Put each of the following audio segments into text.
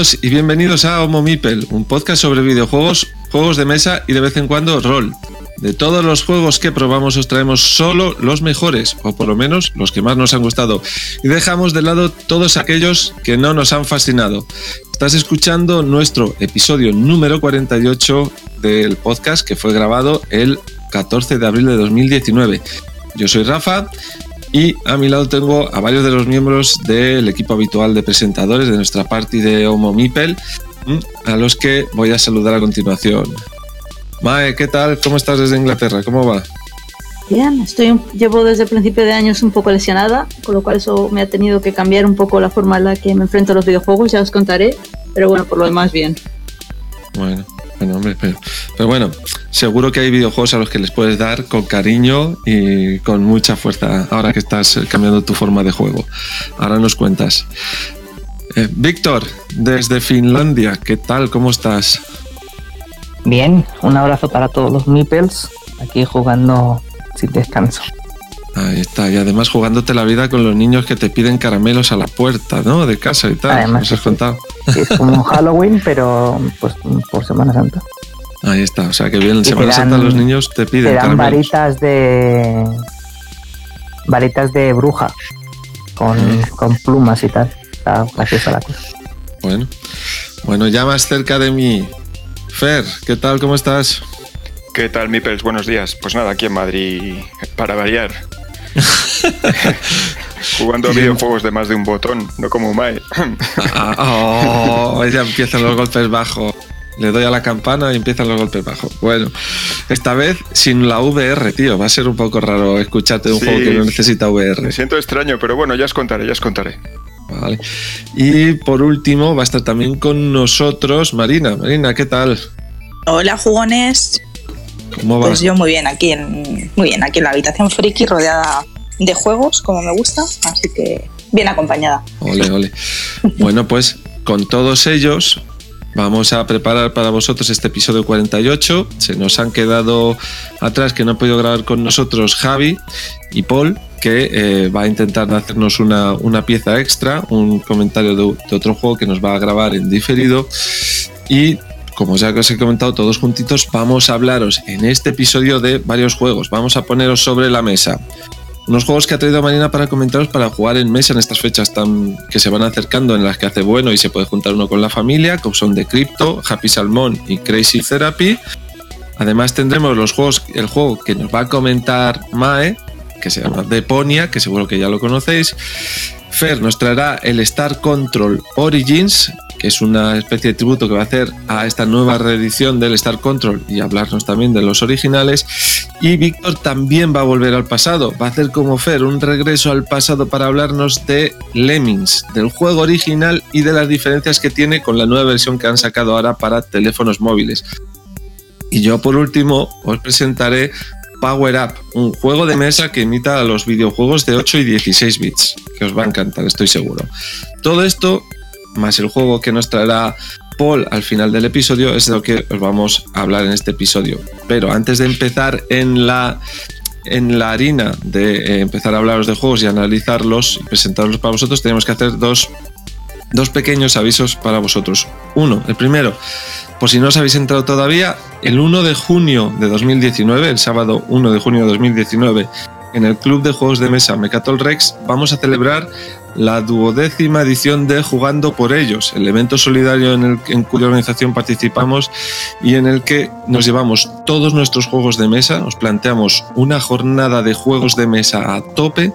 Y bienvenidos a Homo Mipel, un podcast sobre videojuegos, juegos de mesa y de vez en cuando rol. De todos los juegos que probamos os traemos solo los mejores, o por lo menos los que más nos han gustado, y dejamos de lado todos aquellos que no nos han fascinado. Estás escuchando nuestro episodio número 48 del podcast que fue grabado el 14 de abril de 2019. Yo soy Rafa y a mi lado tengo a varios de los miembros del equipo habitual de presentadores de nuestra party de Homo Mipel, a los que voy a saludar a continuación. Mae, ¿qué tal? ¿Cómo estás desde Inglaterra? ¿Cómo va? Bien, estoy, llevo desde el principio de años un poco lesionada, con lo cual eso me ha tenido que cambiar un poco la forma en la que me enfrento a los videojuegos, ya os contaré, pero bueno, por lo demás bien. Bueno, pero, pero, bueno, seguro que hay videojuegos a los que les puedes dar con cariño y con mucha fuerza ahora que estás cambiando tu forma de juego. Ahora nos cuentas. Eh, Víctor, desde Finlandia, ¿qué tal? ¿Cómo estás? Bien, un abrazo para todos los Meeples, aquí jugando sin descanso. Ahí está, y además jugándote la vida con los niños que te piden caramelos a la puerta, ¿no? De casa y tal. Además, has contado? Sí, es como Halloween, pero pues por Semana Santa. Ahí está, o sea que bien, en Semana Santa los niños te piden te dan caramelos. varitas de. varitas de bruja con, con plumas y tal. Está graciosa la cosa. Bueno, bueno, ya más cerca de mí. Fer, ¿qué tal? ¿Cómo estás? ¿Qué tal, Mipels? Buenos días. Pues nada, aquí en Madrid, para variar. Jugando a videojuegos de más de un botón, no como Mae. Ah, oh, ya empiezan los golpes bajos. Le doy a la campana y empiezan los golpes bajos. Bueno, esta vez sin la VR, tío. Va a ser un poco raro escucharte de un Sí. juego que no necesita Me VR. siento extraño, pero bueno, ya os contaré, ya os contaré. Vale. Y por último, va a estar también con nosotros Marina. Marina, ¿qué tal? Hola jugones, ¿Cómo va? pues yo muy bien aquí en muy bien aquí en la habitación friki rodeada de juegos como me gusta, así que bien acompañada. Ole, ole. Bueno, pues con todos ellos vamos a preparar para vosotros este episodio 48. Se nos han quedado atrás que no han podido grabar con nosotros Javi y Paul, que eh, va a intentar hacernos una, una pieza extra, un comentario de, de otro juego que nos va a grabar en diferido. Y como ya os he comentado todos juntitos, vamos a hablaros en este episodio de varios juegos. Vamos a poneros sobre la mesa unos juegos que ha traído Marina para comentaros para jugar en mesa en estas fechas tan que se van acercando en las que hace bueno y se puede juntar uno con la familia, como son de Crypto, Happy Salmon y Crazy Therapy. Además tendremos los juegos, el juego que nos va a comentar Mae, que se llama Deponia, que seguro que ya lo conocéis. Fer nos traerá el Star Control Origins, que es una especie de tributo que va a hacer a esta nueva reedición del Star Control y hablarnos también de los originales. Y Víctor también va a volver al pasado, va a hacer como Fer un regreso al pasado para hablarnos de Lemmings, del juego original y de las diferencias que tiene con la nueva versión que han sacado ahora para teléfonos móviles. Y yo por último os presentaré Power Up, un juego de mesa que imita a los videojuegos de 8 y 16 bits, que os va a encantar, estoy seguro. Todo esto, más el juego que nos traerá Paul al final del episodio, es de lo que os vamos a hablar en este episodio. Pero antes de empezar en la en la harina de eh, empezar a hablaros de juegos y analizarlos y presentarlos para vosotros, tenemos que hacer dos, dos pequeños avisos para vosotros. Uno, el primero, por si no os habéis entrado todavía, el 1 de junio de 2019, el sábado 1 de junio de 2019, en el Club de Juegos de Mesa Mecatol Rex, vamos a celebrar la duodécima edición de Jugando por Ellos, el evento solidario en, el, en cuya organización participamos y en el que nos llevamos todos nuestros juegos de mesa, nos planteamos una jornada de juegos de mesa a tope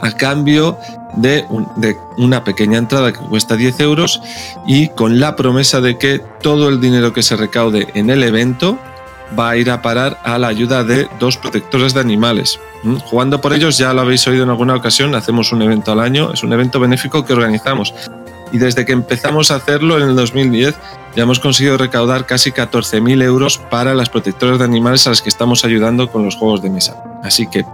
a cambio de, de, una pequeña entrada que cuesta 10 euros y con la promesa de que todo el dinero que se recaude en el evento va a ir a parar a la ayuda de dos protectores de animales. ¿Mm? Jugando por ellos, ya lo habéis oído en alguna ocasión, hacemos un evento al año, es un evento benéfico que organizamos. Y desde que empezamos a hacerlo en el 2010, ya hemos conseguido recaudar casi 14.000 euros para las protectoras de animales a las que estamos ayudando con los juegos de mesa. Así que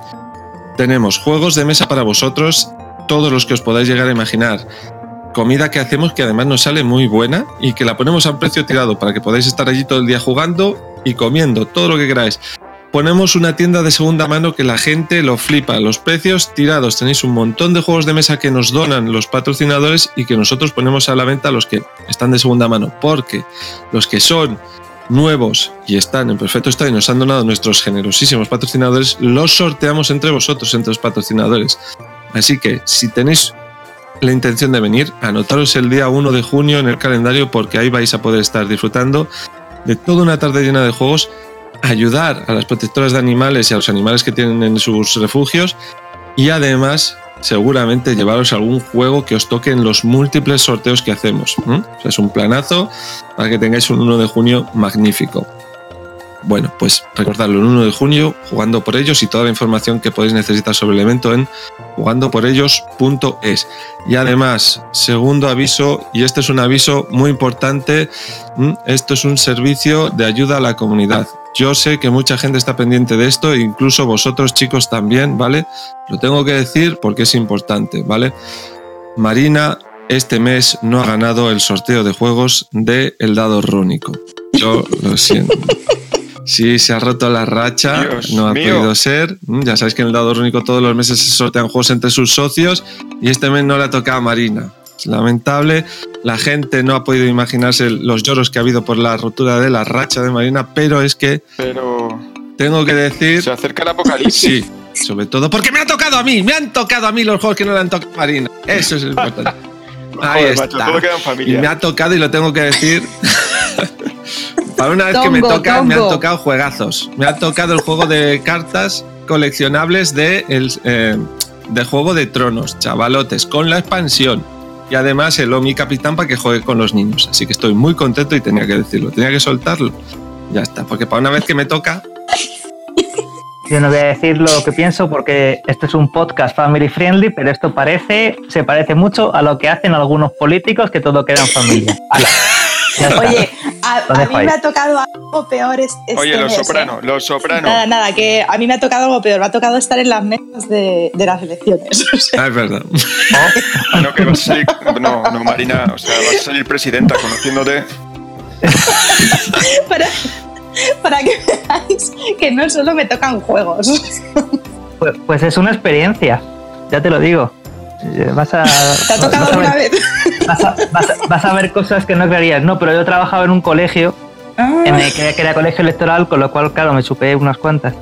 tenemos juegos de mesa para vosotros, todos los que os podáis llegar a imaginar. Comida que hacemos que además nos sale muy buena y que la ponemos a un precio tirado para que podáis estar allí todo el día jugando y comiendo todo lo que queráis ponemos una tienda de segunda mano que la gente lo flipa. Los precios tirados. Tenéis un montón de juegos de mesa que nos donan los patrocinadores y que nosotros ponemos a la venta los que están de segunda mano. Porque los que son nuevos y están en perfecto estado y nos han donado nuestros generosísimos patrocinadores, los sorteamos entre vosotros, entre los patrocinadores. Así que si tenéis la intención de venir, anotaros el día 1 de junio en el calendario porque ahí vais a poder estar disfrutando de toda una tarde llena de juegos, ayudar a las protectoras de animales y a los animales que tienen en sus refugios y además seguramente llevaros algún juego que os toque en los múltiples sorteos que hacemos. es un planazo para que tengáis un 1 de junio magnífico. Bueno, pues recordarlo, el 1 de junio, jugando por ellos y toda la información que podéis necesitar sobre el evento en jugandoporellos.es. Y además, segundo aviso, y este es un aviso muy importante, esto es un servicio de ayuda a la comunidad. Yo sé que mucha gente está pendiente de esto, e incluso vosotros chicos también, ¿vale? Lo tengo que decir porque es importante, ¿vale? Marina este mes no ha ganado el sorteo de juegos de El Dado Rúnico. Yo lo siento. Sí, se ha roto la racha, Dios no ha mío. podido ser. Mm, Ya sabéis que en el Dado Rúnico todos los meses se sortean juegos entre sus socios y este mes no le ha tocado a Marina. Es lamentable. La gente no ha podido imaginarse los lloros que ha habido por la rotura de la racha de Marina, pero es que Pero tengo que decir se acerca el apocalipsis. Sí, sobre todo porque me ha tocado a mí, me han tocado a mí los juegos que no le han tocado a Marina. Eso es lo importante. Ahí Joder, está. macho, todo queda en y me ha tocado y lo tengo que decir. Para una vez que me Tongo, toca, me han tongo. tocado juegazos. Me ha tocado el juego de cartas coleccionables de, el, eh, de Juego de Tronos, chavalotes, con la expansión. Y además el Omi Capitán para que juegue con los niños. Así que estoy muy contento y tenía que decirlo. Tenía que soltarlo. Ya está, porque para una vez que me toca, Yo no voy a decir lo que pienso porque esto es un podcast family friendly, pero esto parece, se parece mucho a lo que hacen algunos políticos que todo queda en familia. Ala, ya está. Oye, a, mí me ha tocado algo peor es- este Oye, los mes, ¿eh? sopranos, los sopranos. Nada, nada, que a mí me ha tocado algo peor. Me ha tocado estar en las mesas de, de las elecciones. O sea, ah, es verdad. No, que vas a salir. No, no, Marina, o sea, vas a salir presidenta conociéndote. para, para que veáis que no solo me tocan juegos. Pues, pues es una experiencia, ya te lo digo. Eh, Vas a, ¿Te ha tocado vas a alguna vez? Vas a- vas a- vas a ver cosas que no creerías. No, pero yo trabajaba en un colegio Ah, en el que, que era colegio electoral, con lo cual, claro, me chupé unas cuantas.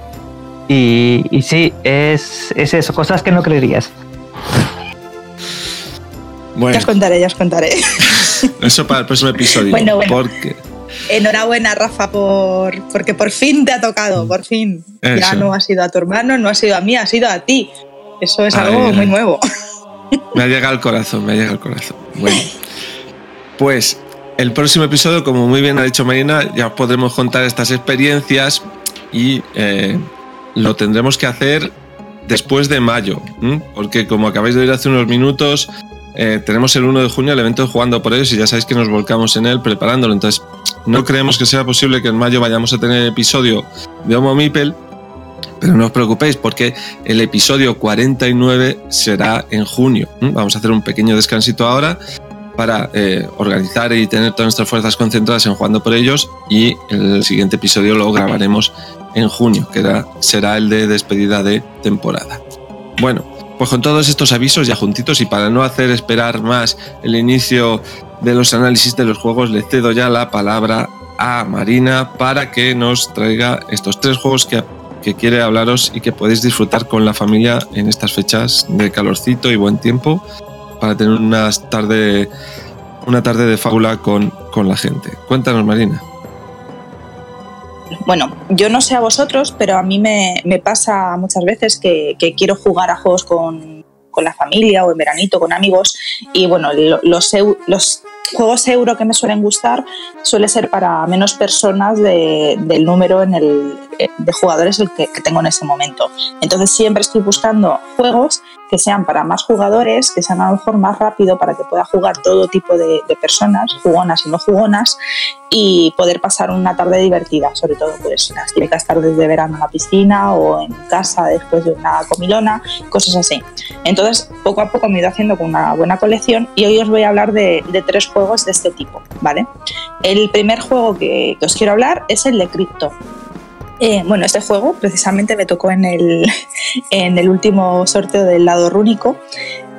Y, y sí, es, es eso, cosas que no creerías. ya os contaré, ya os contaré. eso para el próximo episodio. Bueno, bueno. Porque Enhorabuena, Rafa, por porque por fin te ha tocado, por fin. Ya no ha sido a tu hermano, no ha sido a mí, ha sido a ti. Eso es algo muy nuevo. Me ha llegado al corazón, me ha llegado al corazón. Bueno, pues el próximo episodio, como muy bien ha dicho Marina, ya os podremos contar estas experiencias y eh, lo tendremos que hacer después de mayo, porque como acabáis de oír hace unos minutos, eh, tenemos el 1 de junio el evento Jugando por ellos y ya sabéis que nos volcamos en él preparándolo. Entonces, no creemos que sea posible que en mayo vayamos a tener episodio de Homo Mipel, pero no os preocupéis porque el episodio 49 será en junio. Vamos a hacer un pequeño descansito ahora para eh, organizar y tener todas nuestras fuerzas concentradas en jugando por ellos y el siguiente episodio lo grabaremos en junio, que será el de despedida de temporada. Bueno, pues con todos estos avisos ya juntitos y para no hacer esperar más el inicio de los análisis de los juegos, le cedo ya la palabra a Marina para que nos traiga estos tres juegos que, que quiere hablaros y que podéis disfrutar con la familia en estas fechas de calorcito y buen tiempo para tener una tarde, una tarde de fábula con, con la gente. Cuéntanos, Marina. Bueno, yo no sé a vosotros, pero a mí me, me pasa muchas veces que, quiero jugar a juegos con, con la familia o en veranito con amigos y bueno, los juegos euro que me suelen gustar suele ser para menos personas de- del número en el, de jugadores el que, que tengo en ese momento. Entonces siempre estoy buscando juegos que sean para más jugadores, que sean a lo mejor más rápido para que pueda jugar todo tipo de, de personas, jugonas y no jugonas, y poder pasar una tarde divertida, sobre todo pues las típicas tardes de verano en la piscina o en casa después de una comilona, cosas así. Entonces, poco a poco me he ido haciendo con una buena colección y hoy os voy a hablar de, de tres juegos de este tipo, ¿vale? El primer juego que, que os quiero hablar es el de Crypto. Eh, bueno, este juego precisamente me tocó en el, en el último sorteo del lado rúnico.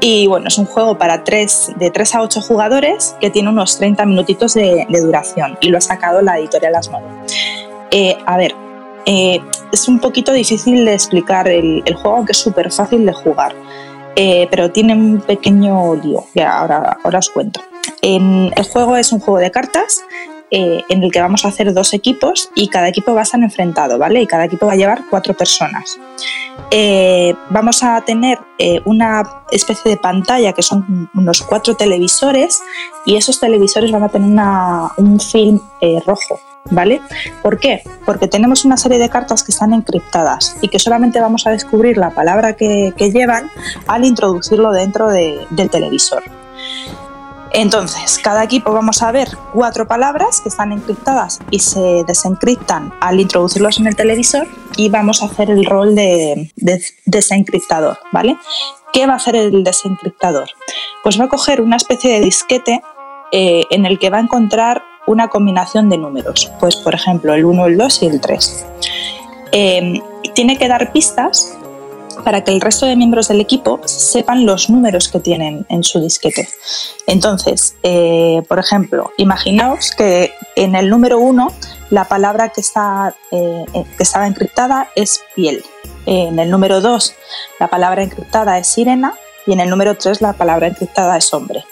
Y bueno, es un juego para tres, de 3 a 8 jugadores que tiene unos 30 minutitos de, de duración y lo ha sacado la editorial Asmodee. Eh, a ver, eh, es un poquito difícil de explicar el, el juego, aunque es súper fácil de jugar. Eh, pero tiene un pequeño lío, ya ahora, os cuento. En, el juego es un juego de cartas eh, en el que vamos a hacer dos equipos y cada equipo va a estar enfrentado, ¿vale? Y cada equipo va a llevar cuatro personas. Eh, vamos a tener una especie de pantalla que son unos cuatro televisores y esos televisores van a tener un film rojo, ¿vale? ¿Por qué? Porque tenemos una serie de cartas que están encriptadas y que solamente vamos a descubrir la palabra que, llevan al introducirlo dentro de- del televisor. Entonces, cada equipo vamos a ver cuatro palabras que están encriptadas y se desencriptan al introducirlos en el televisor y vamos a hacer el rol de, de desencriptador, ¿vale? ¿Qué va a hacer el desencriptador? Pues va a coger una especie de disquete eh, en el que va a encontrar una combinación de números, pues por ejemplo el 1, el 2 y el 3. Eh, tiene que dar pistas para que el resto de miembros del equipo sepan los números que tienen en su disquete. Entonces, eh, por ejemplo, imaginaos que en el número 1 la palabra que, está, eh, que estaba encriptada es piel. En el número 2 la palabra encriptada es sirena y en el número 3 la palabra encriptada es hombre.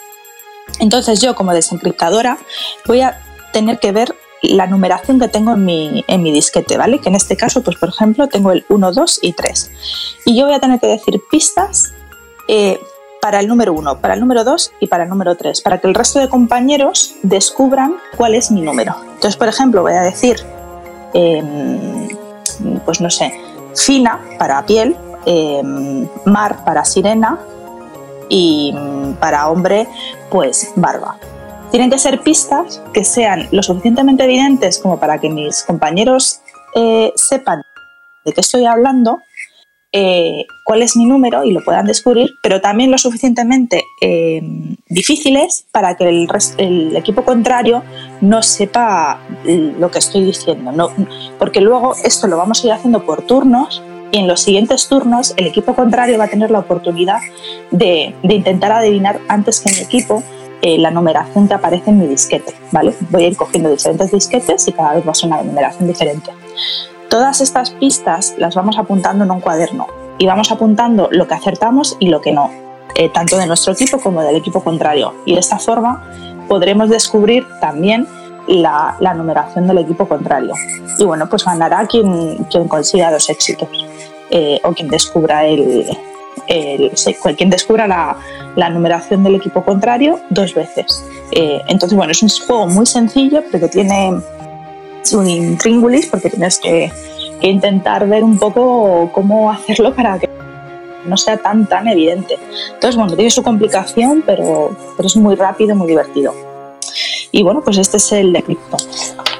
Entonces yo como desencriptadora voy a tener que ver la numeración que tengo en mi, en mi disquete, ¿vale? Que en este caso, pues por ejemplo, tengo el 1, 2 y 3. Y yo voy a tener que decir pistas eh, para el número 1, para el número 2 y para el número 3, para que el resto de compañeros descubran cuál es mi número. Entonces, por ejemplo, voy a decir, eh, pues no sé, fina para piel, eh, mar para sirena y mm, para hombre, pues barba. Tienen que ser pistas que sean lo suficientemente evidentes como para que mis compañeros eh, sepan de qué estoy hablando, eh, cuál es mi número y lo puedan descubrir, pero también lo suficientemente eh, difíciles para que el, el equipo contrario no sepa lo que estoy diciendo. No, porque luego esto lo vamos a ir haciendo por turnos y en los siguientes turnos el equipo contrario va a tener la oportunidad de, de intentar adivinar antes que mi equipo eh, la numeración que aparece en mi disquete. ¿vale? Voy a ir cogiendo diferentes disquetes y cada vez va a ser una numeración diferente. Todas estas pistas las vamos apuntando en un cuaderno y vamos apuntando lo que acertamos y lo que no, eh, tanto de nuestro equipo como del equipo contrario. Y de esta forma podremos descubrir también la, numeración del equipo contrario. Y bueno, pues ganará quien, quien consiga los éxitos eh, o quien descubra el, el- quien descubra la, numeración del equipo contrario dos veces. Eh, entonces, bueno, es un juego muy sencillo, pero que tiene un intríngulis, porque tienes que, que intentar ver un poco cómo hacerlo para que no sea tan tan evidente. Entonces, bueno, tiene su complicación, pero, pero es muy rápido, muy divertido. Y bueno, pues este es el de Crypto.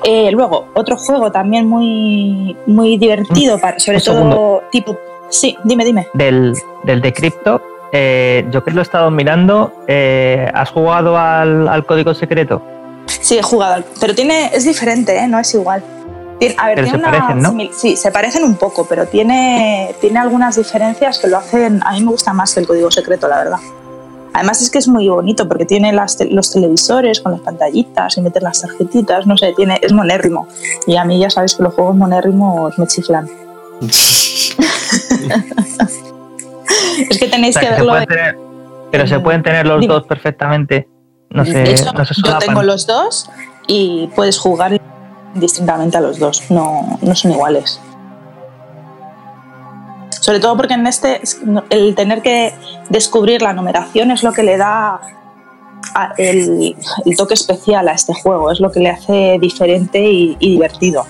Eh, luego, otro juego también muy, muy divertido, para, sobre Un todo segundo. tipo... Sí, dime, dime. Del, del de cripto, eh, yo que lo he estado mirando, eh, ¿has jugado al, al código secreto? Sí, he jugado, al- pero tiene, es diferente, ¿eh? no es igual. Tiene- a ver, Pero tiene se una parecen, ¿no? simil- Sí, se parecen un poco, pero tiene, tiene algunas diferencias que lo hacen. A mí me gusta más que el código secreto, la verdad. Además es que es muy bonito porque tiene las te- los televisores con las pantallitas y meter las tarjetitas, no sé, tiene, es monérrimo. Y a mí ya sabes que los juegos monérrimos me chiflan. Es que O tenéis sea, que verlo. tener- pero se pueden tener los Dime. dos perfectamente. No hecho, no se yo tengo los dos y puedes jugar distintamente a los dos, no, no son iguales. Sobre todo porque en este el tener que descubrir la numeración es lo que le da el, el toque especial a este juego, es lo que le hace diferente y, y divertido.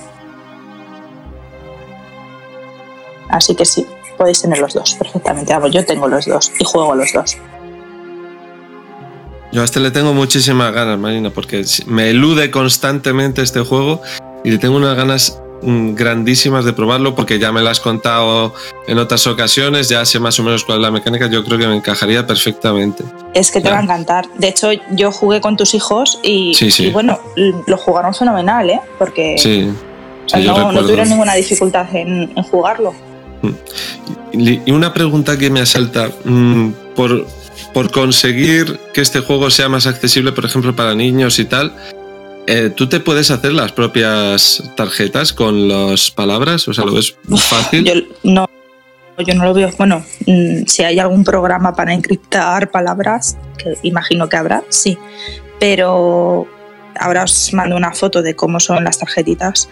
Así que sí, podéis tener los dos perfectamente. Vamos, yo tengo los dos y juego los dos. Yo a este le tengo muchísimas ganas, Marina, porque me elude constantemente este juego y le tengo unas ganas grandísimas de probarlo porque ya me lo has contado en otras ocasiones, ya sé más o menos cuál es la mecánica, yo creo que me encajaría perfectamente. Es que te Ya. va a encantar. De hecho, yo jugué con tus hijos y, Sí, sí. y bueno, lo jugaron fenomenal, ¿eh? Porque Sí, O sea, no, tuvieron ninguna dificultad en, en jugarlo. Y una pregunta que me asalta. mm, Por, por conseguir que este juego sea más accesible, por ejemplo, para niños y tal, eh, ¿tú te puedes hacer las propias tarjetas con las palabras? O sea, ¿lo ves fácil? Yo no, yo no lo veo. Bueno, mm, si hay algún programa para encriptar palabras, que imagino que habrá, sí. Pero ahora os mando una foto de cómo son las tarjetitas.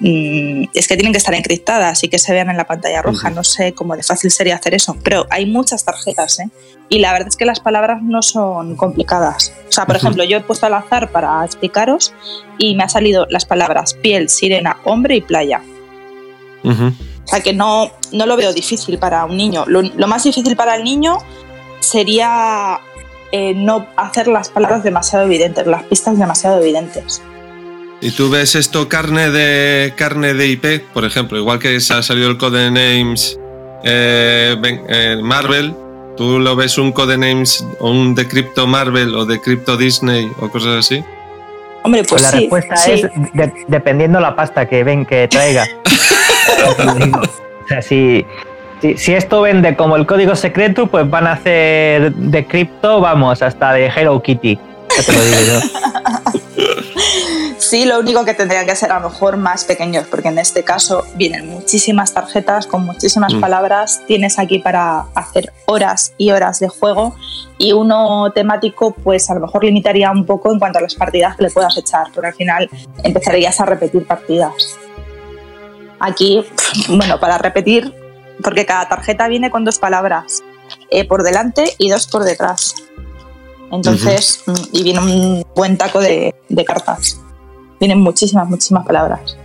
Mm, Es que tienen que estar encriptadas y que se vean en la pantalla roja. No sé cómo de fácil sería hacer eso. Pero hay muchas tarjetas, ¿eh? Y la verdad es que las palabras no son complicadas. O sea, por ejemplo, yo he puesto al azar para explicaros y me han salido las palabras piel, sirena, hombre y playa. O sea que no, no lo veo difícil para un niño. Lo, lo más difícil para el niño sería eh, no hacer las palabras demasiado evidentes, las pistas demasiado evidentes. ¿Y tú ves esto carne de carne de IP, por ejemplo? Igual que se ha salido el Codenames eh, eh, Marvel, ¿tú lo ves un Codenames o un de Crypto Marvel o de Crypto Disney o cosas así? Hombre, pues, Pues la sí, respuesta sí. es de- dependiendo la pasta que ven que traiga. o sea, si, si, si esto vende como el código secreto, pues van a hacer de cripto, vamos, hasta de Hello Kitty. Ya te lo digo yo. Sí, lo único que tendrían que ser a lo mejor más pequeños, porque en este caso vienen muchísimas tarjetas con muchísimas Mm. palabras. Tienes aquí para hacer horas y horas de juego y uno temático, pues a lo mejor limitaría un poco en cuanto a las partidas que le puedas echar, porque al final empezarías a repetir partidas. Aquí, bueno, para repetir, porque cada tarjeta viene con dos palabras eh, por delante y dos por detrás. Entonces, mm, y viene un buen taco de, de cartas. Vienen muchísimas, muchísimas palabras.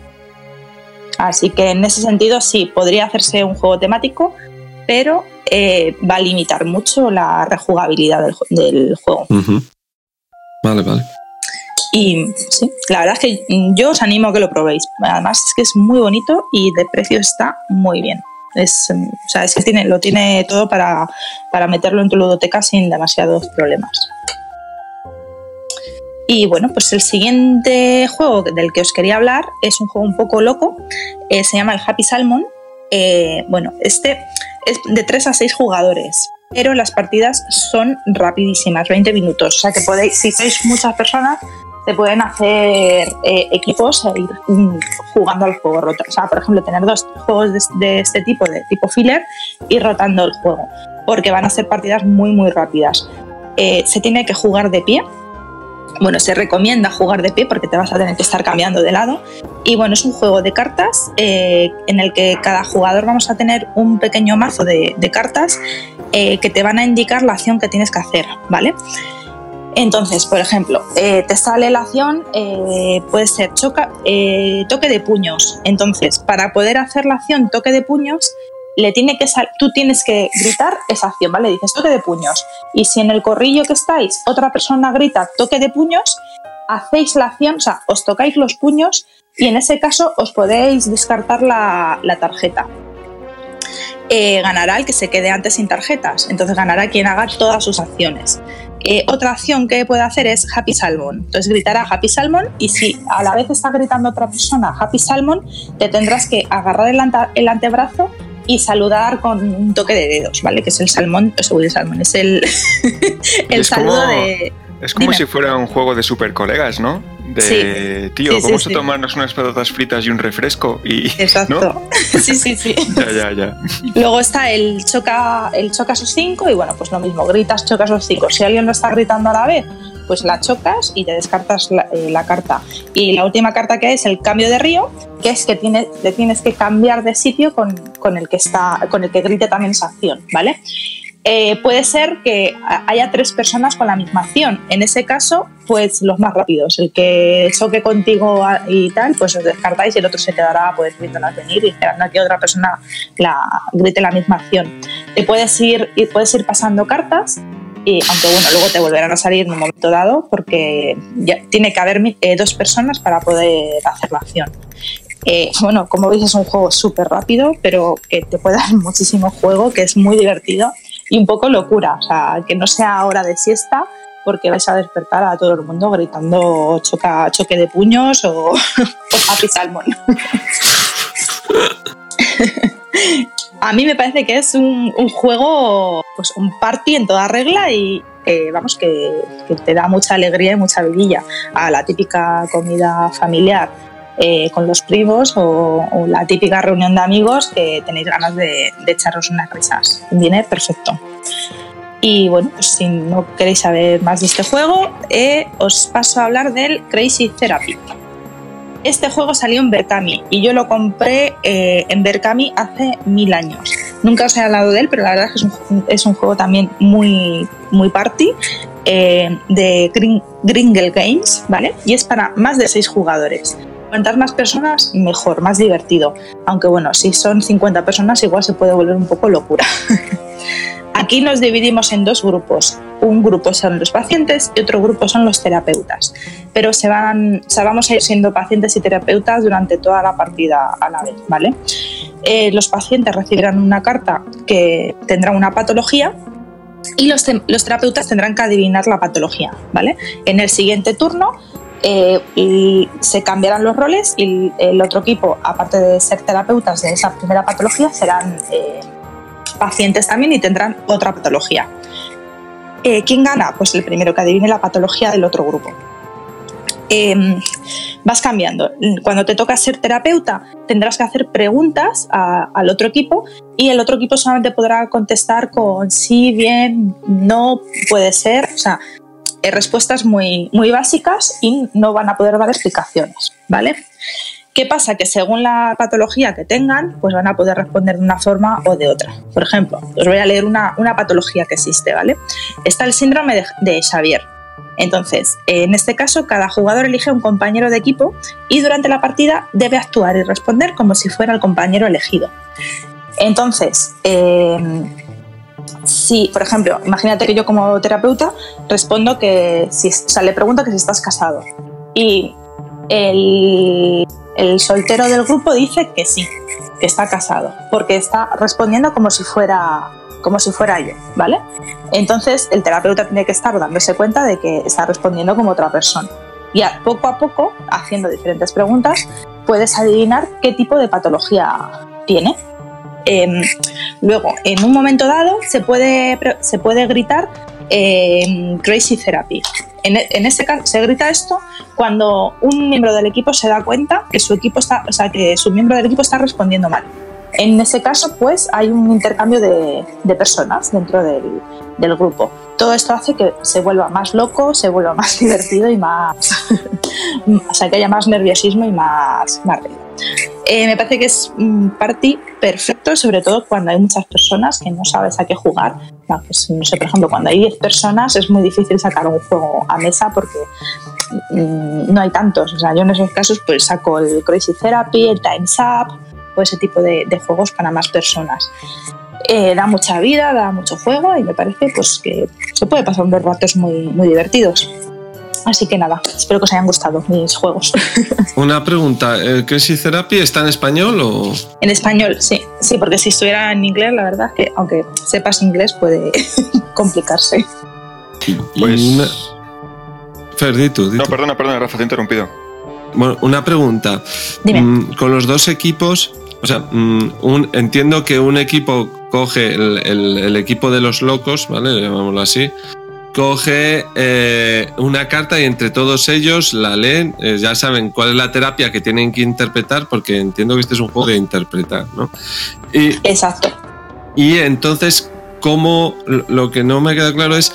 Así que en ese sentido sí, podría hacerse un juego temático, pero eh, va a limitar mucho la rejugabilidad del, del juego. Vale, vale. Y sí, la verdad es que mm, yo os animo a que lo probéis. Además es que es muy bonito y de precio está muy bien. Es, mm, o sea, es que tiene, lo tiene todo para, para meterlo en tu ludoteca sin demasiados problemas. Y bueno, pues el siguiente juego del que os quería hablar es un juego un poco loco. eh, se llama el Happy Salmon. Eh, bueno, este es de 3 a 6 jugadores, pero las partidas son rapidísimas, 20 minutos. O sea que podéis, si sois muchas personas, se pueden hacer eh, equipos e ir mm, jugando al juego. rota- O sea, por ejemplo, tener dos juegos de, de este tipo, de tipo filler, y rotando el juego, porque van a ser partidas muy, muy rápidas. Se tiene que jugar de pie. Bueno, se recomienda jugar de pie porque te vas a tener que estar cambiando de lado. Y bueno, es un juego de cartas eh, en el que cada jugador vamos a tener un pequeño mazo de, cartas eh, que te van a indicar la acción que tienes que hacer, ¿vale? Entonces, por ejemplo, eh, te sale la acción, puede ser choca, toque de puños. Entonces, para poder hacer la acción toque de puños, le tiene que sal- tú tienes que gritar esa acción, ¿vale? Dices toque de puños. Y si en el corrillo que estáis otra persona grita toque de puños, hacéis la acción, o sea, os tocáis los puños y en ese caso os podéis descartar la, la tarjeta. Eh, ganará el que se quede antes sin tarjetas, entonces ganará quien haga todas sus acciones. Eh, otra acción que puede hacer es Happy Salmon. Entonces gritará Happy Salmon y si a la vez está gritando otra persona Happy Salmon, te tendrás que agarrar el, antebrazo y saludar con un toque de dedos, ¿vale? Que es el salmón, o sea, el salmón, es el, el Es saludo como- de... Es como Dime. si fuera un juego de super colegas, ¿no? De, Sí. tío, Sí, vamos sí. a tomarnos unas patatas fritas y un refresco y... Exacto. Sí, sí, sí. Ya, ya, ya. Luego está el choca, el choca esos cinco y bueno, pues lo mismo, gritas, chocas los cinco. Si alguien lo está gritando a la vez, pues la chocas y te descartas la, eh, la carta. Y la última carta que es el cambio de río, que es que tienes, te tienes que cambiar de sitio con, con el que está, con el que grite también esa acción, ¿vale? Eh, puede ser que haya tres personas con la misma acción. En ese caso, pues los más rápidos. El que choque contigo y tal, pues os descartáis y el otro se quedará pues viéndolas venir y esperando a que otra persona la, grite la misma acción. Te puedes ir, puedes ir pasando cartas, y, aunque bueno, luego te volverán a salir en un momento dado porque ya tiene que haber eh, dos personas para poder hacer la acción. Eh, bueno, como veis es un juego súper rápido, pero que te puede dar muchísimo juego, que es muy divertido y un poco locura, o sea, que no sea hora de siesta porque vais a despertar a todo el mundo gritando choca, choque de puños o, o Happy Salmon. a mí me parece que es un, juego, pues un party en toda regla y vamos, que, te da mucha alegría y mucha vidilla a la típica comida familiar eh, con los primos o, o la típica reunión de amigos que tenéis ganas de, de echaros unas risas. Viene perfecto. Y bueno, pues si no queréis saber más de este juego, eh, os paso a hablar del Crazy Therapy. Este juego salió en Berkami y yo lo compré eh, en Berkami hace mil años. Nunca os he hablado de él, pero la verdad es que es un, juego también muy, muy party eh, de Gring- Gringle Games, ¿vale? Y es para más de seis jugadores. Cuantas más personas, mejor, más divertido. Aunque bueno, si son 50 personas, igual se puede volver un poco locura. Aquí nos dividimos en dos grupos. Un grupo son los pacientes y otro grupo son los terapeutas. Pero se van, o sea, vamos a ir siendo pacientes y terapeutas durante toda la partida a la vez, ¿vale? Eh, los pacientes recibirán una carta que tendrá una patología y los, los terapeutas tendrán que adivinar la patología, ¿vale? En el siguiente turno eh, y se cambiarán los roles y el otro equipo, aparte de ser terapeutas de esa primera patología, serán eh, pacientes también y tendrán otra patología. Eh, ¿Quién gana? Pues el primero que adivine la patología del otro grupo. Eh, vas cambiando. Cuando te toca ser terapeuta, tendrás que hacer preguntas al otro equipo y el otro equipo solamente podrá contestar con sí, bien, no, puede ser. O sea, eh, respuestas muy, muy básicas y no van a poder dar explicaciones, ¿vale? ¿Qué pasa? Que según la patología que tengan, pues van a poder responder de una forma o de otra. Por ejemplo, os voy a leer una, una patología que existe, ¿vale? Está el síndrome de, Xavier. Entonces, en este caso, cada jugador elige un compañero de equipo y durante la partida debe actuar y responder como si fuera el compañero elegido. Entonces, eh, si, por ejemplo, imagínate que yo como terapeuta respondo que o sea, le pregunto que si estás casado y el, el soltero del grupo dice que sí, que está casado, porque está respondiendo como si fuera como si fuera yo, ¿vale? Entonces el terapeuta tiene que estar dándose cuenta de que está respondiendo como otra persona. Y poco a poco, haciendo diferentes preguntas, puedes adivinar qué tipo de patología tiene. Em, luego, en un momento dado, se puede, se puede gritar em, Crazy Therapy. En, e- en este caso, se grita esto cuando un miembro del equipo se da cuenta que su equipo está, o sea, que su miembro del equipo está respondiendo mal. En ese caso, pues hay un intercambio de, personas dentro del, grupo. Todo esto hace que se vuelva más loco, se vuelva más divertido y más. o sea, que haya más nerviosismo y más, más. Eh, me parece que es un party perfecto, sobre todo cuando hay muchas personas que no sabes a qué jugar. No, pues, no sé, por ejemplo, cuando hay 10 personas es muy difícil sacar un juego a mesa porque mm, no hay tantos. O sea, yo en esos casos pues saco el Crazy Therapy, el Time's Up o ese tipo de, de juegos para más personas. Eh, da mucha vida, da mucho juego y me parece pues que se puede pasar unos ratos muy, muy divertidos. Así que nada, espero que os hayan gustado mis juegos. Una pregunta, ¿el Crazy Therapy está en español o...? en español, sí, sí, porque si estuviera en inglés, la verdad que aunque sepas inglés puede complicarse. Pues. Una- Fer, di tú, di No, perdona, perdona, Rafa, te he interrumpido. Bueno, una pregunta. Dime. Mm, con los dos equipos, o sea, mm, un- entiendo que un equipo coge el, el- el equipo de los locos, ¿vale? Llamámoslo así. Coge eh, una carta y entre todos ellos la leen. eh, ya saben cuál es la terapia que tienen que interpretar, porque entiendo que este es un juego de interpretar, ¿no? Y, Exacto. y entonces, ¿cómo? Lo que no me queda claro es.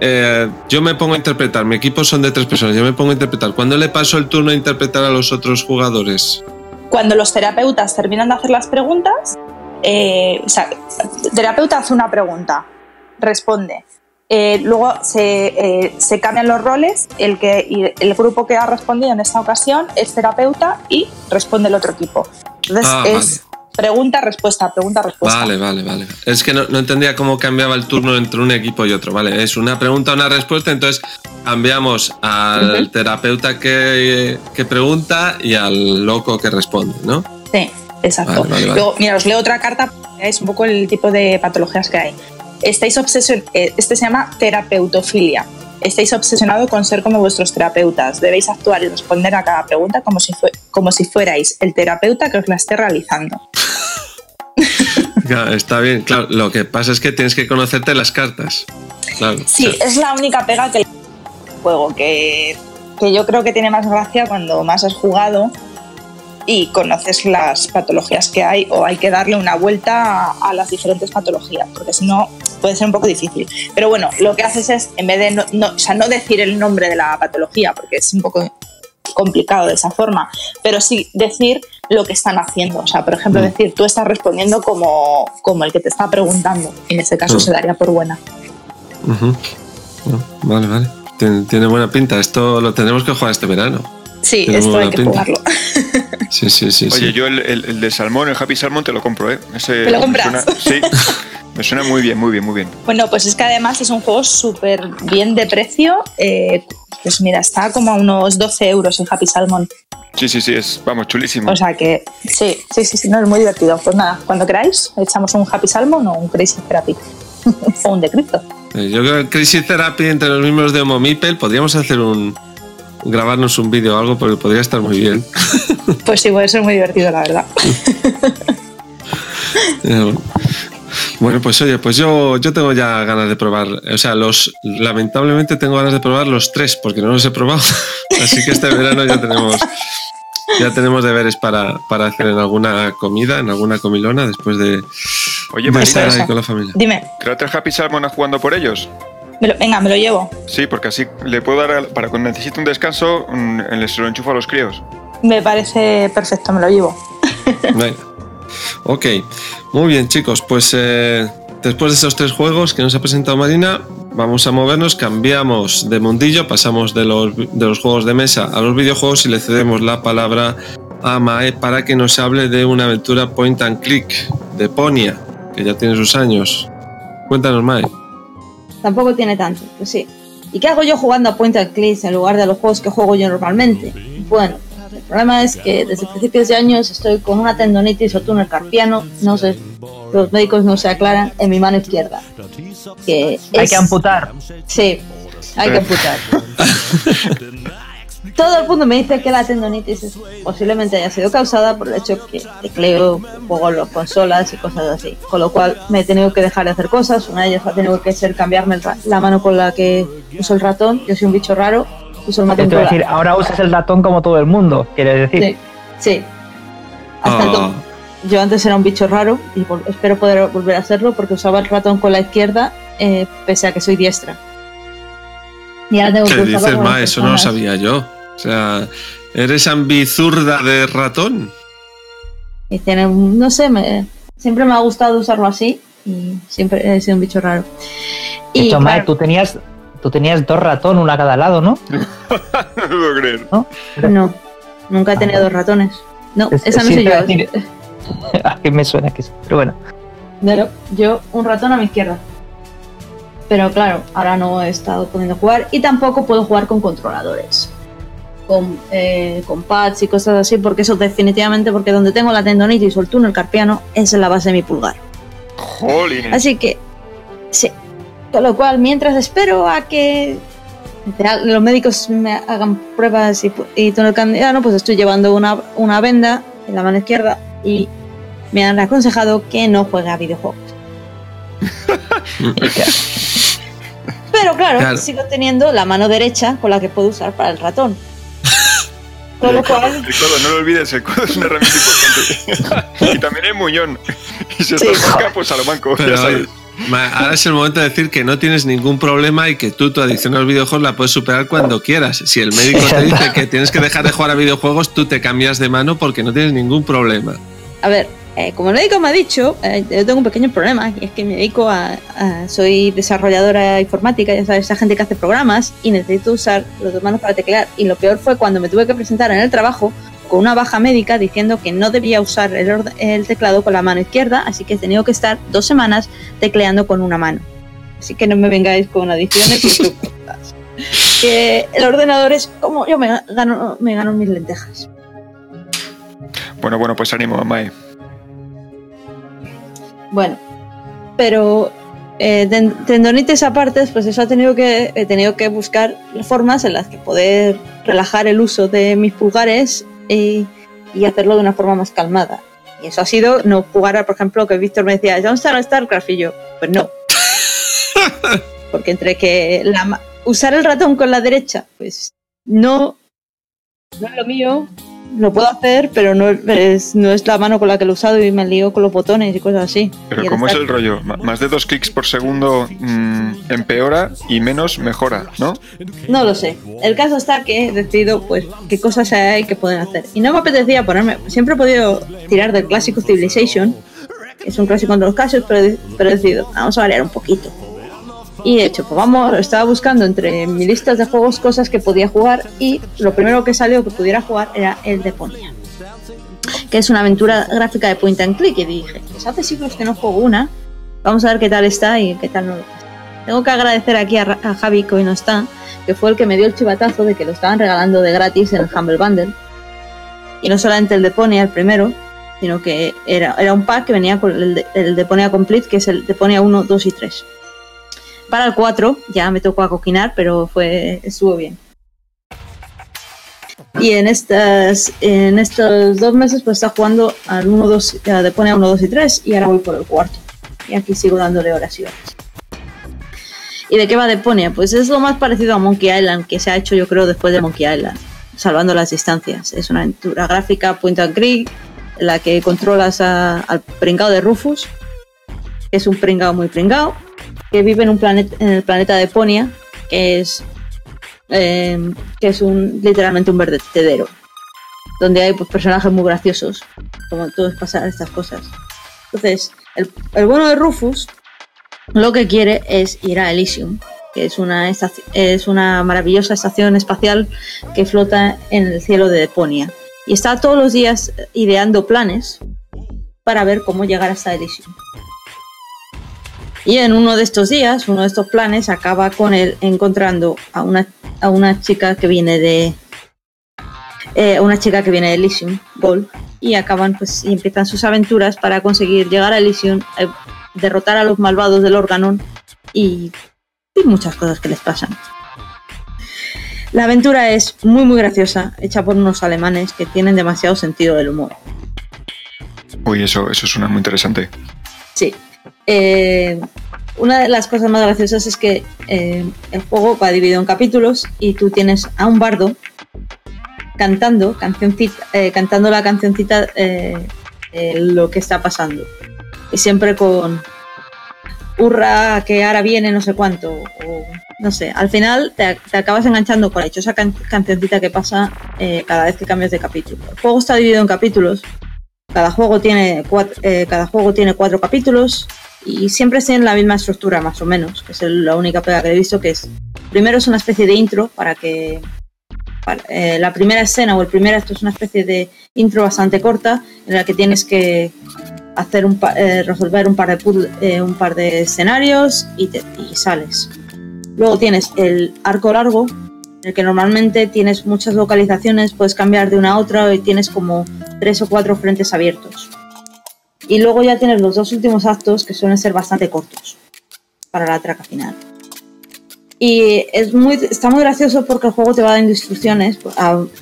eh, yo me pongo a interpretar, mi equipo son de tres personas, yo me pongo a interpretar. ¿Cuándo le paso el turno a interpretar a los otros jugadores? Cuando los terapeutas terminan de hacer las preguntas, o sea, el terapeuta hace una pregunta, responde. Eh, luego se, eh, se cambian los roles, el, que, el grupo que ha respondido en esta ocasión es terapeuta y responde el otro equipo. Entonces Ah, es pregunta, respuesta, pregunta, respuesta. Vale, vale, vale. Es que no, no entendía cómo cambiaba el turno entre un equipo y otro. Vale, es una pregunta, una respuesta. Entonces cambiamos al terapeuta que, que pregunta y al loco que responde, ¿no? Sí, exacto. Vale, vale, vale. Luego, mira, os leo otra carta para que veáis un poco el tipo de patologías que hay. Estáis obsesionados, este se llama terapeutofilia. Estáis obsesionados con ser como vuestros terapeutas. Debéis actuar y responder a cada pregunta como si, como si fuerais el terapeuta que os la esté realizando. Claro, está bien, claro. Lo que pasa es que tienes que conocerte las cartas. Claro. Sí, o sea, es la única pega que el juego, que, que yo creo que tiene más gracia cuando más has jugado y conoces las patologías que hay o hay que darle una vuelta a, a las diferentes patologías, porque si no puede ser un poco difícil. Pero bueno, lo que haces es, en vez de no, no- o sea, no decir el nombre de la patología, porque es un poco complicado de esa forma, pero sí decir lo que están haciendo. O sea, por ejemplo, Mm. decir, tú estás respondiendo como, como el que te está preguntando. En ese caso Mm. se daría por buena. No, vale, vale. Tiene, tiene buena pinta. Esto lo tenemos que jugar este verano. Sí, Tiene esto hay que jugarlo. Sí, sí, sí. Oye, sí. yo el, el- el de salmón, el Happy Salmon, te lo compro, ¿eh? Ese ¿Te lo me compras? suena- sí, me suena muy bien, muy bien, muy bien. Bueno, pues es que además es un juego súper bien de precio. eh, pues mira, está como a unos 12 euros el Happy Salmon. Sí, sí, sí, es, vamos, chulísimo. O sea que sí, sí, sí, sí, no, es muy divertido. Pues nada, cuando queráis, echamos un Happy Salmon o un Crazy Therapy. o un de cripto. Eh, Yo creo que Crazy Therapy entre los miembros de Homo Mipel podríamos hacer un. Grabarnos un vídeo o algo porque podría estar muy bien. Pues sí, puede ser muy divertido, la verdad. Eh, Bueno, pues oye, pues yo, yo tengo ya ganas de probar. O sea, los lamentablemente tengo ganas de probar los tres porque no los he probado. Así que este verano ya tenemos ya tenemos deberes para, para hacer en alguna comida, en alguna comilona, después de, Oye, de estar ahí con la familia. Dime, ¿create el Happy Salmon a jugando por ellos? Me lo- venga, me lo llevo. Sí, porque así le puedo dar, al- para cuando necesite un descanso, le se lo enchufo a los críos. Me parece perfecto, me lo llevo. Venga. Ok, muy bien chicos, pues eh, después de esos tres juegos que nos ha presentado Marina, vamos a movernos, cambiamos de mundillo, pasamos de los, de los juegos de mesa a los videojuegos y le cedemos la palabra a Mae para que nos hable de una aventura point and click de Ponia, que ya tiene sus años. Cuéntanos, Mae. Tampoco tiene tanto, pues sí. ¿Y qué hago yo jugando a point and click en lugar de los juegos que juego yo normalmente? Bueno, el problema es que desde principios de años estoy con una tendonitis o túnel carpiano, no sé, los médicos no se aclaran, en mi mano izquierda. Que Hay que amputar. Sí, hay que amputar. Todo el mundo me dice que la tendonitis posiblemente haya sido causada por el hecho que tecleo, juego las consolas y cosas así. Con lo cual me he tenido que dejar de hacer cosas. Una de ellas ha tenido que ser cambiarme la mano con la que uso el ratón. Yo soy un bicho raro, uso el ratón la- decir, ahora usas el ratón como todo el mundo, quieres decir. Sí, sí. Hasta Ah. entonces, yo antes era un bicho raro y espero poder volver a hacerlo porque usaba el ratón con la izquierda eh, pese a que soy diestra. Y ahora tengo ¿Qué que dices, Mae? Eso no lo sabía yo. O sea, ¿eres ambizurda de ratón? Y tiene, un- no sé, me- siempre me ha gustado usarlo así y siempre he sido un bicho raro. Y hecho, Mae, claro, tú tenías, tú tenías dos ratón, una a cada lado, ¿no? no lo puedo creer. no, nunca he tenido dos ratones. No, Es- esa no soy yo. a decir- A que me suena que sí. Pero bueno, Pero yo un ratón a mi izquierda. Pero claro, ahora no he estado pudiendo jugar y tampoco puedo jugar con controladores. Con, eh, con pads y cosas así, porque eso definitivamente, porque donde tengo la tendonitis o el túnel carpiano es en la base de mi pulgar. Jolines. Así que, sí. Con lo cual, mientras espero a que los médicos me hagan pruebas y, y túnel carpiano, pues estoy llevando una, una venda en la mano izquierda y me han aconsejado que no juegue a videojuegos. Pero claro, Claro. sigo teniendo la mano derecha con la que puedo usar para el ratón. Con lo cual, El codo, no lo olvides, el codo es una herramienta importante. y también el muñón. Y si Sí. estás manca, pues a lo manco, Pero, ya sabes. Ahora es el momento de decir que no tienes ningún problema y que tú tu adicción a los videojuegos la puedes superar cuando quieras. Si el médico te dice que tienes que dejar de jugar a videojuegos, tú te cambias de mano porque no tienes ningún problema. a ver, eh, como el médico me ha dicho, eh, yo tengo un pequeño problema y es que me dedico a, a- soy desarrolladora informática, ya sabes, esa gente que hace programas y necesito usar los dos manos para teclear. Y lo peor fue cuando me tuve que presentar en el trabajo con una baja médica diciendo que no debía usar el, el teclado con la mano izquierda, así que he tenido que estar dos semanas tecleando con una mano. Así que no me vengáis con adiciones y que el ordenador es como yo me gano, me gano mis lentejas. Bueno, bueno, pues ánimo, Mae. Bueno, pero eh, ten- tendonitis aparte, pues eso ha tenido que, he tenido que buscar formas en las que poder relajar el uso de mis pulgares y, y hacerlo de una forma más calmada. Y eso ha sido no jugar, a, por ejemplo, que Víctor me decía, ¿dónde está StarCraft? Y yo, pues no. Porque entre que la usar el ratón con la derecha, pues no, no es lo mío. Lo puedo hacer, pero no es, no es la mano con la que lo he usado y me lío con los botones y cosas así. Pero ¿cómo es el rollo? Más de dos clics por segundo mm, empeora y menos mejora, ¿no? No lo sé. El caso está que he decidido pues qué cosas hay que pueden hacer. Y no me apetecía ponerme. Siempre he podido tirar del clásico Civilization, que es un clásico de los casos, pero he decidido, vamos a variar un poquito. Y de hecho, pues vamos, estaba buscando entre mis listas de juegos cosas que podía jugar y lo primero que salió que pudiera jugar era el de Ponia, que es una aventura gráfica de point and click. Y dije, pues hace siglos que no juego una, vamos a ver qué tal está y qué tal no lo está. Tengo que agradecer aquí a, Javi, que hoy no está, que fue el que me dio el chivatazo de que lo estaban regalando de gratis en el Humble Bundle. Y no solamente el de Ponia, el primero, sino que era, era un pack que venía con el de, Complete, que es el de Ponia 1, 2 y 3. Para el 4 ya me tocó acoquinar, pero fue estuvo bien. Y en estas en estos dos meses pues está jugando al 1, 2, a de Ponia 1, 2 y 3 y ahora voy por el cuarto. Y aquí sigo dándole horas. ¿Y de qué va Deponia? Pues es lo más parecido a Monkey Island que se ha hecho yo creo después de Monkey Island, salvando las distancias. Es una aventura gráfica point and click en la que controlas a- al pringao de Rufus, que es un pringao muy pringao, que vive en un planeta en el planeta Deponia, que es eh, que es un literalmente un vertedero, donde hay pues, personajes muy graciosos, como todo es pasar estas cosas. Entonces, el, el bueno de Rufus lo que quiere es ir a Elysium, que es una, es una maravillosa estación espacial que flota en el cielo de Deponia. Y está todos los días ideando planes para ver cómo llegar hasta Elysium. Y en uno de estos días, uno de estos planes, acaba con él encontrando a una, a una chica que viene de. eh, una chica que viene de Elysium, Gold, y acaban pues y empiezan sus aventuras para conseguir llegar a Elysium, eh, derrotar a los malvados del órgano y, y muchas cosas que les pasan. La aventura es muy muy graciosa, hecha por unos alemanes que tienen demasiado sentido del humor. Uy, eso, eso suena muy interesante. Sí. Eh, una de las cosas más graciosas es que eh, el juego va dividido en capítulos y tú tienes a un bardo cantando, eh, cantando la cancioncita lo que está pasando. Y siempre con hurra, que ahora viene no sé cuánto. No sé, al final te, acabas enganchando con la dichosa can- cancioncita que pasa cada vez que cambias de capítulo. El juego está dividido en capítulos cada juego tiene cuatro, eh, cada juego tiene cuatro capítulos y siempre tienen la misma estructura más o menos, que es la única pega que he visto que es primero es una especie de intro para que eh, la primera escena o el primer acto es una especie de intro bastante corta en la que tienes que hacer un pa- eh, resolver un par de un par de escenarios y, te- y sales. Luego tienes el arco largo en el que normalmente tienes muchas localizaciones, puedes cambiar de una a otra y tienes como tres o cuatro frentes abiertos. Y luego ya tienes los dos últimos actos que suelen ser bastante cortos para la traca final. Y es muy, está muy gracioso porque el juego te va dando instrucciones.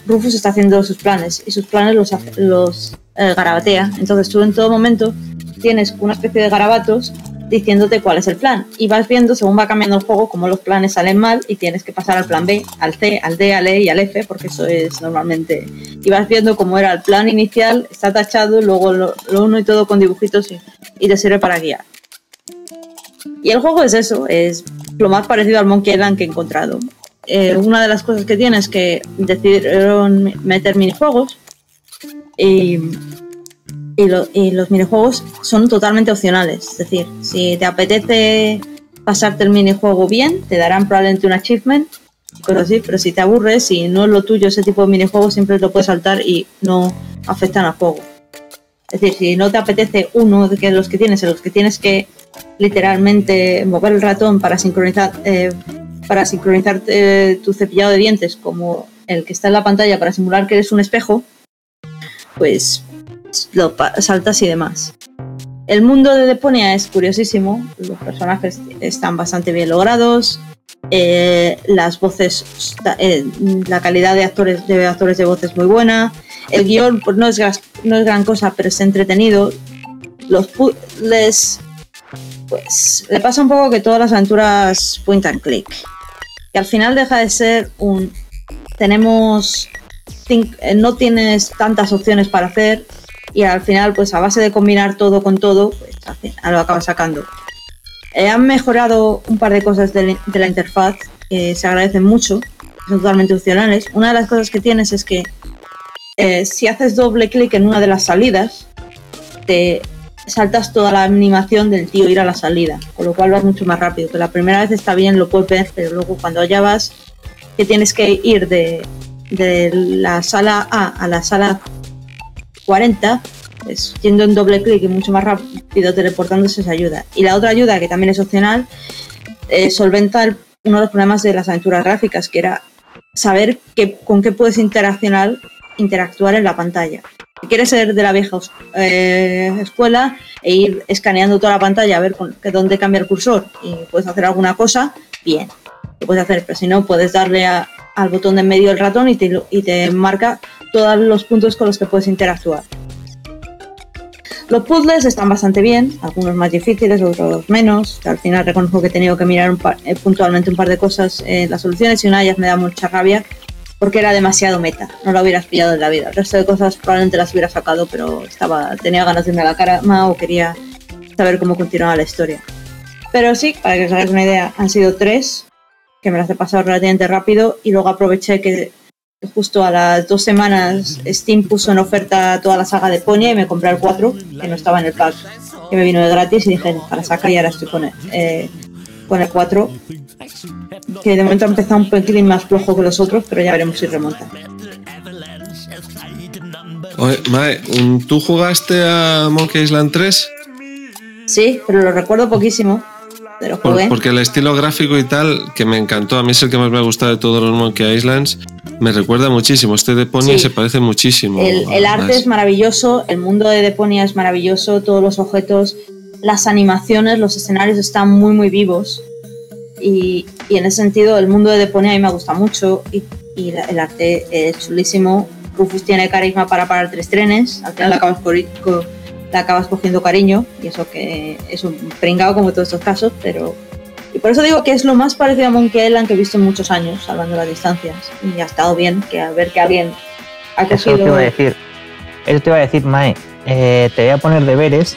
Rufus está haciendo sus planes y sus planes los, los eh, garabatea. Entonces tú en todo momento tienes una especie de garabatos diciéndote cuál es el plan. Y vas viendo, según va cambiando el juego, cómo los planes salen mal y tienes que pasar al plan B, al C, al D, al E y al F, porque eso es normalmente. Y vas viendo cómo era el plan inicial, está tachado, luego lo, uno y todo con dibujitos y, y te sirve para guiar. Y el juego es eso, es lo más parecido al Monkey Island que he encontrado. Eh, una de las cosas que tiene es que decidieron meter minijuegos y, y, lo- y los minijuegos son totalmente opcionales. Es decir, si te apetece pasarte el minijuego bien, te darán probablemente un achievement, cosas así, pero si te aburres, si no es lo tuyo ese tipo de minijuegos, siempre lo puedes saltar y no afectan al juego. Es decir, si no te apetece uno de que los que tienes, en los que tienes que literalmente mover el ratón para sincronizar, eh, para sincronizar eh, tu cepillado de dientes como el que está en la pantalla para simular que eres un espejo, pues lo saltas y demás. El mundo de Deponia es curiosísimo, los personajes están bastante bien logrados, eh, las voces, eh, la calidad de actores, de actores de muy buena, el guion pues, no, es, gran cosa, pero es entretenido. Los puzzles, pues le pasa un poco que todas las aventuras point and click, que al final deja de ser un... Tenemos... eh, no tienes tantas opciones para hacer y al final pues a base de combinar todo con todo pues al final lo acabas sacando. Eh, han mejorado un par de cosas de, de la interfaz que se agradecen mucho, son totalmente opcionales. Una de las cosas que tienes es que eh, si haces doble clic en una de las salidas, te saltas toda la animación del tío ir a la salida, con lo cual vas mucho más rápido. Que la primera vez está bien, lo puedes ver, pero luego cuando ya vas, que tienes que ir de, de la sala A a la sala 40, pues, yendo en doble clic y mucho más rápido teleportándose se ayuda. Y la otra ayuda, que también es opcional, solventa el- uno de los problemas de las aventuras gráficas, que era saber qué- con qué puedes interaccionar, interactuar en la pantalla. Si quieres ser de la vieja eh, escuela e ir escaneando toda la pantalla a ver con, que dónde cambia el cursor y puedes hacer alguna cosa, bien, lo puedes hacer, pero si no, puedes darle a- al botón de en medio del ratón y te, y te marca todos los puntos con los que puedes interactuar. Los puzzles están bastante bien, algunos más difíciles, otros menos. Al final reconozco que he tenido que mirar eh, puntualmente un par de cosas en las soluciones y una de ellas me da mucha rabia porque era demasiado meta. No la hubieras pillado en la vida. El resto de cosas probablemente las hubiera sacado, pero estaba tenía ganas de irme a la cama o quería saber cómo continuaba la historia. Pero sí, para que os hagáis una idea, han sido tres que me las he pasado relativamente rápido y luego aproveché que justo a las dos semanas Steam puso en oferta toda la saga de Ponya y me compré el 4, que no estaba en el pack, que me vino de gratis y dije, para sacar y ahora estoy con el, eh, con el 4, que de momento ha empezado un pelín más flojo que los otros, pero ya veremos si remonta. Oye, Mae, ¿tú jugaste a Monkey Island 3? Sí, pero lo recuerdo poquísimo, Por- jugué. porque el estilo gráfico y tal, que me encantó, a mí es el que más me ha gustado de todos los Monkey Islands, me recuerda muchísimo. Este de Pony Sí. se parece muchísimo. El, el arte es maravilloso, el mundo de Deponia es maravilloso, todos los objetos, las animaciones, los escenarios están muy, muy vivos. Y, y en ese sentido, el mundo de Deponia a mí me gusta mucho y, el arte es chulísimo. Rufus tiene carisma para parar tres trenes, al final acabas, le acabas cogiendo cariño, y eso que es un pringado como todos estos casos, pero. Y por eso digo que es lo más parecido a Monkey Island que he visto en muchos años, salvando las distancias. Y ha estado bien que a ver que alguien ha Eso cogido. te iba a decir. Eso te iba a decir, Mae. Eh, te voy a poner deberes.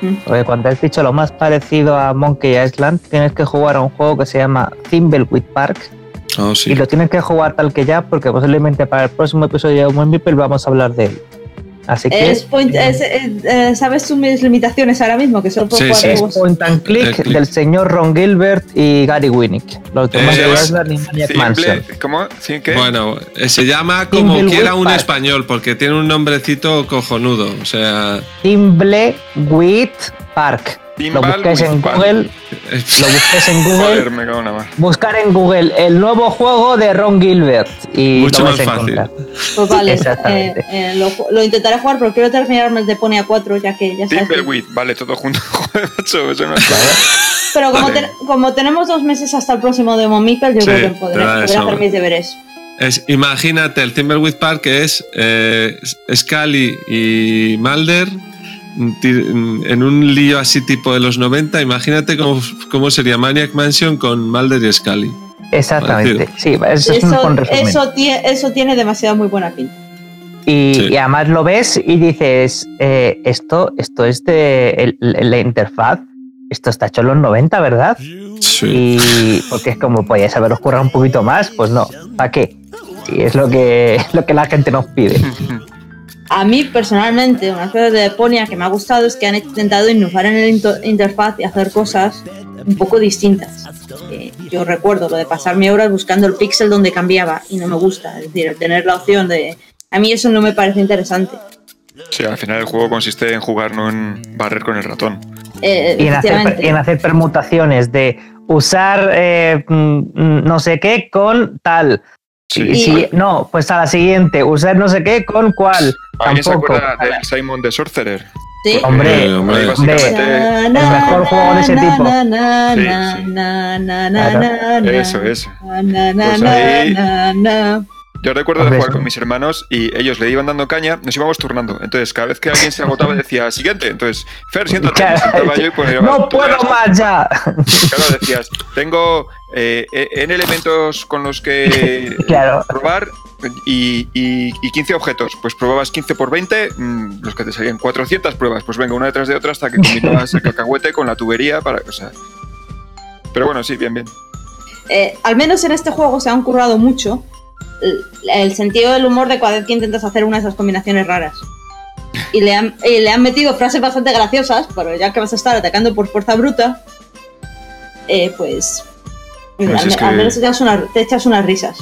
Mm. Porque cuando has dicho lo más parecido a Monkey Island, tienes que jugar a un juego que se llama Thimbleweed Park. Oh, sí. Y lo tienes que jugar tal que ya, porque posiblemente para el próximo episodio de People vamos a hablar de él. Así que Es point- es- es- eh, ¿Sabes tú mis limitaciones ahora mismo? Que solo puedo Sí, jugar sí. point and click El click. del señor Ron Gilbert y Gary Winnick. Los de Monkey es- Island y Maniac Mansion. ¿Cómo? ¿Sí, qué? Bueno, eh, se llama como quiera un Park. español, porque tiene un nombrecito cojonudo. O sea, Thimbleweed Park. Lo buscáis en. Google. Lo en Google. Joder, me cago en la mar. buscar en Google el nuevo juego de Ron Gilbert y Mucho lo más a fácil. encontrar. Pues vale, Exactamente. eh, eh, lo, lo intentaré jugar, pero quiero terminarme el de Pony a 4, ya que ya sabes. Thimbleweed, vale, todo junto. Pero como, Vale. te- como tenemos dos meses hasta el próximo de Momipel, yo Sí, creo que podré, podré hacer mis deberes. es- imagínate el Timberweed Park que es eh, Scully y Mulder en un lío así tipo de los 90. Imagínate cómo, cómo sería Maniac Mansion con Mulder y Scully. Exactamente. Sí, eso es un Eso, buen resumen. eso, tie- eso tiene demasiado muy buena pinta. y, Sí. y además lo ves y dices, eh, esto, esto es de el- la interfaz. Esto está hecho en los 90, ¿verdad? Sí. Y porque es como, podías haberos currado un poquito más, pues no. ¿Para qué? Sí, es lo que, lo que la gente nos pide. A mí personalmente, una cosa de Deponia que me ha gustado es que han intentado innovar en el into- interfaz y hacer cosas un poco distintas. Eh, yo recuerdo lo de pasarme horas buscando el píxel donde cambiaba y no me gusta. Es decir, el tener la opción de... A mí eso no me parece interesante. Sí, al final el juego consiste en jugar, no en barrer con el ratón. Eh, y en hacer, efectivamente. y en hacer permutaciones de usar eh, mm, mm, no sé qué con tal. Sí. Y si no, pues a la siguiente, usar no sé qué con cuál. ¿Alguien se acuerda del Simon the Sorcerer? Sí. Hombre, Eh, hombre. Básicamente- el mejor juego de ese tipo. Na, na, Sí, na, sí. na, na, na, Claro. na, na. Eso, eso. Na, na, na, Pues na, ahí- na, na. Yo recuerdo de jugar con mis hermanos y ellos le iban dando caña, nos íbamos turnando. Entonces, cada vez que alguien se agotaba, decía siguiente. Entonces, Fer, siéntate. Claro. Me sentaba yo y ponía, no puedo más ya. Claro, decías, tengo eh, en elementos con los que Claro. probar y, y- y 15 objetos. Pues probabas 15 por 20, mm, los que te salían 400 pruebas. Pues venga, una detrás de otra hasta que combinabas el cacahuete con la tubería para. O sea. Pero bueno, sí, bien, bien. Eh, al menos en este juego se han currado mucho el, sentido del humor de cada vez que intentas hacer una de esas combinaciones raras. Y le han, y le han metido frases bastante graciosas, pero ya que vas a estar atacando por fuerza bruta, eh, pues, Pues al, menos te echas, una- te echas unas risas.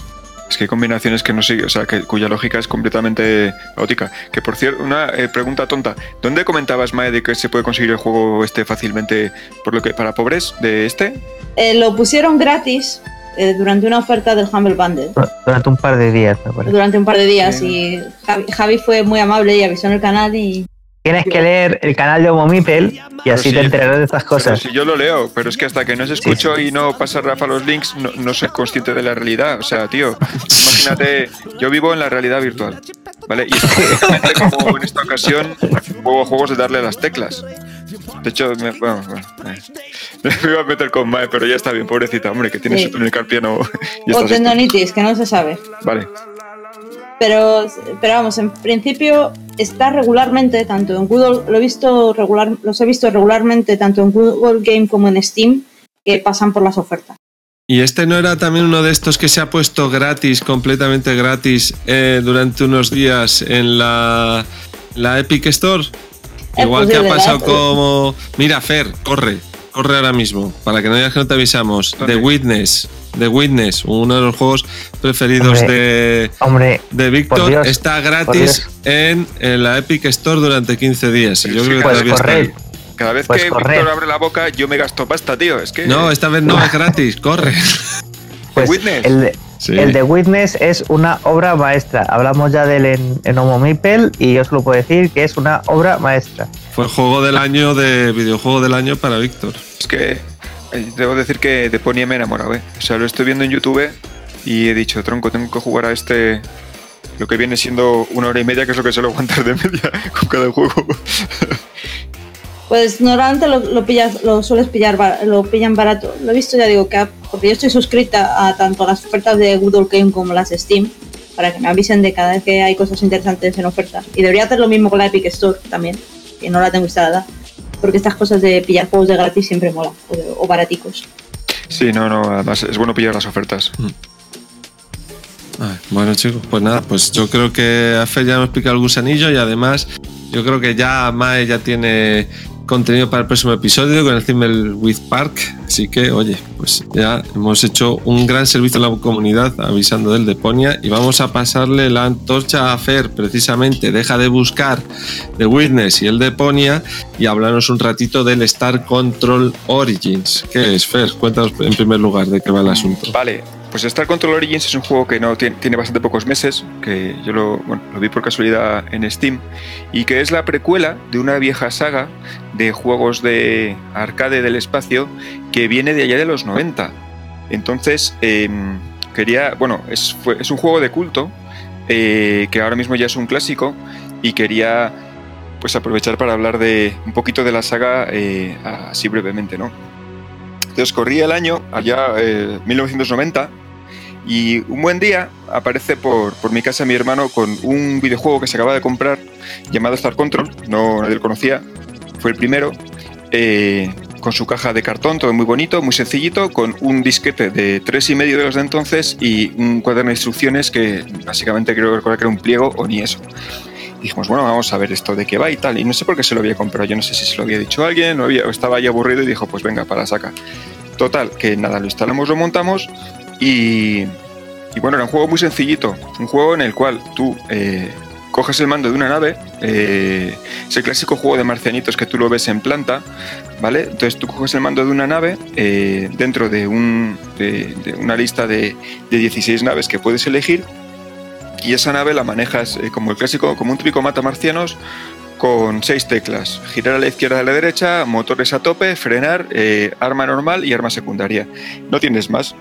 Es que hay combinaciones que no sé, o sea, que, cuya lógica es completamente caótica. Que por cierto, una eh, pregunta tonta. ¿Dónde comentabas, Mae, de que se puede conseguir el juego este fácilmente por lo que para pobres de este? Eh, lo pusieron gratis eh, durante una oferta del Humble Bundle. Durante un par de días, me parece. Durante un par de días Sí. y Javi, Javi fue muy amable y avisó en el canal y Tienes que leer el canal de Homo Mipel y así sí. te enterarás de estas Pero cosas. si yo lo leo, pero es que hasta que no se escucho y no pasa Rafa los links, no, no soy consciente de la realidad. O sea, tío, imagínate, yo vivo en la realidad virtual, ¿vale? Y específicamente como en esta ocasión juego juegos de darle las teclas. De hecho, me, bueno, bueno, eh, me iba a meter con Mae, pero ya está bien, pobrecita, hombre, que tiene Sí. su y o tendonitis, que no se sabe. Vale. Pero, pero vamos, en principio está regularmente, tanto en Google, lo he visto regular, los he visto regularmente tanto en Google Game como en Steam, que pasan por las ofertas. ¿Y este no era también uno de estos que se ha puesto gratis, completamente gratis, eh, durante unos días en la, la Epic Store? Es Igual que ha pasado como... Mira, Fer, corre, corre ahora mismo, para que no digas que no te avisamos. The Witness, The Witness, uno de los juegos preferidos Hombre, de, Hombre, de Víctor, Dios, está gratis en, en la Epic Store durante 15 días. Y yo Sí, creo que pues todavía está. Cada vez Pues que correr. Víctor abre la boca, yo me gasto pasta, tío. Es que. No, esta vez no es gratis, corre. Pues Witness. el, de- Sí. el de Witness es una obra maestra. Hablamos ya de él en, en Homo Mipel y yo os lo puedo decir que es una obra maestra. Fue el juego del año de videojuego del año para Víctor. Es que debo decir que de Pony me he enamorado, ¿eh? O sea, lo estoy viendo en YouTube y he dicho, tronco, tengo que jugar a este. Lo que viene siendo una hora y media, que es lo que suelo aguantar de media con cada juego. Pues normalmente lo, lo pillas, lo sueles pillar, lo pillan barato. Lo he visto, ya digo, que porque yo estoy suscrita a tanto las ofertas de Google Game como las de Steam, para que me avisen de cada vez que hay cosas interesantes en oferta. Y debería hacer lo mismo con la Epic Store también, que no la tengo instalada, porque estas cosas de pillar juegos de gratis siempre mola, o, de- o baraticos. Sí, no, no, además es bueno pillar las ofertas. Ay, bueno chicos, pues nada, pues yo creo que a Fer ya nos pica el gusanillo y además yo creo que ya Mae ya tiene contenido para el próximo episodio con el Thimmel with Park, así que oye, pues ya hemos hecho un gran servicio a la comunidad avisando del Deponia y vamos a pasarle la antorcha a Fer precisamente, deja de buscar The Witness y el Deponia y hablarnos un ratito del Star Control Origins. ¿Qué es Fer? Cuéntanos en primer lugar de qué va el asunto. Vale, pues Star Control Origins es un juego que no tiene, tiene bastante pocos meses, que yo lo, bueno, lo vi por casualidad en Steam, y que es la precuela de una vieja saga de juegos de arcade del espacio que viene de allá de los 90. Entonces, em, quería, bueno, es, fue- es un juego de culto, eh, que ahora mismo ya es un clásico, y quería pues aprovechar para hablar de un poquito de la saga eh, así brevemente, ¿no? Entonces corría el año, allá eh, 1990, y un buen día aparece por, por mi casa mi hermano con un videojuego que se acaba de comprar llamado Star Control, no nadie lo conocía, fue el primero, eh, con su caja de cartón, todo muy bonito, muy sencillito, con un disquete de tres y medio de los de entonces y un cuaderno de instrucciones que básicamente creo recordar que era un pliego o ni eso. Dijimos, bueno, vamos a ver esto de qué va y tal. Y no sé por qué se lo había comprado. Yo no sé si se lo había dicho a alguien o, estaba ahí aburrido y dijo, pues venga, para saca. Total, que nada, lo instalamos, lo montamos y, bueno, era un juego muy sencillito. Un juego en el cual tú eh, coges el mando de una nave. eh, es el clásico juego de marcianitos que tú lo ves en planta. ¿Vale? Entonces tú coges el mando de una nave eh, dentro de una lista de, de 16 naves que puedes elegir y esa nave la manejas eh, como el clásico, como un típico mata marcianos, con seis teclas. Girar a la izquierda y a la derecha, motores a tope, frenar, eh, arma normal y arma secundaria. No tienes más.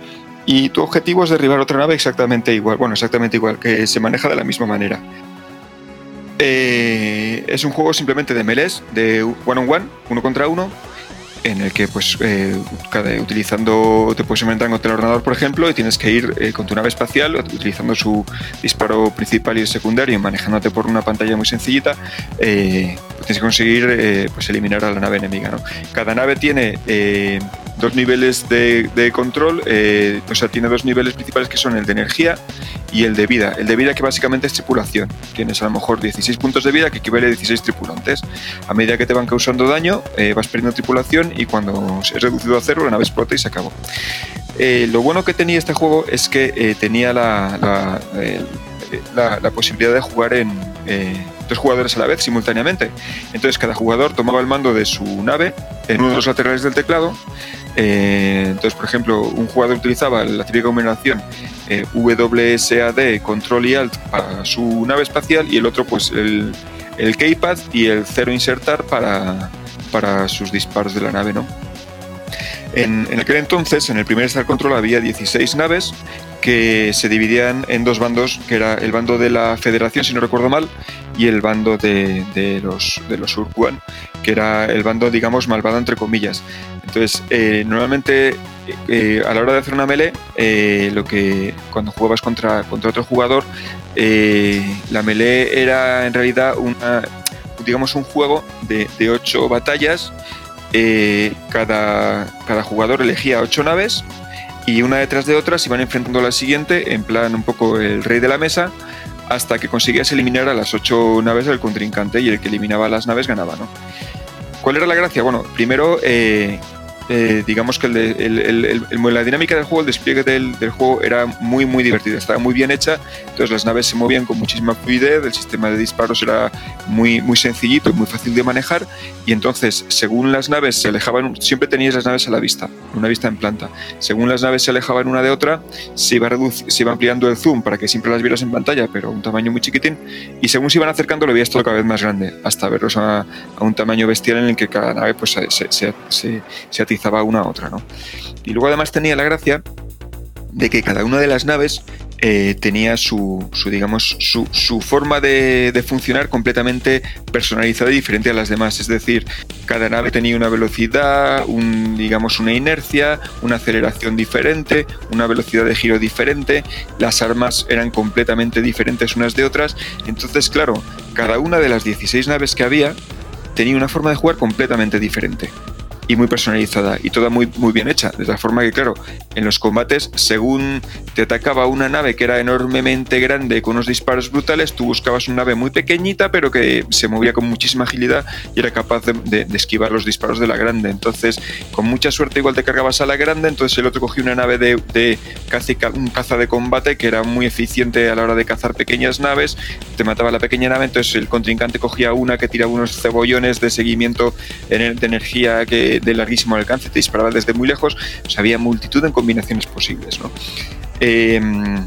Y tu objetivo es derribar otra nave exactamente igual, bueno, exactamente igual, que se maneja de la misma manera. Eh, es un juego simplemente de melees, de one on one, uno contra uno, en el que pues eh, utilizando te puedes inventar con el ordenador por ejemplo y tienes que ir eh, con tu nave espacial utilizando su disparo principal y secundario manejándote por una pantalla muy sencillita eh, tienes que conseguir pues eliminar a la nave enemiga ¿no? cada nave tiene dos niveles de, de control o sea tiene dos niveles principales que son el de energía y el de vida. El de vida que básicamente es tripulación. Tienes a lo mejor 16 puntos de vida que equivale a 16 tripulantes. A medida que te van causando daño, eh, vas perdiendo tripulación y cuando es reducido a cero, la nave explota y se acabó. Eh, lo bueno que tenía este juego es que eh, tenía la, la, posibilidad de jugar en dos jugadores a la vez simultáneamente. Entonces cada jugador tomaba el mando de su nave en uno de los laterales del teclado eh, entonces, por ejemplo, un jugador utilizaba la típica combinación eh, WSAD, control y alt para su nave espacial y el otro pues el, el keypad y el cero insertar para, para sus disparos de la nave, ¿no? En, en, aquel entonces, en el primer Star Control había 16 naves que se dividían en dos bandos, que era el bando de la Federación, si no recuerdo mal, y el bando de, de los, de los Urquan, que era el bando, digamos, malvado entre comillas. Entonces, eh, normalmente eh, a la hora de hacer una melee, eh, lo que cuando jugabas contra, contra otro jugador, la melee era en realidad una, digamos, un juego de, de ocho batallas. cada, cada jugador elegía ocho naves y una detrás de otra se iban enfrentando a la siguiente, en plan un poco el rey de la mesa, hasta que conseguías eliminar a las ocho naves del contrincante y el que eliminaba las naves ganaba, ¿no? ¿Cuál era la gracia? Bueno, primero eh, eh, digamos que la dinámica del juego, el despliegue del, juego era muy, muy divertido, estaba muy bien hecha, entonces las naves se movían con muchísima fluidez, el sistema de disparos era muy, muy sencillito y muy fácil de manejar, y entonces, según las naves se alejaban, siempre tenías las naves a la vista, una vista en planta, según las naves se alejaban una de otra, se iba, se iba ampliando el zoom para que siempre las vieras en pantalla, pero a un tamaño muy chiquitín, y según se iban acercando lo veías todo cada vez más grande, hasta verlos a, un tamaño bestial en el que cada nave pues, se, se, se, se una a otra, ¿no? Y luego además tenía la gracia de que cada una de las naves eh, tenía su, digamos, su, forma de, funcionar completamente personalizada y diferente a las demás. Es decir, cada nave tenía una velocidad, un, digamos, una inercia, una aceleración diferente, una velocidad de giro diferente, las armas eran completamente diferentes unas de otras. Entonces, claro, cada una de las 16 naves que había tenía una forma de jugar completamente diferente y muy personalizada y toda muy, muy bien hecha. De tal forma que, claro, en los combates, según te atacaba una nave que era enormemente grande con unos disparos brutales, tú buscabas una nave muy pequeñita pero que se movía con muchísima agilidad y era capaz de, esquivar los disparos de la grande. Entonces, con mucha suerte igual te cargabas a la grande, entonces el otro cogía una nave de, de caza, un caza de combate que era muy eficiente a la hora de cazar pequeñas naves, te mataba la pequeña nave, entonces el contrincante cogía una que tiraba unos cebollones de seguimiento de energía que de, larguísimo alcance, te disparaba desde muy lejos, había multitud de combinaciones posibles. ¿no? Em,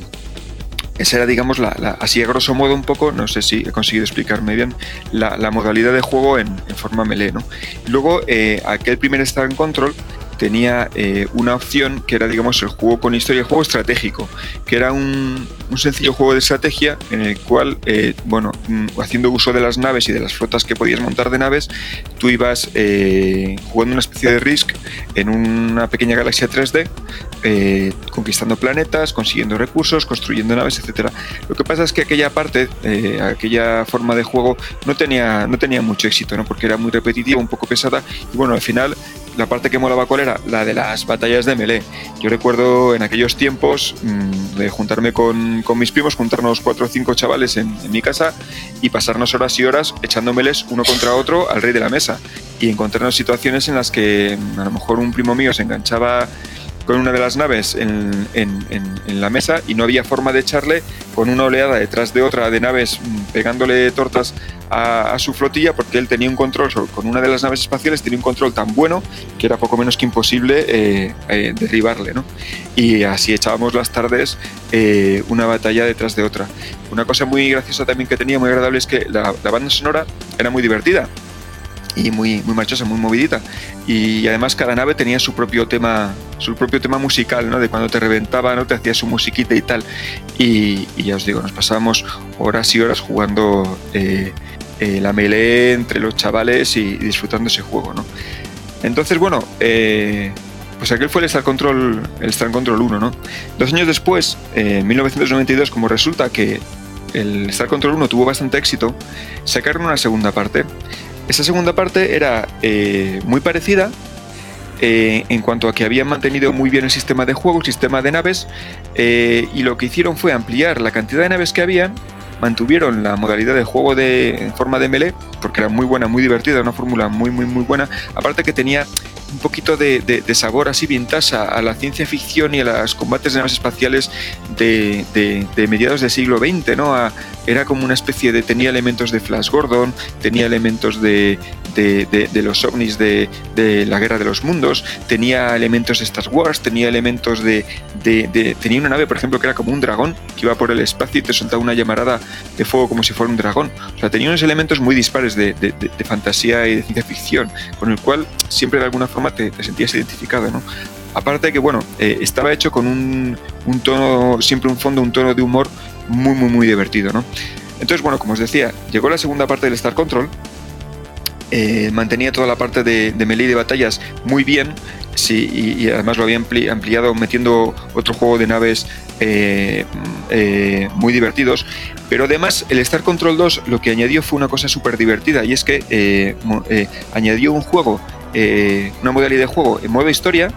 esa era, digamos, la, así a grosso modo un poco, no sé si he conseguido explicarme bien, la, modalidad de juego en, forma melee. ¿no? Luego, eh, aquel primer Star Control tenía eh, una opción que era, digamos, el juego con historia, el juego estratégico, que era un, sencillo juego de estrategia en el cual, eh, bueno, mm, haciendo uso de las naves y de las flotas que podías montar de naves, tú ibas eh, jugando una especie de Risk en una pequeña galaxia 3D, conquistando planetas, consiguiendo recursos, construyendo naves, etc. Lo que pasa es que aquella parte, aquella forma de juego, no tenía, no tenía mucho éxito, ¿no? porque era muy repetitiva, un poco pesada, y bueno, al final la parte que molaba cuál era la de las batallas de melee. Yo recuerdo en aquellos tiempos mm, de juntarme con, mis primos, juntarnos cuatro o cinco chavales en, mi casa y pasarnos horas y horas echando melees uno contra otro al rey de la mesa y encontrarnos situaciones en las que mm, a lo mejor un primo mío se enganchaba con una de las naves en, la mesa y no había forma de echarle con una oleada detrás de otra de naves mm, pegándole tortas a, su flotilla porque él tenía un control con una de las naves espaciales, tenía un control tan bueno que era poco menos que imposible eh, eh, derribarle. ¿no? Y así echábamos las tardes eh, una batalla detrás de otra. una cosa muy graciosa también que tenía, muy agradable, es que la banda sonora era muy divertida y muy, muy marchosa, muy movidita. Y además cada nave tenía su propio tema, su propio tema musical, ¿no? De cuando te reventaba, ¿no? Te hacía su musiquita y tal. Y, y ya os digo, nos pasábamos horas y horas jugando eh, eh, la melee entre los chavales y, disfrutando ese juego, ¿no? Entonces, bueno, eh, pues aquel fue el Star Control, el Star Control 1, ¿no? Dos años después, en 1992, como resulta que el Star Control 1 tuvo bastante éxito, sacaron una segunda parte esa segunda parte era eh, muy parecida eh, en cuanto a que habían mantenido muy bien el sistema de juego, el sistema de naves, eh, y lo que hicieron fue ampliar la cantidad de naves que habían, mantuvieron la modalidad de juego de, en forma de melee, porque era muy buena, muy divertida, una fórmula muy, muy, muy buena, aparte que tenía un poquito de, sabor así vintage a, la ciencia ficción y a los combates de naves espaciales de, mediados del siglo XX, ¿no? Era como una especie de, tenía elementos de Flash Gordon, tenía elementos de, los ovnis de, la Guerra de los Mundos, tenía elementos de Star Wars, tenía elementos de, tenía una nave, por ejemplo, que era como un dragón, que iba por el espacio y te soltaba una llamarada de fuego como si fuera un dragón. O sea, tenía unos elementos muy dispares de, fantasía y de ciencia ficción, con el cual siempre de alguna forma te, sentías identificado, ¿no? Aparte de que, bueno, eh, estaba hecho con un, un tono, siempre un fondo, un tono de humor muy, muy, muy divertido, ¿no? Entonces, bueno, como os decía, llegó la segunda parte del Star Control, eh, mantenía toda la parte de, melee de batallas muy bien, sí, y, además lo había ampliado metiendo otro juego de naves eh, eh, muy divertidos. Pero además el Star Control 2 lo que añadió fue una cosa súper divertida y es que añadió un juego, una modalidad de juego en modo historia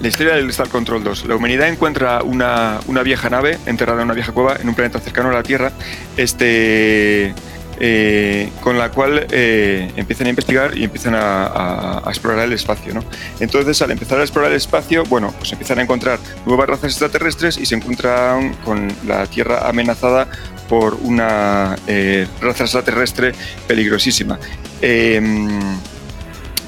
la historia del Star Control 2. La humanidad encuentra una, vieja nave enterrada en una vieja cueva en un planeta cercano a la Tierra, este, eh, con la cual eh, empiezan a investigar y empiezan a, explorar el espacio. ¿no? Entonces, al empezar a explorar el espacio, bueno, pues empiezan a encontrar nuevas razas extraterrestres y se encuentran con la Tierra amenazada por una eh, raza extraterrestre peligrosísima.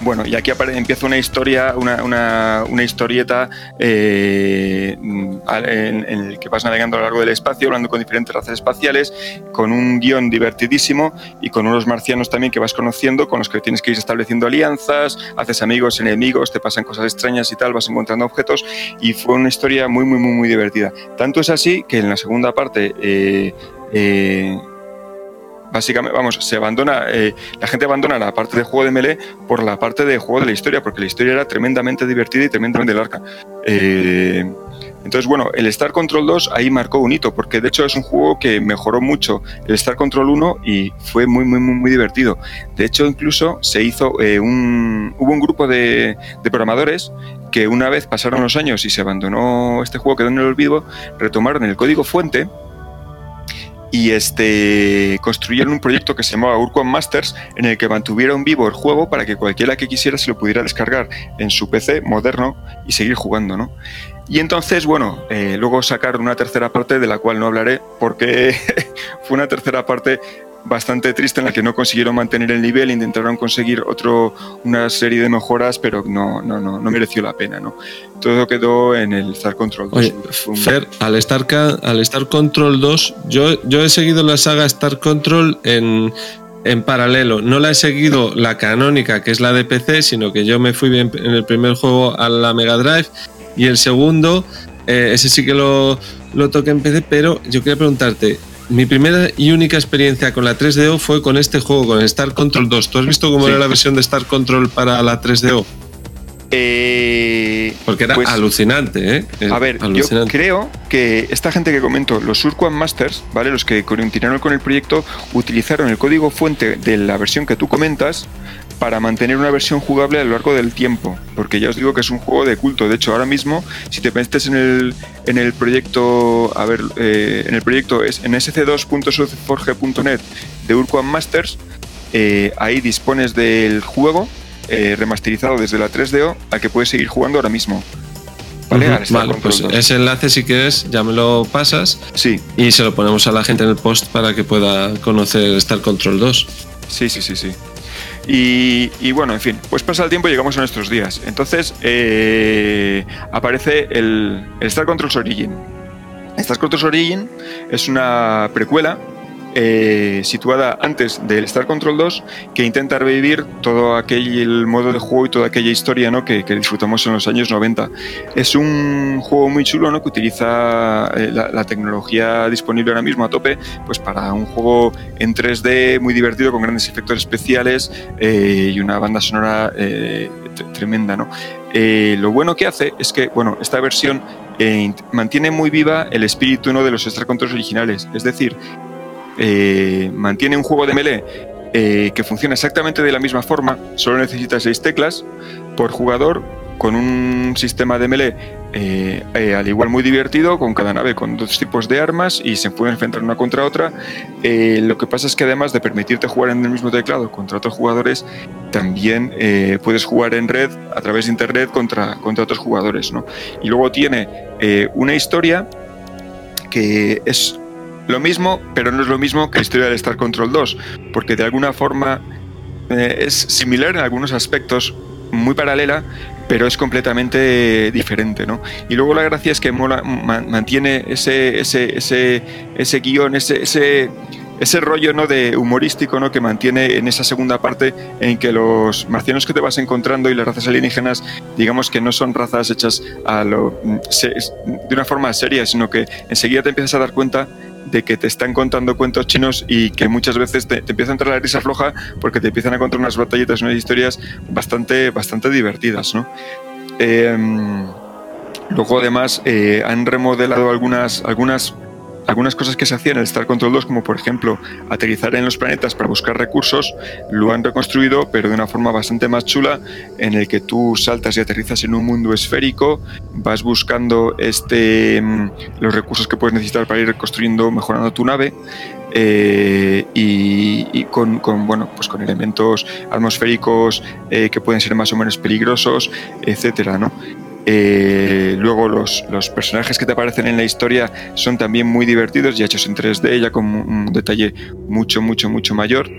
Bueno, y aquí empieza una historia, una, historieta eh, en, el que vas navegando a lo largo del espacio, hablando con diferentes razas espaciales, con un guion divertidísimo y con unos marcianos también que vas conociendo, con los que tienes que ir estableciendo alianzas, haces amigos, enemigos, te pasan cosas extrañas y tal, vas encontrando objetos y fue una historia muy, muy, muy, muy divertida. Tanto es así que en la segunda parte... Eh, eh, básicamente, vamos, se abandona, eh, la gente abandona la parte de juego de melee por la parte de juego de la historia, porque la historia era tremendamente divertida y tremendamente larga. Eh, entonces, bueno, el Star Control 2 ahí marcó un hito, porque de hecho es un juego que mejoró mucho el Star Control 1 y fue muy, muy, muy, divertido. De hecho, incluso se hizo eh, un. Hubo un grupo de, de, programadores que una vez pasaron los años y se abandonó este juego, quedó en el olvido, retomaron el código fuente y este, construyeron un proyecto que se llamaba Urquan Masters en el que mantuvieron vivo el juego para que cualquiera que quisiera se lo pudiera descargar en su PC moderno y seguir jugando, ¿no? Y entonces, bueno, eh, luego sacaron una tercera parte de la cual no hablaré porque fue una tercera parte bastante triste en la que no consiguieron mantener el nivel, intentaron conseguir otro, una serie de mejoras, pero no, no, no, no mereció la pena. ¿no? Todo quedó en el Star Control 2. Oye, Fer, al Star, al Star Control 2, yo, yo he seguido la saga Star Control en, en paralelo. No la he seguido la canónica, que es la de PC, sino que yo me fui bien en el primer juego a la Mega Drive y el segundo, eh, ese sí que lo, lo toqué en PC, pero yo quería preguntarte, mi primera y única experiencia con la 3DO fue con este juego, con Star Control 2. ¿Tú has visto cómo era la versión de Star Control para la 3DO? Eh, Porque era pues, alucinante, ¿eh? A ver, yo creo que esta gente que comento, los Surquan Masters, ¿vale? Los que continuaron con el proyecto, utilizaron el código fuente de la versión que tú comentas para mantener una versión jugable a lo largo del tiempo, porque ya os digo que es un juego de culto. De hecho, ahora mismo, si te metes en el, en el proyecto, a ver, eh, en el proyecto es en sc2.forge.net de Urquan Masters, eh, ahí dispones del juego eh, remasterizado desde la 3DO al que puedes seguir jugando ahora mismo. ¿Vale? vale pues ese enlace si quieres ya me lo pasas sí. y se lo ponemos a la gente en el post para que pueda conocer Star Control 2. Sí, sí, sí, sí. Y, bueno, en fin, pues pasa el tiempo y llegamos a nuestros días. Entonces eh, aparece el, Star Controls Origin. Star Control Origin es una precuela eh, situada antes del Star Control 2 que intenta revivir todo aquel modo de juego y toda aquella historia ¿no? que, disfrutamos en los años 90. Es un juego muy chulo ¿no? que utiliza eh, la, tecnología disponible ahora mismo a tope pues para un juego en 3D muy divertido con grandes efectos especiales eh, y una banda sonora tremenda. ¿no? lo bueno que hace es que bueno, esta versión mantiene muy viva el espíritu ¿no? de los Star Controls originales. Es decir, eh, mantiene un juego de melee eh, que funciona exactamente de la misma forma, solo necesita seis teclas por jugador, con un sistema de melee eh, al igual muy divertido, con cada nave con dos tipos de armas y se pueden enfrentar una contra otra. lo que pasa es que además de permitirte jugar en el mismo teclado contra otros jugadores, también puedes jugar en red a través de internet contra, contra otros jugadores. ¿no? Y luego tiene una historia que es lo mismo, pero no es lo mismo que la historia del Star Control 2, porque de alguna forma eh, es similar en algunos aspectos, muy paralela, pero es completamente diferente, ¿no? Y luego la gracia es que mantiene ese, ese, ese, ese guion, ese, ese ese rollo ¿no? de humorístico ¿no? que mantiene en esa segunda parte en que los marcianos que te vas encontrando y las razas alienígenas, digamos que no son razas hechas a lo, de una forma seria, sino que enseguida te empiezas a dar cuenta de que te están contando cuentos chinos y que muchas veces te, empieza a entrar la risa floja porque te empiezan a contar unas batallitas, unas historias bastante, bastante divertidas, ¿no? Em, luego además eh, han remodelado algunas, algunas algunas cosas que se hacían en Star Control 2, como por ejemplo aterrizar en los planetas para buscar recursos, lo han reconstruido, pero de una forma bastante más chula, en el que tú saltas y aterrizas en un mundo esférico, vas buscando este, mm, los recursos que puedes necesitar para ir reconstruyendo, mejorando tu nave. Eh, y, con, bueno, pues con elementos atmosféricos eh, que pueden ser más o menos peligrosos, etcétera, ¿no? Eh, luego los, los, personajes que te aparecen en la historia son también muy divertidos, ya hechos en 3D, ya con un detalle mucho, mucho, mucho mayor.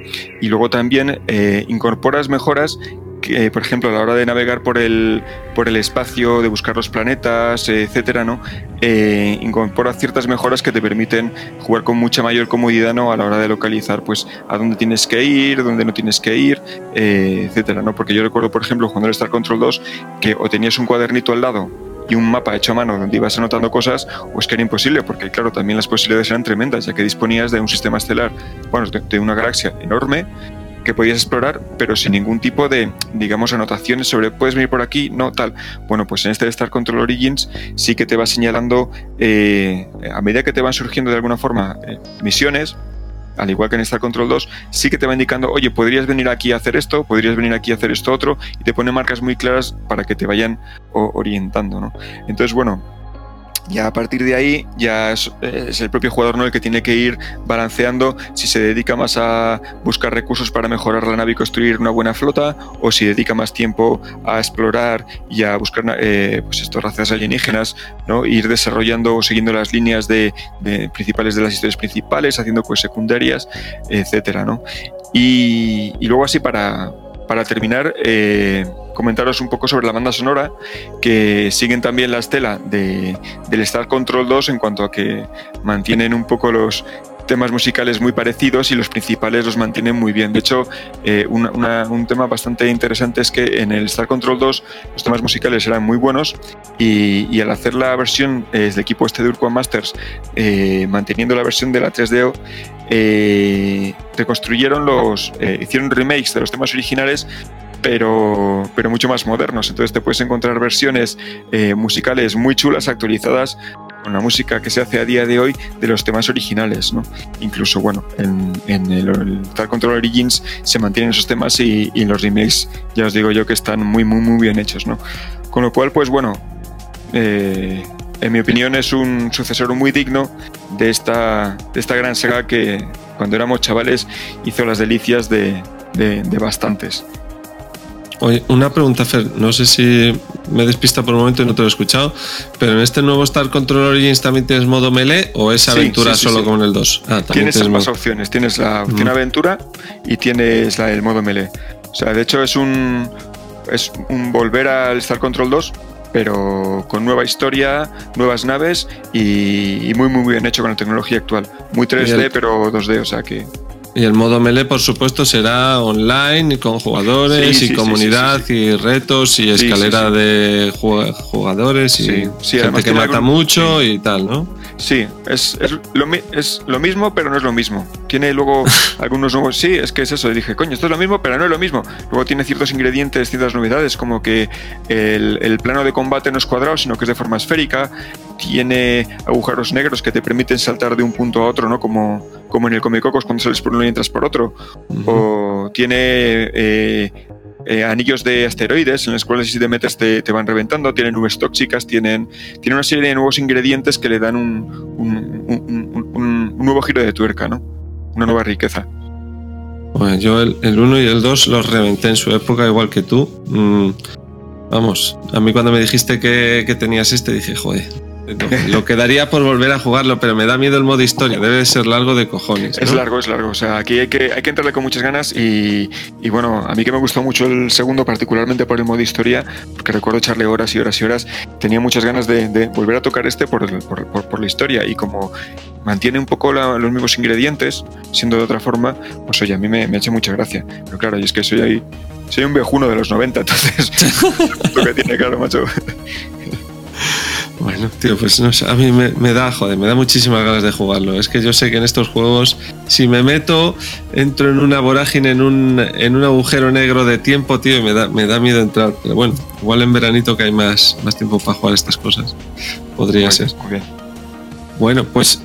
Y luego también eh, incorporas mejoras que, por ejemplo, a la hora de navegar por el, por el espacio, de buscar los planetas, etcétera, ¿no? Eh, incorpora ciertas mejoras que te permiten jugar con mucha mayor comodidad ¿no? a la hora de localizar pues, a dónde tienes que ir, dónde no tienes que ir, eh, etcétera, ¿no? Porque yo recuerdo, por ejemplo, jugando el Star Control 2, que o tenías un cuadernito al lado y un mapa hecho a mano donde ibas anotando cosas, o es que era imposible, porque claro, también las posibilidades eran tremendas, ya que disponías de un sistema estelar, bueno, de una galaxia enorme, que podías explorar, pero sin ningún tipo de, digamos, anotaciones sobre puedes venir por aquí, no tal. Bueno, pues en este Star Control Origins sí que te va señalando, eh, a medida que te van surgiendo de alguna forma eh, misiones, al igual que en Star Control 2, sí que te va indicando, oye, podrías venir aquí a hacer esto, podrías venir aquí a hacer esto otro, y te pone marcas muy claras para que te vayan orientando, ¿no? Entonces, bueno, ya a partir de ahí ya es, el propio jugador ¿no? el que tiene que ir balanceando si se dedica más a buscar recursos para mejorar la nave y construir una buena flota o si dedica más tiempo a explorar y a buscar eh, pues estas razas alienígenas, ¿no? ir desarrollando o siguiendo las líneas de, principales de las historias principales, haciendo pues secundarias, etcétera, ¿no? Y luego así para, para terminar, eh, comentaros un poco sobre la banda sonora, que siguen también la estela de, del Star Control 2 en cuanto a que mantienen un poco los temas musicales muy parecidos y los principales los mantienen muy bien. De hecho, eh, un tema bastante interesante es que en el Star Control 2 los temas musicales eran muy buenos y, al hacer la versión eh, del equipo este de Urquan Masters, manteniendo la versión de la 3DO, eh, reconstruyeron los, eh, hicieron remakes de los temas originales, pero, pero mucho más modernos. Entonces te puedes encontrar versiones eh, musicales muy chulas, actualizadas con la música que se hace a día de hoy de los temas originales, ¿no? Incluso, bueno, en, el, Star Control Origins se mantienen esos temas y, y, los remakes, ya os digo yo, que están muy, muy, muy bien hechos, ¿no? Con lo cual, pues bueno, eh, en mi opinión, es un sucesor muy digno de esta, de esta gran saga que cuando éramos chavales hizo las delicias de, bastantes. Oye, una pregunta, Fer. No sé si me despista por un momento y no te lo he escuchado, pero en este nuevo Star Control Origins también tienes modo melee o es aventura solo como en el 2? Ah, tienes, más opciones. Tienes la opción aventura y tienes el modo melee. O sea, de hecho es un, es un volver al Star Control 2 pero con nueva historia, nuevas naves y, y muy, muy bien hecho con la tecnología actual. Muy 3D, pero 2D, o sea que. Y el modo melee, por supuesto, será online con jugadores Sí, sí, y comunidad sí, y retos y escalera de ju- jugadores y gente que mata mucho y tal, ¿no? Sí, es, es, lo, es lo mismo, pero no es lo mismo. Tiene luego algunos nuevos. Sí, es que es eso. Dije, coño, esto es lo mismo, pero no es lo mismo. Luego tiene ciertos ingredientes, ciertas novedades, como que el, el plano de combate no es cuadrado, sino que es de forma esférica. Tiene agujeros negros que te permiten saltar de un punto a otro, ¿no? Como, como en el Comicocos cuando sales por uno y entras por otro. O tiene eh, eh, anillos de asteroides en los cuales si te metes te, te van reventando, tienen nubes tóxicas, tienen, tiene una serie de nuevos ingredientes que le dan un, un- nuevo giro de tuerca, ¿no? Una nueva riqueza. Bueno, yo el, el 1 y el 2 los reventé en su época, igual que tú. Mm, vamos, a mí cuando me dijiste que, que tenías este, dije, joder, lo, quedaría por volver a jugarlo, pero me da miedo el modo historia, debe ser largo de cojones. Es ¿no? largo, es largo. O sea, aquí hay que, hay que entrarle con muchas ganas y, y bueno, a mí que me gustó mucho el segundo, particularmente por el modo historia, porque recuerdo echarle horas y horas y horas, tenía muchas ganas de, de volver a tocar este por, el- por, por- por la historia y como mantiene un poco la- los mismos ingredientes, siendo de otra forma, pues oye, a mí me, me ha hecho mucha gracia. Pero claro, y es que soy ahí, soy un viejuno de los 90, entonces lo que tiene claro, macho. Bueno, tío, pues no sé, a mí me, me da, joder, me da muchísimas ganas de jugarlo. Es que yo sé que en estos juegos, si me meto, entro en una vorágine, en un, en un agujero negro de tiempo, tío, y me da, me da miedo entrar. Pero bueno, igual en veranito que hay más, más tiempo para jugar estas cosas. Podría Muy ser. bien, muy bien. Bueno, pues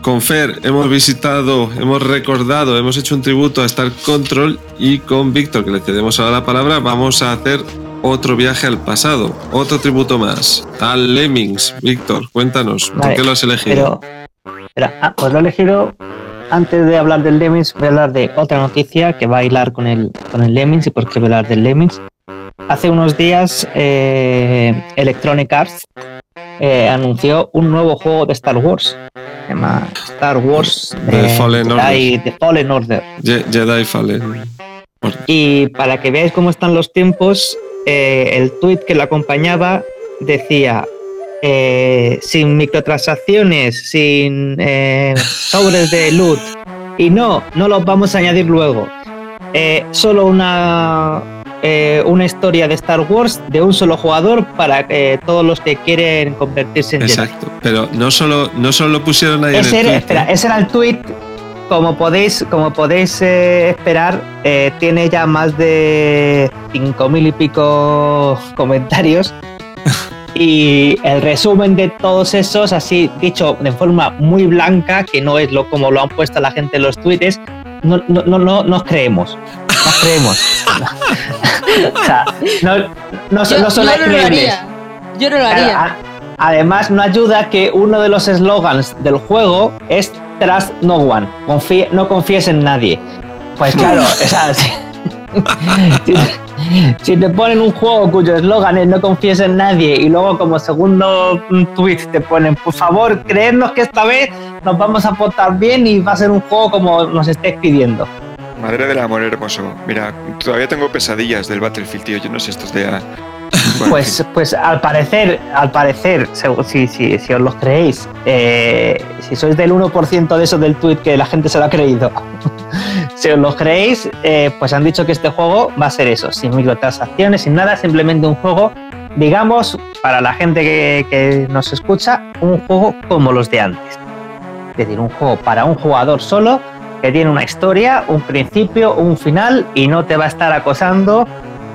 con Fer hemos visitado, hemos recordado, hemos hecho un tributo a Star Control y con Víctor, que le cedemos ahora la palabra, vamos a hacer otro viaje al pasado, otro tributo más, al Lemmings. Víctor, cuéntanos, ¿por qué lo has elegido? Pero, ah, pues lo he elegido. Antes de hablar del Lemmings, voy a hablar de otra noticia que va a hilar con el, con el Lemmings y por qué voy a hablar del Lemmings. Hace unos días, eh, Electronic Arts eh, anunció un nuevo juego de Star Wars. Se llama Star Wars The eh, Fallen Jedi- The Fallen Order. Je- Jedi Fallen. Y para que veáis cómo están los tiempos, eh, el tweet que lo acompañaba decía: eh, sin microtransacciones, sin eh, sobres de loot. Y no, no los vamos a añadir luego. Eh, solo una, una historia de Star Wars de un solo jugador para todos los que quieren convertirse en Jedi. Exacto. Pero no solo, no solo lo pusieron ahí Ese en el era, tweet, espera, ese era el tweet. Como podéis, como podéis eh, esperar, eh, tiene ya más de 5.000 y pico comentarios. y el resumen de todos esos, así dicho de forma muy blanca, que no es lo como lo han puesto la gente en los tweets, no, no, no, no nos creemos. Nos creemos. o sea, no, no, Yo, no son yo no lo haría. Yo no lo haría. a- además, no ayuda que uno de los eslogans del juego es Trust No One, no confíes en nadie. Pues claro, o sea, si, te ponen un juego cuyo eslogan es no confíes en nadie y luego como segundo mm, tweet te ponen, por favor, creednos que esta vez nos vamos a portar bien y va a ser un juego como nos estéis pidiendo. Madre del amor hermoso. Mira, todavía tengo pesadillas del Battlefield, tío. Yo no sé estos de... Pues, pues al parecer, al parecer, si, si, si os lo creéis, eh, si sois del 1% de eso del tweet que la gente se lo ha creído, si os lo creéis, eh, pues han dicho que este juego va a ser eso, sin microtransacciones, sin nada, simplemente un juego, digamos, para la gente que, que nos escucha, un juego como los de antes. Es decir, un juego para un jugador solo que tiene una historia, un principio, un final y no te va a estar acosando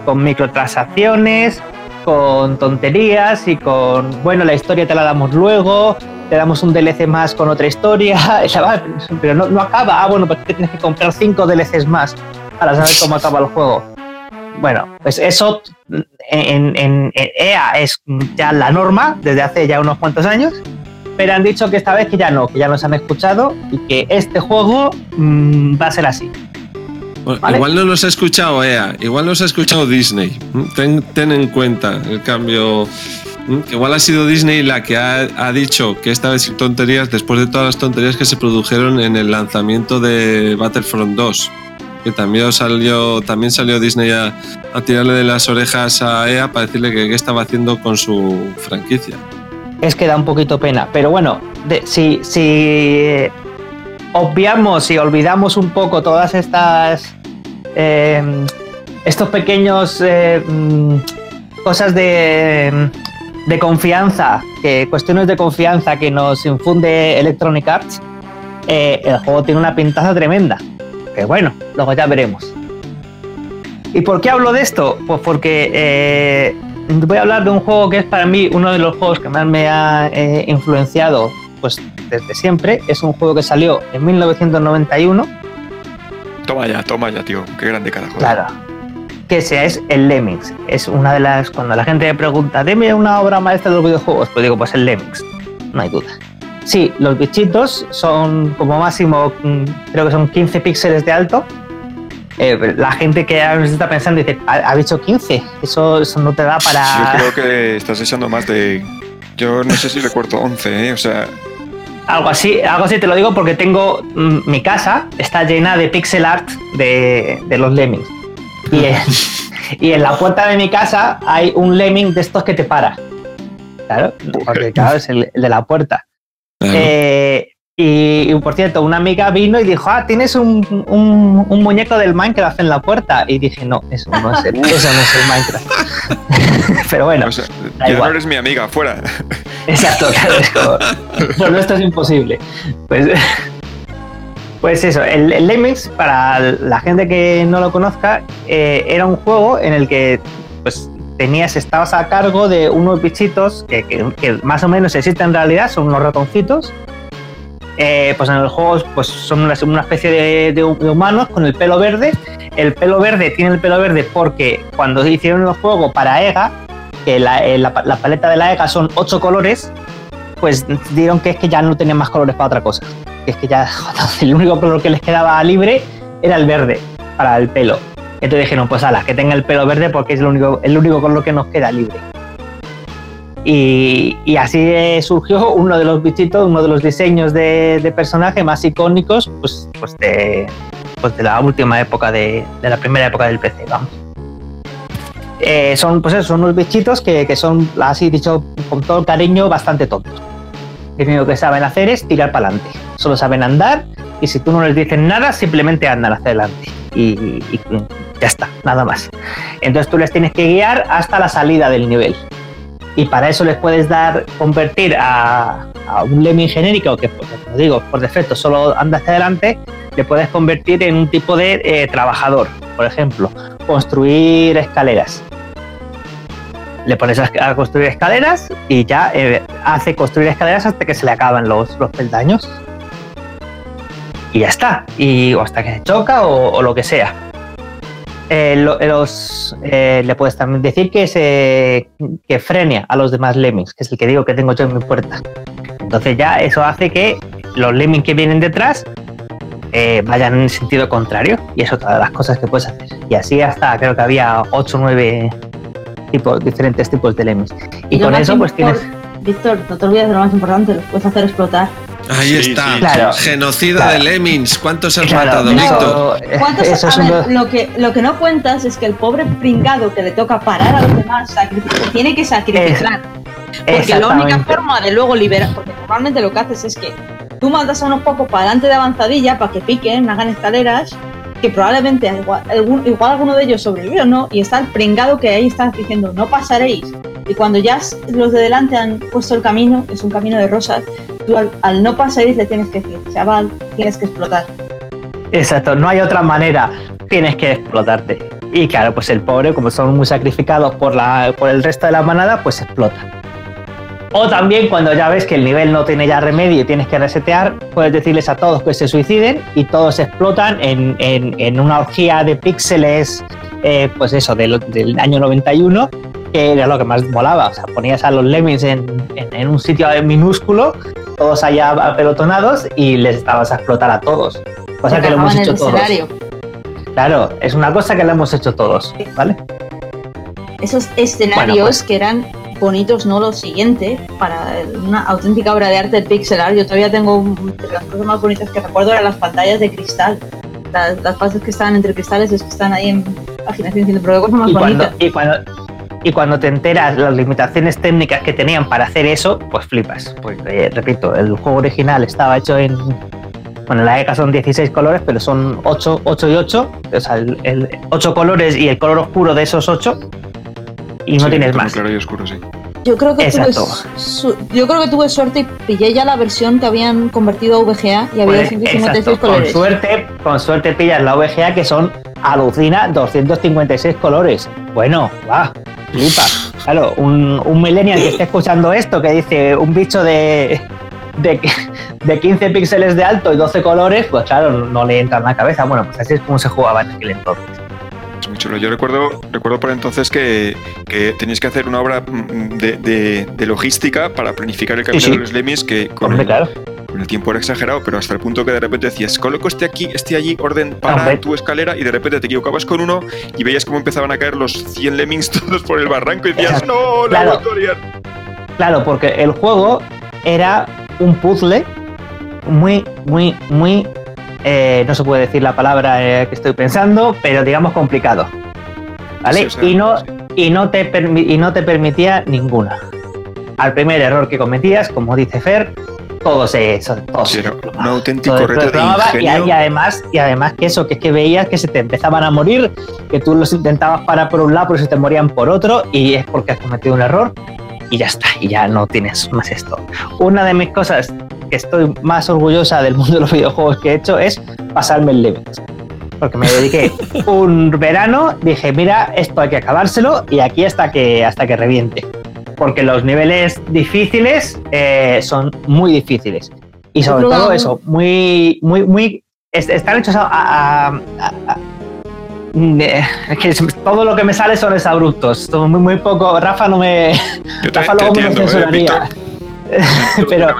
con microtransacciones, con tonterías y con, bueno, la historia te la damos luego, te damos un DLC más con otra historia, pero no, no acaba. Ah, bueno, pues tienes que comprar cinco DLCs más para saber cómo acaba el juego. Bueno, pues eso en, EA es ya la norma desde hace ya unos cuantos años, pero han dicho que esta vez que ya no, que ya nos han escuchado y que este juego mm, va a ser así. Bueno, ¿Vale? Igual no los ha escuchado EA, igual nos ha escuchado Disney. ¿m? Ten, ten en cuenta el cambio. ¿m? Que Igual ha sido Disney la que ha, ha dicho que esta vez sin tonterías, después de todas las tonterías que se produjeron en el lanzamiento de Battlefront 2. que también salió, también salió Disney a, a tirarle de las orejas a EA para decirle que qué estaba haciendo con su franquicia. Es que da un poquito pena. Pero bueno, de- si, si obviamos y olvidamos un poco todas estas. eh, estos pequeños. eh, mm, cosas de. de confianza, cuestiones de confianza que nos infunde Electronic Arts, eh, el juego tiene una pintaza tremenda. Que bueno, luego ya veremos. ¿Y por qué hablo de esto? Pues porque eh, voy a hablar de un juego que es para mí uno de los juegos que más me ha influenciado pues desde siempre. Es un juego que salió en 1991, Toma ya, toma ya, tío. Qué grande carajo. claro, que sea es el Lemmings. Es una de las cuando la gente me pregunta, "Deme una obra maestra de los videojuegos", pues digo, pues el Lemmings. No hay duda. Sí, los bichitos son como máximo, mm, creo que son 15 píxeles de alto. Eh, la gente que está pensando dice, ¿ha, ha dicho 15? Eso, eso no te da para... Yo creo que estás echando más de. Yo no sé si recuerdo 11, ¿eh? O sea, Algo así, algo así te lo digo porque tengo mm, mi casa está llena de pixel art de, de los lemmings. Y en, y en la puerta de mi casa hay un lemming de estos que te para. Claro, porque claro, es el, el de la puerta. Claro. Eh, y, y, por cierto, una amiga vino y dijo, ah, tienes un, un- un muñeco del Minecraft en la puerta. Y dije, no, eso no es el, eso no es el Minecraft. Pero bueno, o sea ya no igual. eres mi amiga, fuera. Exacto, claro, es como, nuestro es imposible. Pues, pues eso, el, el Lemmings, para la gente que no lo conozca, eh, era un juego en el que pues tenías, estabas a cargo de unos bichitos que, que- más o menos existen en realidad, son unos ratoncitos. Eh, pues en el juego pues son una, especie de, de humanos con el pelo verde. El pelo verde tiene el pelo verde porque cuando hicieron el juego para EGA, que la, eh, la pa- la paleta de la EGA son ocho colores, pues dieron que es que ya no tenían más colores para otra cosa. Que es que ya el único color que les quedaba libre era el verde para el pelo. Entonces dijeron, pues ala, que tenga el pelo verde porque es el único, el único color que nos queda libre. Y, y así eh, surgió uno de los bichitos, uno de los diseños de, de personaje más icónicos pues, pues, de, pues de la última época, de, de la primera época del PC, vamos. Eh, son, pues eso, son unos bichitos que, que son, así dicho con todo cariño, bastante tontos. Lo único que saben hacer es tirar para adelante. Solo saben andar y si tú no les dices nada, simplemente andan hacia adelante. Y, y ya está, nada más. Entonces tú les tienes que guiar hasta la salida del nivel. Y para eso les puedes dar, convertir a, a un lemming genérico, que pues, como digo, por defecto solo anda hacia adelante, le puedes convertir en un tipo de eh, trabajador. Por ejemplo, construir escaleras. Le pones a, construir escaleras y ya eh, hace construir escaleras hasta que se le acaban los, los peldaños. Y ya está. Y o hasta que se choca o, lo que sea. Eh, lo- los, eh, le puedes también decir que, se, que frene a los demás lemmings, que es el que digo que tengo yo en mi puerta. Entonces ya eso hace que los lemmings que vienen detrás eh, vayan en sentido contrario. Y eso todas las cosas que puedes hacer. Y así hasta creo que había 8 o 9 tipos, diferentes tipos de lemmings. Y con eso pues tienes... Víctor, no te olvides de lo más importante, los puedes hacer explotar. Ahí Sí, está. sí, Claro. Genocida Claro. de Lemmings. ¿Cuántos has Claro, matado, no. Víctor? eso, ¿Cuántos- eso es a un- ver, lo, que, lo que no cuentas es que el pobre pringado que le toca parar a los demás tiene que sacrificar. Porque la única forma de luego liberar, porque normalmente lo que haces es que tú mandas a unos pocos para adelante de avanzadilla para que piquen, hagan escaleras, que probablemente igual, alguno de ellos sobrevive o no, y está el pringado que ahí está diciendo no pasaréis. Y cuando ya los de delante han puesto el camino, es un camino de rosas, tú al, al no pasaréis le tienes que decir, chaval, tienes que explotar. Exacto, no hay otra manera. Tienes que explotarte. Y claro, pues el pobre, como son muy sacrificados por, la, por el resto de la manada, pues explota. O también cuando ya ves que el nivel no tiene ya remedio y tienes que resetear, puedes decirles a todos que se suiciden y todos explotan en, en- en una orgía de píxeles, eh, pues eso, del, del año 91, que era lo que más molaba. O sea, ponías a los lemmings en, en- un sitio minúsculo, todos allá apelotonados y les estabas a explotar a todos. Cosa que lo hemos hecho todos. escenario. Claro, es una cosa que lo hemos hecho todos, ¿vale? Esos escenarios Bueno, pues. que eran bonitos, no lo siguiente, para una auténtica obra de arte pixel art. Yo todavía tengo un- las cosas más bonitas que recuerdo eran las pantallas de cristal. Las, las fases que están entre cristales es que están ahí en imaginación diciendo, pero qué cosa más Y cuando, y, cuando, y cuando te enteras las limitaciones técnicas que tenían para hacer eso, pues flipas. Porque, eh, repito, el juego original estaba hecho en. Bueno, en la ECA son 16 colores, pero son 8, 8 y 8. O sea, el, el 8 colores y el color oscuro de esos 8. Y no Sí, tienes más. Claro y oscuro, sí. Yo creo que tuve, su- yo creo que tuve suerte y pillé ya la versión que habían convertido a VGA y había Pues, 156 exacto, con colores. suerte, con suerte pillas la VGA que son alucina 256 colores. Bueno, va, flipa. Claro, un, un millennial que esté escuchando esto, que dice un bicho de, de, de 15 píxeles de alto y 12 colores, pues claro, no le entra en la cabeza. Bueno, pues así es como se jugaba en aquel entonces. Chulo. Yo recuerdo, recuerdo por entonces que, que teníais que hacer una obra mm, de, de- de logística para planificar el camino sí. de los Lemmings que con Hombre, el, claro. con el tiempo era exagerado, pero hasta el punto que de repente decías, coloco este aquí, este allí, orden para Hombre. tu escalera y de repente te equivocabas con uno y veías cómo empezaban a caer los 100 Lemmings todos por el barranco y decías, Exacto. no, no, Claro. Victorian". Claro, porque el juego era un puzzle muy, muy, muy. Eh, no se puede decir la palabra eh, que estoy pensando, pero digamos complicado. ¿Vale? Sí, o sea, y, no, sí. y, no te y no te permitía ninguna. Al primer error que cometías, como dice Fer, todo se. Todo Sí, se un auténtico Todo reto de y además, y además que eso, que es que veías que se te empezaban a morir, que tú los intentabas parar por un lado, pero se te morían por otro, y es porque has cometido un error, y ya está, y ya no tienes más esto. Una de mis cosas que estoy más orgullosa del mundo de los videojuegos que he hecho es pasarme el Lemmings. Porque me dediqué un verano, dije, mira, esto hay que acabárselo y aquí hasta que, hasta que reviente. Porque los niveles difíciles eh, son muy difíciles. Y sobre todo eso, muy, muy, muy. est- Están hechos a. a- a- a- eh, que todo lo que me sale son exabruptos. Todo muy, muy poco. Rafa no me. Yo te, Rafa luego me ¿eh, censuraría. Pero.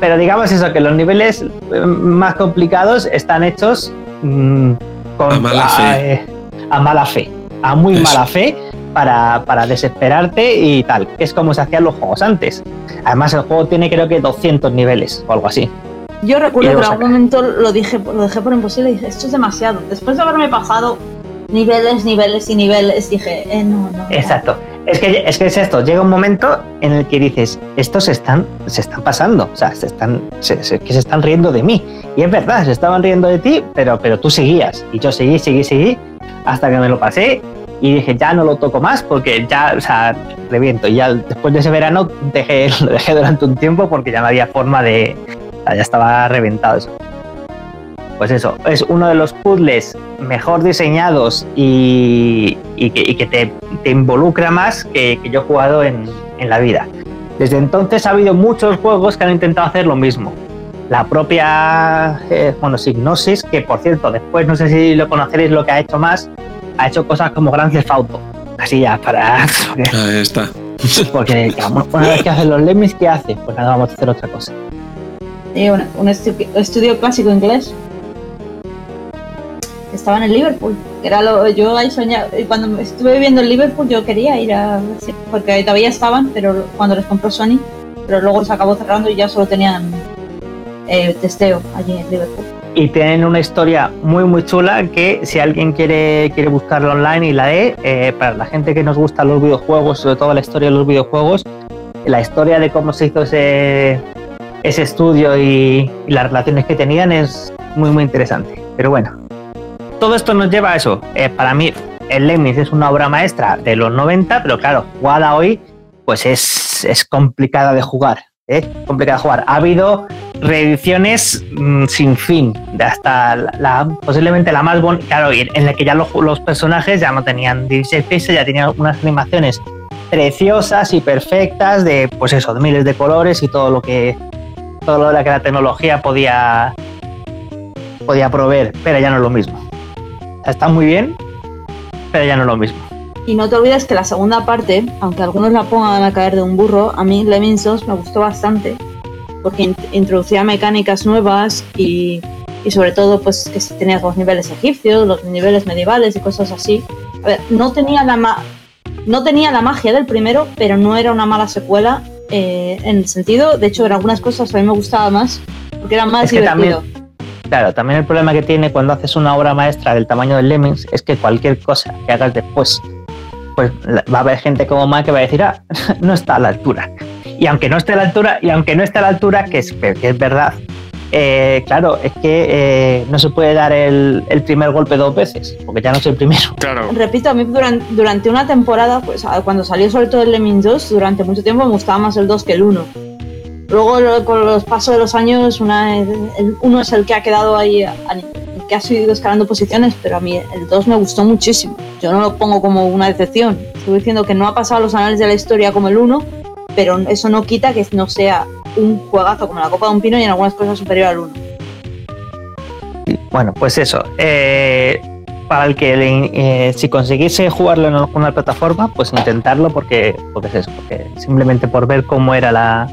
Pero digamos eso, que los niveles eh, más complicados están hechos mm, con, A mala fe. eh, a mala fe, a muy Eso. mala fe para, para desesperarte y tal, que es como se hacían los juegos antes. Además el juego tiene creo que 200 niveles o algo así. Yo recuerdo que en algún momento lo dije, lo dejé por imposible y dije, esto es demasiado. Después de haberme pasado niveles, niveles y niveles, dije, eh, no, no. no. Exacto. Es que, es que es esto, llega un momento en el que dices, estos se están, se están pasando, o sea, se están, que se están riendo de mí. Y es verdad, se estaban riendo de ti, pero, pero tú seguías. Y yo seguí, seguí, seguí, hasta que me lo pasé y dije, ya no lo toco más porque ya, o sea, reviento. Y ya después de ese verano dejé, lo dejé durante un tiempo porque ya no había forma de, ya estaba reventado eso. Pues eso, es uno de los puzzles mejor diseñados y, y que, y que te, te involucra más que, que yo he jugado en, en la vida. Desde entonces ha habido muchos juegos que han intentado hacer lo mismo. La propia, eh, bueno, Signosis, que por cierto, después no sé si lo conoceréis lo que ha hecho más, ha hecho cosas como Grand Theft Auto. Así ya, para... Ahí está. Porque digamos, una vez que hacen los Lemmings, ¿qué hace? Pues nada, vamos a hacer otra cosa. Sí, un, un estu- estudio clásico inglés. Estaba en Liverpool. Era lo, yo ahí soñaba. Cuando estuve viviendo en Liverpool, yo quería ir a. Porque todavía estaban, pero cuando les compró Sony. Pero luego se acabó cerrando y ya solo tenían eh, testeo allí en Liverpool. y tienen una historia muy muy chula que si alguien quiere, quiere buscarla online y la lee, eh, para la gente que nos gusta los videojuegos, sobre todo la historia de los videojuegos, la historia de cómo se hizo ese, ese estudio y las relaciones que tenían es muy muy interesante. Pero bueno, todo esto nos lleva a eso. Eh, para mí, el Lemmings es una obra maestra de los 90, pero claro, jugada hoy, pues es, es complicada de jugar. ¿eh? Complicada de jugar. Ha habido reediciones mm, sin fin, hasta la, posiblemente la más bonita, claro, en la que ya los, los personajes ya no tenían 16 píxeles, ya tenían unas animaciones preciosas y perfectas de, pues eso, de miles de colores y todo lo que todo lo que la tecnología podía podía proveer, pero ya no es lo mismo. Está muy bien, pero ya no es lo mismo. Y no te olvides que la segunda parte, aunque algunos la pongan a caer de un burro, a mí Lemmings 2 me gustó bastante. Porque in- introducía mecánicas nuevas y, y sobre todo pues que tenías los niveles egipcios, los niveles medievales y cosas así. A ver, no tenía la, ma- no tenía la magia del primero, pero no era una mala secuela eh, en el sentido, de hecho en algunas cosas a mí me gustaba más, porque era más Es que divertido. también- Claro, también el problema que tiene cuando haces una obra maestra del tamaño del Lemmings es que cualquier cosa que hagas después, pues va a haber gente como Mac que va a decir, ah, no está a la altura. Y aunque no esté a la altura, y aunque no esté a la altura, que es, que es verdad, eh, claro, es que eh, no se puede dar el, el, primer golpe dos veces, porque ya no es el primero. Claro. Repito, a mí durante, durante una temporada, pues cuando salió sobre todo el Lemmings 2, durante mucho tiempo me gustaba más el 2 que el 1. Luego, con los pasos de los años, una, el 1 es el que ha quedado ahí, el que ha seguido escalando posiciones, pero a mí el 2 me gustó muchísimo. Yo no lo pongo como una decepción. Estoy diciendo que no ha pasado los anales de la historia como el 1, pero eso no quita que no sea un juegazo como la Copa de un Pino y en algunas cosas superior al 1. Bueno, pues eso. Eh, para el que eh, si conseguise jugarlo en alguna plataforma, pues intentarlo porque, porque es eso, porque simplemente por ver cómo era la,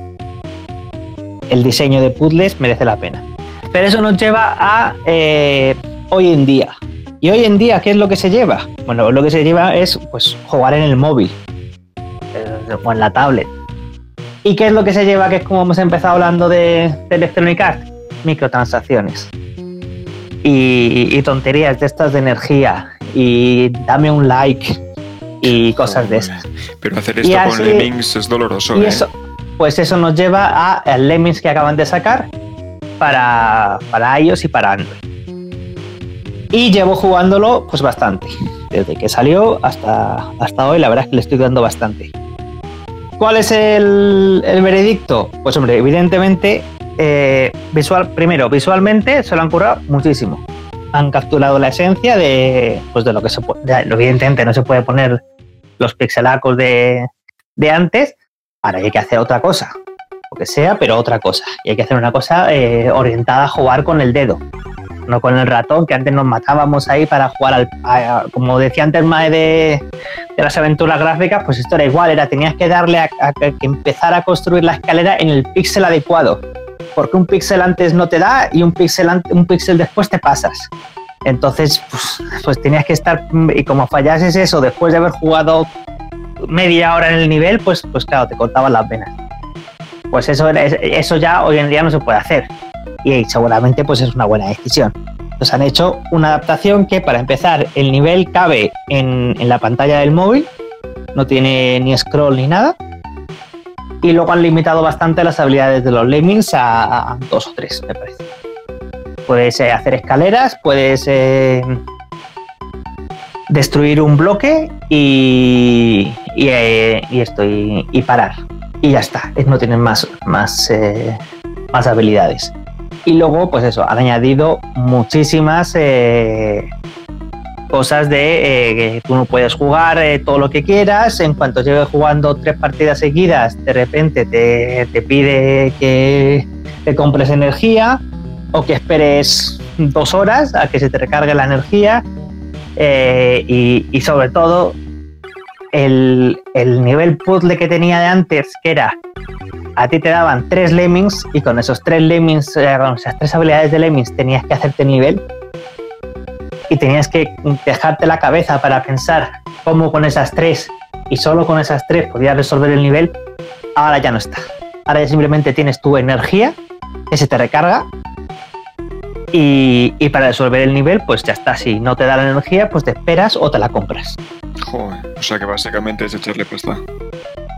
el diseño de puzzles merece la pena. Pero eso nos lleva a eh, hoy en día. ¿Y hoy en día qué es lo que se lleva? Bueno, lo que se lleva es pues, jugar en el móvil eh, o en la tablet. ¿Y qué es lo que se lleva? Que es como hemos empezado hablando de, de Electronic Arts, microtransacciones. Y, y, tonterías de estas de energía. Y dame un like. Y cosas oh, de esas. Pero hacer esto con Lemmings es doloroso. Y ¿eh? Pues eso nos lleva a Lemmings que acaban de sacar para, para iOS y para Android. Y llevo jugándolo pues bastante. Desde que salió hasta, hasta hoy, la verdad es que le estoy dando bastante. ¿Cuál es el, el veredicto? Pues hombre, evidentemente, eh, visual, primero, visualmente se lo han curado muchísimo. Han capturado la esencia de, pues de lo que se puede. Evidentemente no se puede poner los pixelacos de, de antes, Ahora hay que hacer otra cosa, lo que sea, pero otra cosa. Y hay que hacer una cosa eh, orientada a jugar con el dedo, no con el ratón, que antes nos matábamos ahí para jugar al. Como decía antes Mae de, de, las aventuras gráficas, pues esto era igual, era tenías que darle a, que empezar a construir la escalera en el píxel adecuado. Porque un píxel antes no te da y un píxel un después te pasas. Entonces, pues, pues tenías que estar. Y como fallases eso después de haber jugado media hora en el nivel, pues, pues claro, te cortaban las venas. Pues eso, eso ya hoy en día no se puede hacer. Y seguramente pues es una buena decisión. Entonces han hecho una adaptación que para empezar el nivel cabe en, en la pantalla del móvil, no tiene ni scroll ni nada. Y luego han limitado bastante las habilidades de los lemmings a, a dos o tres, me parece. Puedes eh, hacer escaleras, puedes eh, destruir un bloque y, y, eh, esto, y, parar. Y ya está, no tienen más, más, eh, más habilidades. Y luego, pues eso, han añadido muchísimas eh, cosas de que tú no puedes jugar todo lo que quieras. En cuanto lleves jugando tres partidas seguidas, de repente te, te pide que te compres energía o que esperes dos horas a que se te recargue la energía eh, y, sobre todo el, el, nivel puzzle que tenía de antes, que era a ti te daban tres lemmings y con esos tres lemmings, eh, con esas tres habilidades de lemmings tenías que hacerte nivel y tenías que dejarte la cabeza para pensar cómo con esas tres y solo con esas tres podías resolver el nivel, ahora ya no está. Ahora ya simplemente tienes tu energía que se te recarga y, y, para resolver el nivel, pues ya está. Si no te da la energía, pues te esperas o te la compras. Joder, o sea que básicamente es echarle pasta.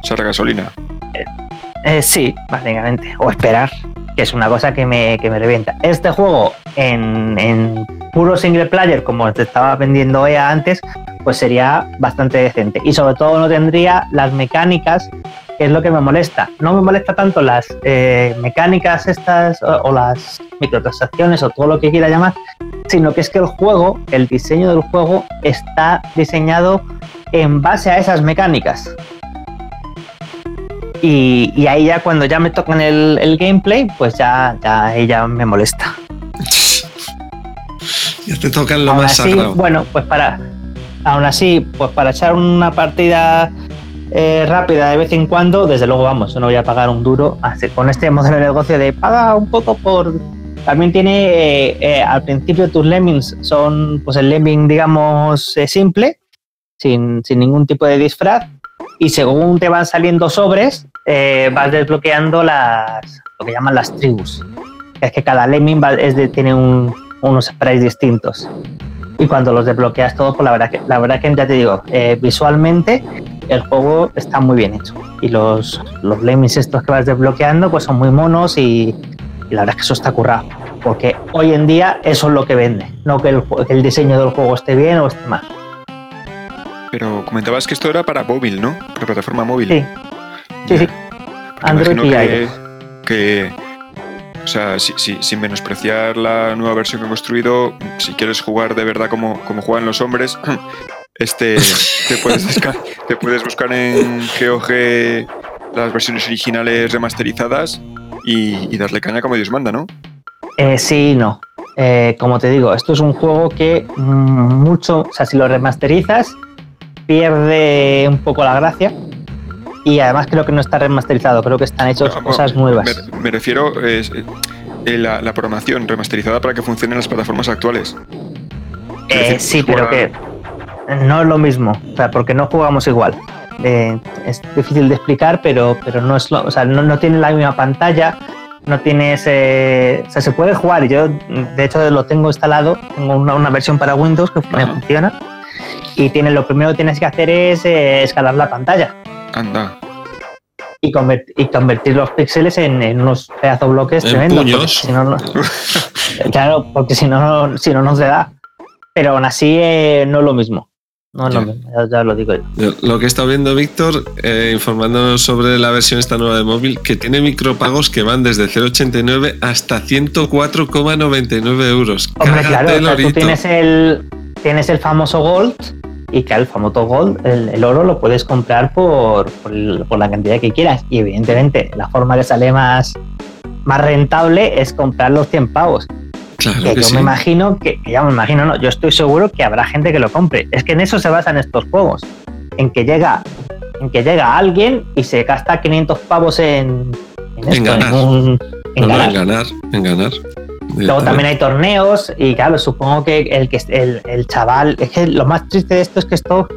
Echar gasolina. Eh, eh, sí, básicamente. O esperar, que es una cosa que me, que me revienta. Este juego en, en puro single player, como te estaba vendiendo EA antes, pues sería bastante decente. Y sobre todo no tendría las mecánicas que es lo que me molesta. No me molesta tanto las eh, mecánicas estas o, o, las microtransacciones o todo lo que quiera llamar, sino que es que el juego, el diseño del juego está diseñado en base a esas mecánicas. Y, y ahí ya cuando ya me tocan el, el gameplay, pues ya, ya ella me molesta. ya te tocan lo aún más así, sagrado. Bueno, pues para, aún así, pues para echar una partida eh, rápida de vez en cuando, desde luego vamos, yo no voy a pagar un duro con este modelo de negocio de paga un poco por... También tiene, eh, eh, al principio tus lemmings son pues el lemming, digamos, eh, simple, sin, sin, ningún tipo de disfraz, y según te van saliendo sobres, eh, vas desbloqueando las, lo que llaman las tribus. Es que cada lemming tiene un- unos sprays distintos. Y cuando los desbloqueas todos, pues la verdad que, la verdad que ya te digo, eh, visualmente el juego está muy bien hecho. Y los, los lemmings estos que vas desbloqueando, pues son muy monos y, la verdad que eso está currado. Porque hoy en día eso es lo que vende, no que el, que el diseño del juego esté bien o esté mal. Pero comentabas que esto era para móvil, ¿no? Para plataforma móvil. Sí, sí, sí. Android y que, iOS. que, o sea, si- si- sin menospreciar la nueva versión que han construido, si quieres jugar de verdad como, como juegan los hombres, este te puedes, te puedes buscar en GOG las versiones originales remasterizadas y, y darle caña como Dios manda, ¿no? Eh, sí y no. Eh, como te digo, esto es un juego que mm, mucho, o sea, si lo remasterizas, pierde un poco la gracia. Y además creo que no está remasterizado, creo que están hechos No, cosas nuevas. Me, refiero es, eh, la, la programación remasterizada para que funcione en las plataformas actuales. Eh, decir, sí, pero que no es lo mismo, o sea, porque no jugamos igual. Eh, es difícil de explicar, pero, pero no es lo, o sea, no, no tiene la misma pantalla, no tiene ese, o sea, se puede jugar. Yo, de hecho, lo tengo instalado, tengo una, una versión para Windows que me funciona. Y tiene, lo primero que tienes que hacer es eh, escalar la pantalla Anda. y, convert- y convertir los píxeles en, en unos pedazos bloques En tremendos. porque puños. si no, no- claro, porque si no, si no, no se da. Pero aún así eh, no es lo mismo. No es lo Ya. mismo, ya, lo digo yo. Yo- Lo que he estado viendo, Víctor, eh, informándonos sobre la versión esta nueva de móvil, que tiene micropagos que van desde 0,89 hasta 104,99 euros. Hombre, Cágate claro, el o sea, tú tienes el, tienes el famoso Gold y que el famoso Gold, el, el oro, lo puedes comprar por, por, el- por la cantidad que quieras. Y evidentemente, la forma que sale más, más rentable es comprar los 100 pavos. Claro que que yo sí. me imagino que, ya me imagino, no, yo estoy seguro que habrá gente que lo compre. Es que en eso se basan estos juegos, en que llega, en que llega alguien y se gasta 500 pavos en, en, En esto, ganar. en un- en No, no, ganar. en ganar, en ganar. Luego también hay torneos y claro, supongo que el que el, el chaval, es que lo más triste de esto es que esto,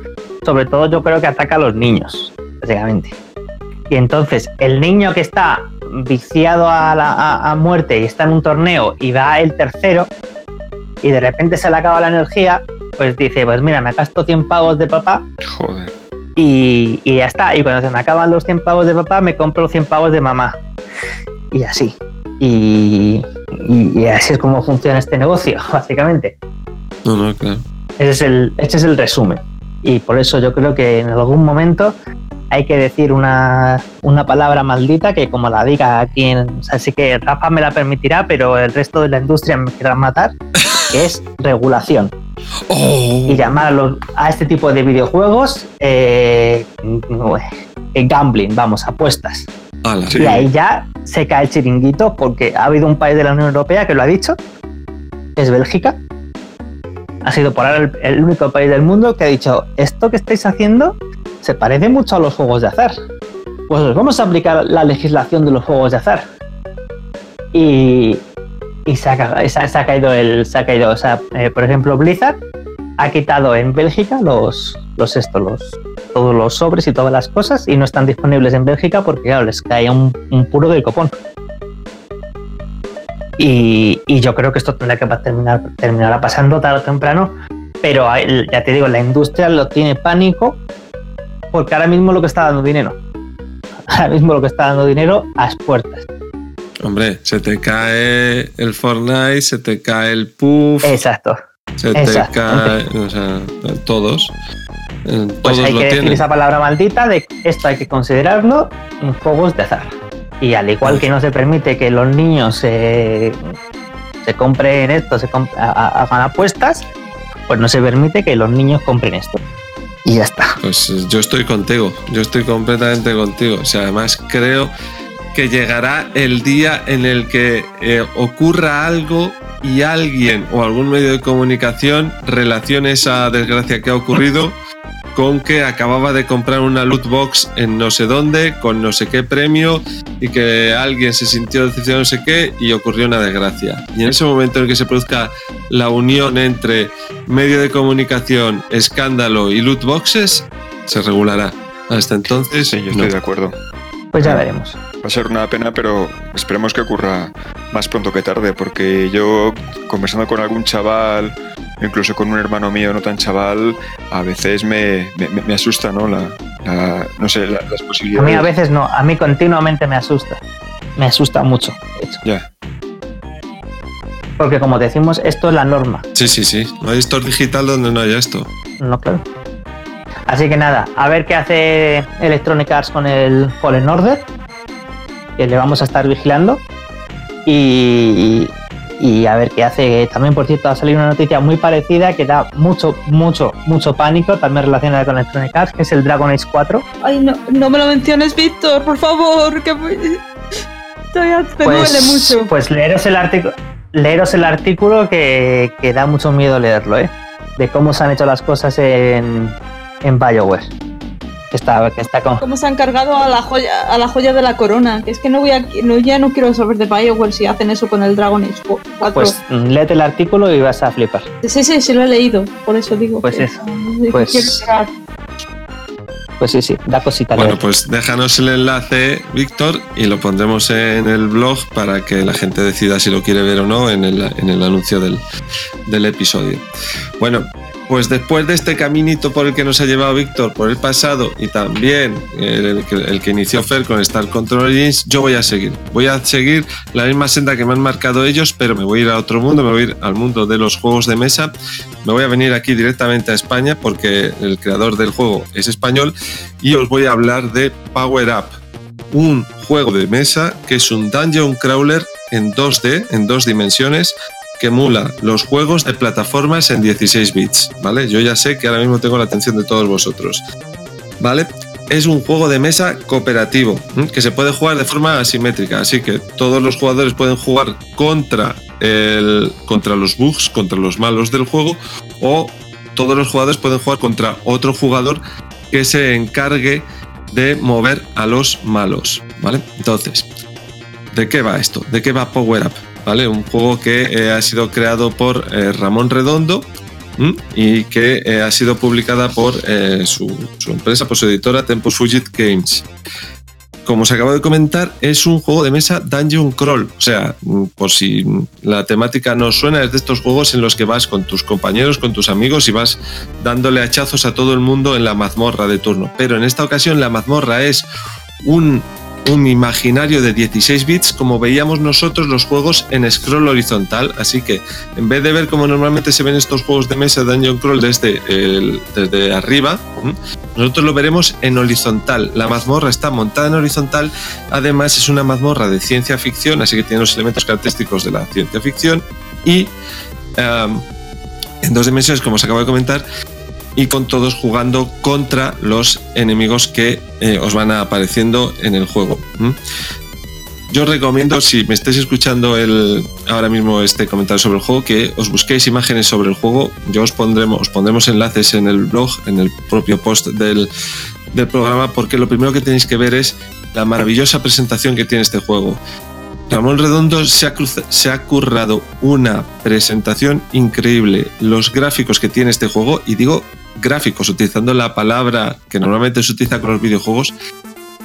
sobre todo yo creo que ataca a los niños, básicamente. Y entonces el niño que está viciado a, la- a- a muerte y está en un torneo y va el tercero y de repente se le acaba la energía, pues dice, pues mira, me gasto 100 pavos de papá Joder. y, y ya está. Y cuando se me acaban los 100 pavos de papá, me compro los 100 pavos de mamá. Y así. Y, y- y así es como funciona este negocio, básicamente. No, no, claro. Ese es, el, ese es el resumen. Y por eso yo creo que en algún momento hay que decir una, una palabra maldita que como la diga aquí en... O sea, sí que Rafa me la permitirá, pero el resto de la industria me querrá matar, que es regulación ¡Oh! y llamar a, los- a este tipo de videojuegos eh, eh, gambling, vamos, apuestas. Ala. Sí. Y ahí ya se cae el chiringuito porque ha habido un país de la Unión Europea que lo ha dicho, que es Bélgica. Ha sido por ahora el, el único país del mundo que ha dicho, esto que estáis haciendo se parece mucho a los juegos de azar. Pues os vamos a aplicar la legislación de los juegos de azar. Y, y se, ha, ca- se ha- se ha caído el. Se ha caído, o sea, eh, por ejemplo, Blizzard ha quitado en Bélgica los, los esto, los, todos los sobres y todas las cosas y no están disponibles en Bélgica porque claro, les cae un, un puro del copón. Y, y yo creo que esto tendrá que terminar, terminará pasando tarde o temprano, pero ya te digo, la industria lo tiene pánico porque ahora mismo lo que está dando dinero. Ahora mismo lo que está dando dinero a las puertas. Hombre, se te cae el Fortnite, se te cae el Puff, Exacto. se te cae. O sea, todos. Eh, Pues hay que decir tienen. esa palabra maldita de esto hay que considerarlo en juegos de azar. Y al igual que no se permite que los niños se, se compren esto, se comp- hagan apuestas, pues no se permite que los niños compren esto. Y ya está. Pues eh, yo estoy contigo, yo estoy completamente contigo. O sea, además creo que llegará el día en el que eh, ocurra algo y alguien o algún medio de comunicación relacione esa desgracia que ha ocurrido con que acababa de comprar una loot box en no sé dónde, con no sé qué premio, y que alguien se sintió decepcionado no sé qué, y ocurrió una desgracia. Y en ese momento en el que se produzca la unión entre medio de comunicación, escándalo y loot boxes, se regulará. Hasta entonces, Sí, yo no. estoy de acuerdo. Pues ya veremos. Va a ser una pena, pero esperemos que ocurra más pronto que tarde, porque yo conversando con algún chaval, incluso con un hermano mío no tan chaval, a veces me, me, me asusta, ¿no? La, la- no sé, la- las A posibilidades. mí a veces no, a mí continuamente me asusta. Me asusta mucho, de hecho. Ya. Porque como decimos, esto es la norma. Sí, sí, sí. No hay store digital donde no haya esto. No, claro. Así que nada, a ver qué hace Electronic Arts con el Fallen Order, que le vamos a estar vigilando. Y, y a ver qué hace. También, por cierto, ha salido una noticia muy parecida que da mucho, mucho, mucho pánico, también relacionada con Electronic Arts, que es el Dragon Age 4. Ay, no, no me lo menciones, Víctor, por favor, que Todavía me duele mucho. Pues leeros el artículo. Leeros el artículo que, que da mucho miedo leerlo, ¿eh? De cómo se han hecho las cosas en, en Bioware. Que está, que está con, ¿Cómo se han cargado a la joya, a la joya de la corona? Que es que no voy a, no, ya no quiero saber de Bioware si hacen eso con el Dragon Age 4. Pues léete el artículo y vas a flipar. sí, sí, sí lo he leído, por eso digo. Pues que eso, pues- quiero llegar. Pues sí, sí, da cosita Bueno, leer. pues déjanos el enlace, Víctor, y lo pondremos en el blog para que la gente decida si lo quiere ver o no en el, en el anuncio del, del episodio. Bueno, pues después de este caminito por el que nos ha llevado Víctor por el pasado y también el, que- inició Fer con Star Control Engines, yo voy a seguir. Voy a seguir la misma senda que me han marcado ellos, pero me voy a ir a otro mundo, me voy a ir al mundo de los juegos de mesa. Me voy a venir aquí directamente a España porque el creador del juego es español y os voy a hablar de Power Up, un juego de mesa que es un dungeon crawler en 2D, en dos dimensiones, que emula los juegos de plataformas en 16 bits, ¿vale? Yo ya sé que ahora mismo tengo la atención de todos vosotros, ¿vale? Es un juego de mesa cooperativo que se puede jugar de forma asimétrica, así que todos los jugadores pueden jugar contra, el, contra los bugs, contra los malos del juego, o todos los jugadores pueden jugar contra otro jugador que se encargue de mover a los malos, ¿vale? Entonces, ¿de qué va esto? ¿De qué va Power Up? ¿Vale? Un juego que eh, ha sido creado por eh, Ramón Redondo y que eh, ha sido publicada por su, empresa, por su editora Tempus Fugit Games. Como os acabo de comentar, es un juego de mesa Dungeon Crawl. O sea, mm, por si la temática no suena, es de estos juegos en los que vas con tus compañeros, con tus amigos y vas dándole hachazos a todo el mundo en la mazmorra de turno. Pero en esta ocasión la mazmorra es un, un imaginario de 16 bits como veíamos nosotros los juegos en scroll horizontal. Así que en vez de ver como normalmente se ven estos juegos de mesa de Dungeon Crawl desde, desde arriba, nosotros lo veremos en horizontal. La mazmorra está montada en horizontal. Además es una mazmorra de ciencia ficción, así que tiene los elementos característicos de la ciencia ficción. Y en dos dimensiones, como os acabo de comentar, y con todos jugando contra los enemigos que eh, os van apareciendo en el juego. Yo recomiendo, si me estáis escuchando el, ahora mismo este comentario sobre el juego, que os busquéis imágenes sobre el juego. Yo os pondremos, os pondremos enlaces en el blog, en el propio post del, del programa, porque lo primero que tenéis que ver es la maravillosa presentación que tiene este juego. Ramón Redondo se ha, cruza- se ha currado una presentación increíble. Los gráficos que tiene este juego, y digo gráficos utilizando la palabra que normalmente se utiliza con los videojuegos,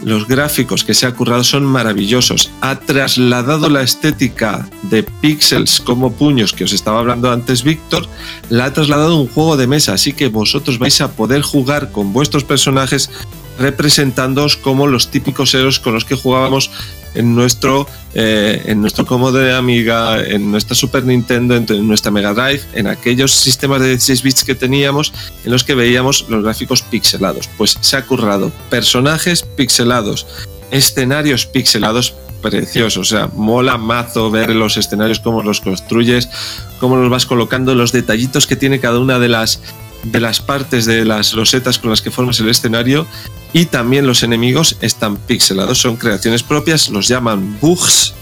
los gráficos que se ha currado son maravillosos. Ha trasladado la estética de píxeles como puños que os estaba hablando antes Víctor, la ha trasladado a un juego de mesa, así que vosotros vais a poder jugar con vuestros personajes representándoos como los típicos héroes con los que jugábamos en nuestro, eh, en nuestro cómodo de Amiga, en nuestra Super Nintendo, en, en nuestra Mega Drive, en aquellos sistemas de 16 bits que teníamos en los que veíamos los gráficos pixelados. Pues se ha currado personajes pixelados, escenarios pixelados preciosos, o sea, mola mazo ver los escenarios, cómo los construyes, cómo los vas colocando, los detallitos que tiene cada una de las de las partes de las losetas con las que formas el escenario y también los enemigos están pixelados, son creaciones propias, los llaman bugs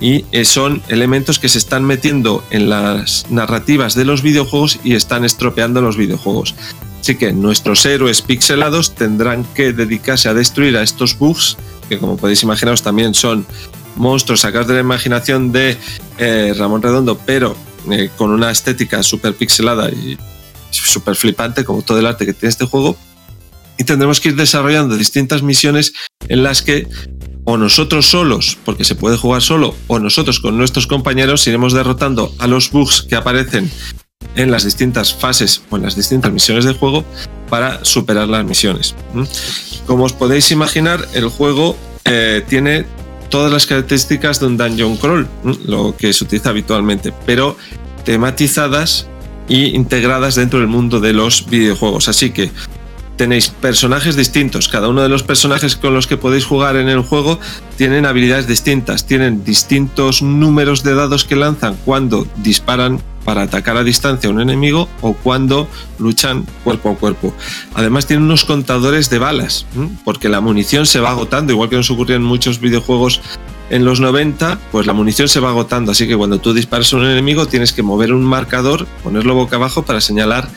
y eh, son elementos que se están metiendo en las narrativas de los videojuegos y están estropeando los videojuegos. Así que nuestros héroes pixelados tendrán que dedicarse a destruir a estos bugs, que como podéis imaginaros también son monstruos sacados de la imaginación de eh, Ramón Redondo, pero eh, con una estética súper pixelada y súper flipante, como todo el arte que tiene este juego. Y tendremos que ir desarrollando distintas misiones en las que o nosotros solos, porque se puede jugar solo, o nosotros con nuestros compañeros iremos derrotando a los bugs que aparecen en las distintas fases o en las distintas misiones de juego para superar las misiones. Como os podéis imaginar, el juego eh, tiene todas las características de un dungeon crawl, lo que se utiliza habitualmente, pero tematizadas e integradas dentro del mundo de los videojuegos. Así que tenéis personajes distintos. Cada uno de los personajes con los que podéis jugar en el juego tienen habilidades distintas, tienen distintos números de dados que lanzan cuando disparan para atacar a distancia a un enemigo o cuando luchan cuerpo a cuerpo. Además tienen unos contadores de balas, porque la munición se va agotando, igual que nos ocurría en muchos videojuegos en los 90, pues la munición se va agotando, así que cuando tú disparas a un enemigo tienes que mover un marcador, ponerlo boca abajo para señalar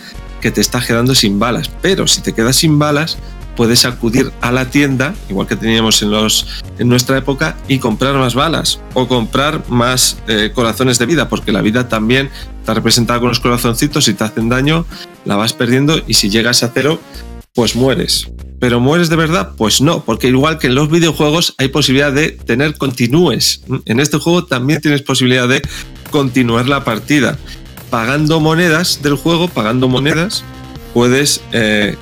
que te estás quedando sin balas. Pero si te quedas sin balas, puedes acudir a la tienda, igual que teníamos en, los, en nuestra época, y comprar más balas o comprar más eh, corazones de vida, porque la vida también está representada con los corazoncitos, si te hacen daño, la vas perdiendo y si llegas a cero, pues mueres. ¿Pero mueres de verdad? Pues no, porque igual que en los videojuegos hay posibilidad de tener continúes. En este juego también tienes posibilidad de continuar la partida. Pagando monedas del juego, pagando monedas, puedes eh,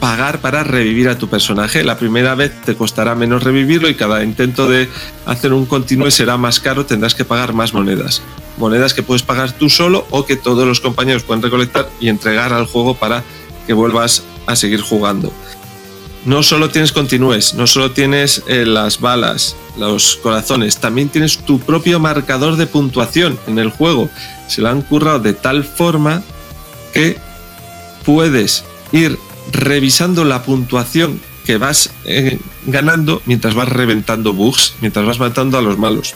pagar para revivir a tu personaje. La primera vez te costará menos revivirlo y cada intento de hacer un continúe será más caro, tendrás que pagar más monedas. Monedas que puedes pagar tú solo o que todos los compañeros pueden recolectar y entregar al juego para que vuelvas a seguir jugando. No solo tienes continúes, no solo tienes eh, las balas, los corazones, también tienes tu propio marcador de puntuación en el juego. Se lo han currado de tal forma que puedes ir revisando la puntuación que vas eh, ganando mientras vas reventando bugs, mientras vas matando a los malos.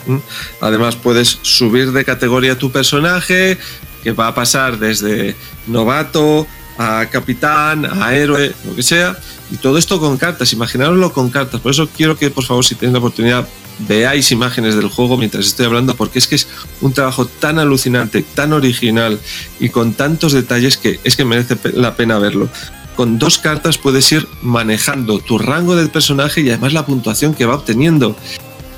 Además puedes subir de categoría tu personaje, que va a pasar desde novato a capitán, a héroe, lo que sea, y todo esto con cartas, imaginároslo con cartas. Por eso quiero que por favor si tenéis la oportunidad veáis imágenes del juego mientras estoy hablando, porque es que es un trabajo tan alucinante, tan original y con tantos detalles que es que merece la pena verlo con dos cartas puedes ir manejando tu rango del personaje y además la puntuación que va obteniendo.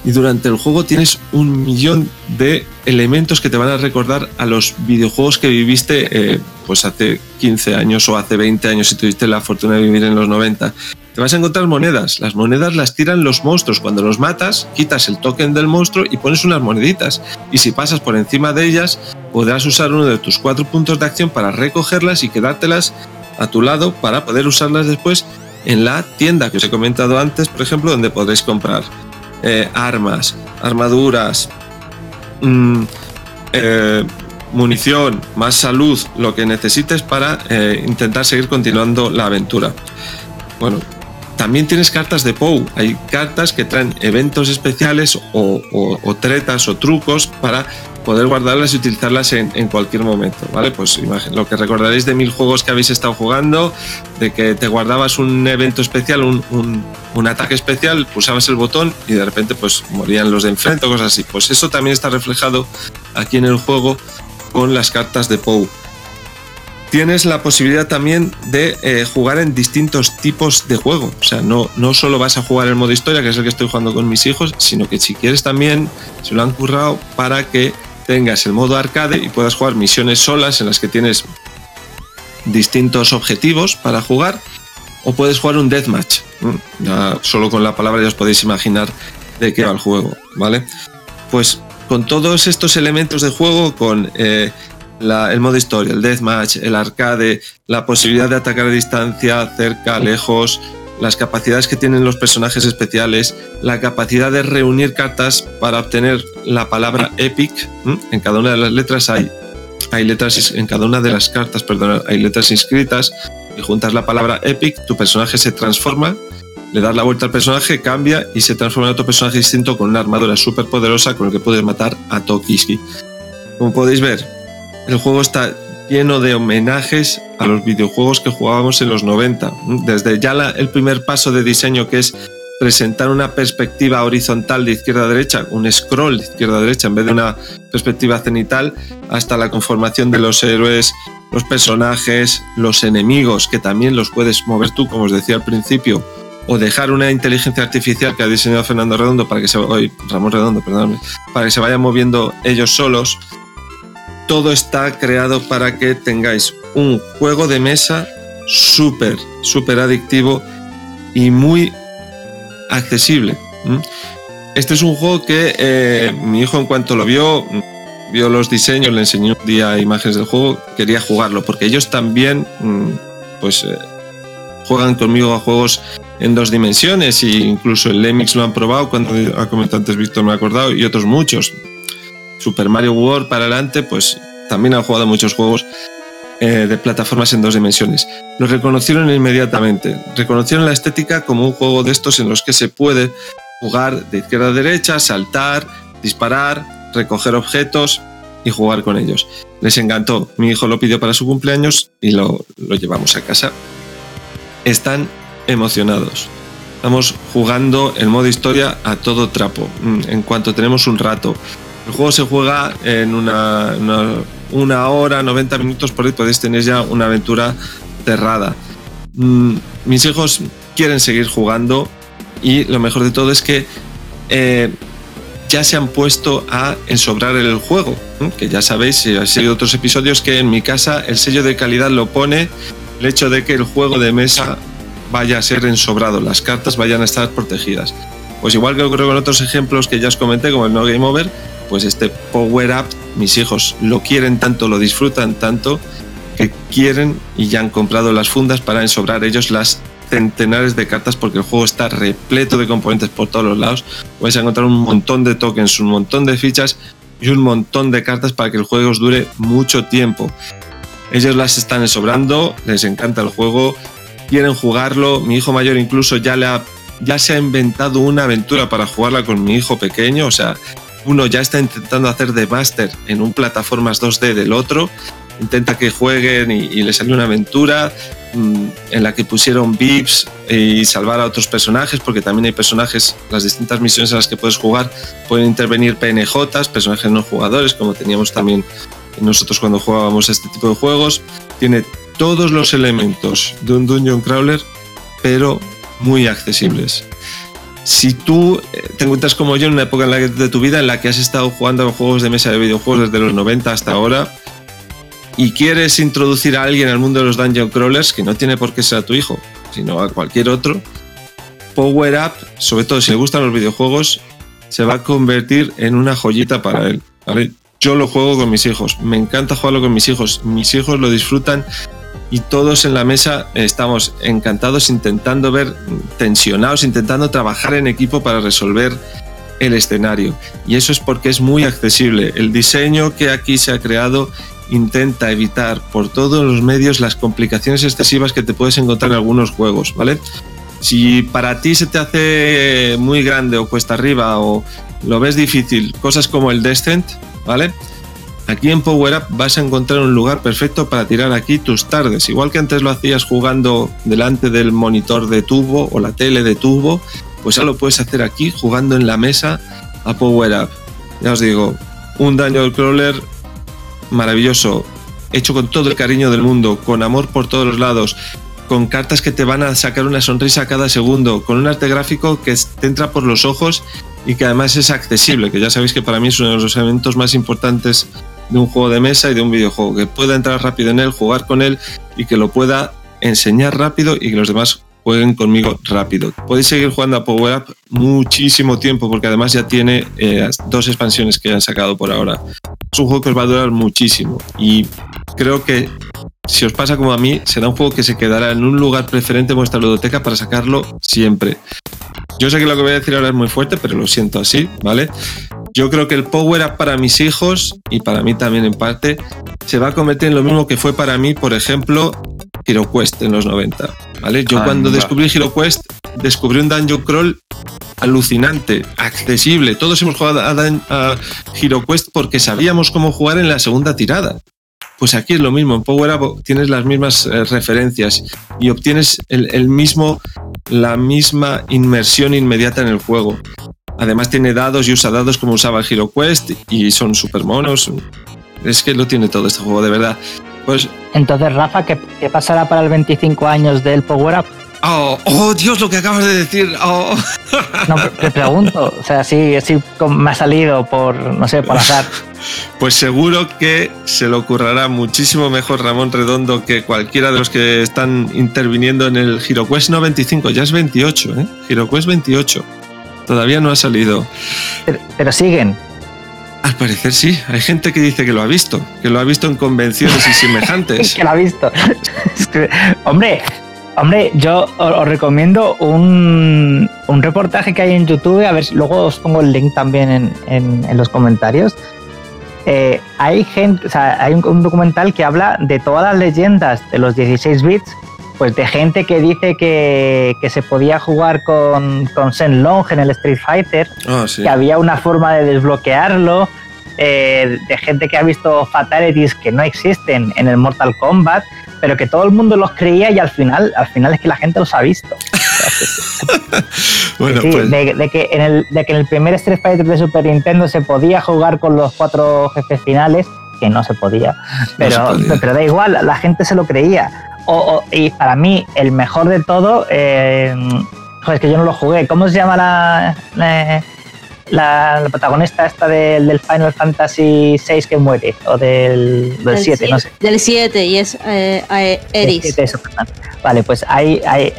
Y durante el juego tienes un millón de elementos que te van a recordar a los videojuegos que viviste eh, pues hace 15 años o hace 20 años si tuviste la fortuna de vivir en los 90. Te vas a encontrar monedas. Las monedas las tiran los monstruos. Cuando los matas, quitas el token del monstruo y pones unas moneditas. Y si pasas por encima de ellas, podrás usar uno de tus cuatro puntos de acción para recogerlas y quedártelas a tu lado para poder usarlas después en la tienda que os he comentado antes, por ejemplo, donde podréis comprar eh, armas, armaduras, mm, eh, munición, más salud, lo que necesites para eh, intentar seguir continuando la aventura. Bueno, también tienes cartas de POU. Hay cartas que traen eventos especiales o tretas o trucos para poder guardarlas y utilizarlas en, cualquier momento, ¿vale? Pues lo que recordaréis de mil juegos que habéis estado jugando, de que te guardabas un evento especial, un, ataque especial, pulsabas el botón y de repente pues morían los de enfrente o cosas así. Pues eso también está reflejado aquí en el juego con las cartas de POU. Tienes la posibilidad también de eh, jugar en distintos tipos de juego. O sea, no, no solo vas a jugar el modo historia, que es el que estoy jugando con mis hijos, sino que si quieres también se lo han currado para que tengas el modo arcade y puedas jugar misiones solas en las que tienes distintos objetivos para jugar o puedes jugar un deathmatch. Ya solo con la palabra ya os podéis imaginar de qué va el juego, ¿vale? Pues con todos estos elementos de juego, con eh, el modo historia, el deathmatch, el arcade, la posibilidad de atacar a distancia, cerca, lejos, las capacidades que tienen los personajes especiales, la capacidad de reunir cartas para obtener la palabra epic. En cada una de las letras hay, hay letras, en cada una de las cartas, perdón, hay letras inscritas y juntas la palabra epic, tu personaje se transforma, le das la vuelta al personaje, cambia y se transforma en otro personaje distinto con una armadura súper poderosa con el que puedes matar a Tokiski. Como podéis ver, el juego está lleno de homenajes a los videojuegos que jugábamos en los 90. Desde ya el primer paso de diseño que es presentar una perspectiva horizontal de izquierda a derecha, un scroll de izquierda a derecha en vez de una perspectiva cenital, hasta la conformación de los héroes, los personajes, los enemigos, que también los puedes mover tú, como os decía al principio, o dejar una inteligencia artificial que ha diseñado Fernando Redondo para que se hoy Ramón Redondo, para que se vayan moviendo ellos solos. Todo está creado para que tengáis un juego de mesa súper, súper adictivo y muy accesible. Este es un juego que eh, mi hijo en cuanto lo vio, vio los diseños, le enseñó un día imágenes del juego, quería jugarlo, porque ellos también mm, pues eh, juegan conmigo a juegos en dos dimensiones e incluso el Lemix lo han probado, cuando ha comentado antes Víctor me ha acordado, y otros muchos. Super Mario World para adelante, pues también han jugado muchos juegos eh, de plataformas en dos dimensiones. Lo reconocieron inmediatamente. Reconocieron la estética como un juego de estos en los que se puede jugar de izquierda a derecha, saltar, disparar, recoger objetos y jugar con ellos. Les encantó. Mi hijo lo pidió para su cumpleaños y lo, lo llevamos a casa. Están emocionados. Estamos jugando el modo historia a todo trapo. Mm, en cuanto tenemos un rato. El juego se juega en una, una, hora, 90 minutos, por ahí podéis tener ya una aventura cerrada. Mm, mis hijos quieren seguir jugando y lo mejor de todo es que eh, ya se han puesto a ensobrar el juego, que ya sabéis, si habéis seguido otros episodios, que en mi casa el sello de calidad lo pone el hecho de que el juego de mesa vaya a ser ensobrado, las cartas vayan a estar protegidas. Pues igual que ocurrió con otros ejemplos que ya os comenté, como el No Game Over, pues este Power Up, mis hijos lo quieren tanto, lo disfrutan tanto, que quieren y ya han comprado las fundas para ensobrar ellos las centenares de cartas porque el juego está repleto de componentes por todos los lados. Vais a encontrar un montón de tokens, un montón de fichas y un montón de cartas para que el juego os dure mucho tiempo. Ellos las están sobrando, les encanta el juego, quieren jugarlo. Mi hijo mayor incluso ya, le ya se ha inventado una aventura para jugarla con mi hijo pequeño. O sea, uno ya está intentando hacer de máster en un plataformas 2D del otro intenta que jueguen y, le sale una aventura mm, en la que pusieron VIPs y salvar a otros personajes, porque también hay personajes, las distintas misiones en las que puedes jugar, pueden intervenir PNJs, personajes no jugadores, como teníamos también nosotros cuando jugábamos este tipo de juegos. Tiene todos los elementos de un Dungeon Crawler, pero muy accesibles. Si tú eh, te encuentras como yo en una época de tu vida en la que has estado jugando a juegos de mesa de videojuegos desde los 90 hasta ahora, y quieres introducir a alguien al mundo de los dungeon crawlers, que no tiene por qué ser a tu hijo, sino a cualquier otro, Power Up, sobre todo si le gustan los videojuegos, se va a convertir en una joyita para él. Yo lo juego con mis hijos, me encanta jugarlo con mis hijos, mis hijos lo disfrutan y todos en la mesa estamos encantados intentando ver, tensionados, intentando trabajar en equipo para resolver el escenario. Y eso es porque es muy accesible. El diseño que aquí se ha creado intenta evitar por todos los medios las complicaciones excesivas que te puedes encontrar en algunos juegos, ¿vale? Si para ti se te hace muy grande o cuesta arriba o lo ves difícil, cosas como el Descent, ¿vale? Aquí en Power Up vas a encontrar un lugar perfecto para tirar aquí tus tardes. Igual que antes lo hacías jugando delante del monitor de tubo o la tele de tubo, pues ahora lo puedes hacer aquí jugando en la mesa a Power Up. Ya os digo, un daño crawler maravilloso, hecho con todo el cariño del mundo, con amor por todos los lados, con cartas que te van a sacar una sonrisa cada segundo, con un arte gráfico que te entra por los ojos y que además es accesible, que ya sabéis que para mí es uno de los elementos más importantes de un juego de mesa y de un videojuego, que pueda entrar rápido en él, jugar con él y que lo pueda enseñar rápido y que los demás jueguen conmigo rápido. Podéis seguir jugando a Power Up muchísimo tiempo porque además ya tiene eh, dos expansiones que han sacado por ahora. Es un juego que os va a durar muchísimo y creo que si os pasa como a mí, será un juego que se quedará en un lugar preferente en vuestra ludoteca para sacarlo siempre. Yo sé que lo que voy a decir ahora es muy fuerte, pero lo siento así, ¿vale? Yo creo que el Power Up para mis hijos y para mí también en parte se va a convertir en lo mismo que fue para mí, por ejemplo, HeroQuest en los 90. ¿vale? Yo cuando descubrí HeroQuest descubrí un dungeon crawl alucinante, accesible. Todos hemos jugado a, a HeroQuest porque sabíamos cómo jugar en la segunda tirada. Pues aquí es lo mismo, en Power Up tienes las mismas eh, referencias y obtienes el, mismo, la misma inmersión inmediata en el juego. Además tiene dados y usa dados como usaba el HeroQuest y son super monos. Es que lo tiene todo este juego, de verdad. Pues entonces, Rafa, ¿qué, pasará para el 25 años del Power Up? Oh, oh, Dios, lo que acabas de decir. Oh. No, te pregunto, o sea, sí, sí me ha salido por, no sé, por azar. Pues seguro que se le ocurrirá muchísimo mejor Ramón Redondo que cualquiera de los que están interviniendo en el HeroQuest no 25, ya es 28, ¿eh? HeroQuest 28. Todavía no ha salido. pero siguen. Al parecer sí. Hay gente que dice que lo ha visto, que lo ha visto en convenciones y semejantes. que lo ha visto. hombre, hombre, yo os, recomiendo un, reportaje que hay en YouTube. A ver, luego os pongo el link también en, los comentarios. Eh, hay gente, o sea, hay un, documental que habla de todas las leyendas de los 16 bits pues de gente que dice que, se podía jugar con, con Long en el Street Fighter, ah, que había una forma de desbloquearlo, eh, de gente que ha visto fatalities que no existen en el Mortal Kombat, pero que todo el mundo los creía y al final, al final es que la gente los ha visto. bueno, pues... de, que en el, de que en el primer Street Fighter de Super Nintendo se podía jugar con los cuatro jefes finales, que no se podía, pero, pero da igual, la gente se lo creía y para mí, el mejor de todo, eh, es que yo no lo jugué. ¿Cómo se llama la, la, protagonista esta del, Final Fantasy VI que muere? O del, 7, no sé. Del 7, y es eh, eh vale, pues hay, hay,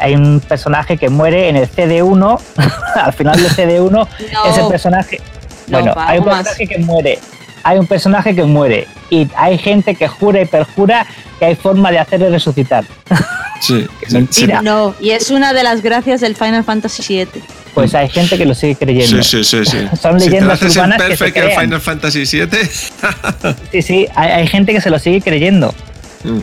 hay, un personaje que muere en el CD1. al final del CD1, ese personaje. bueno, hay un personaje que muere hay un personaje que muere y hay gente que jura y perjura que hay forma de hacerle resucitar. Sí, mentira. No, y es una de las gracias del Final Fantasy VII. Pues hay gente que lo sigue creyendo. Sí, sí, sí. sí. Son leyendas si urbanas que se el Final Fantasy VII. sí, sí, hay, gente que se lo sigue creyendo. Mm.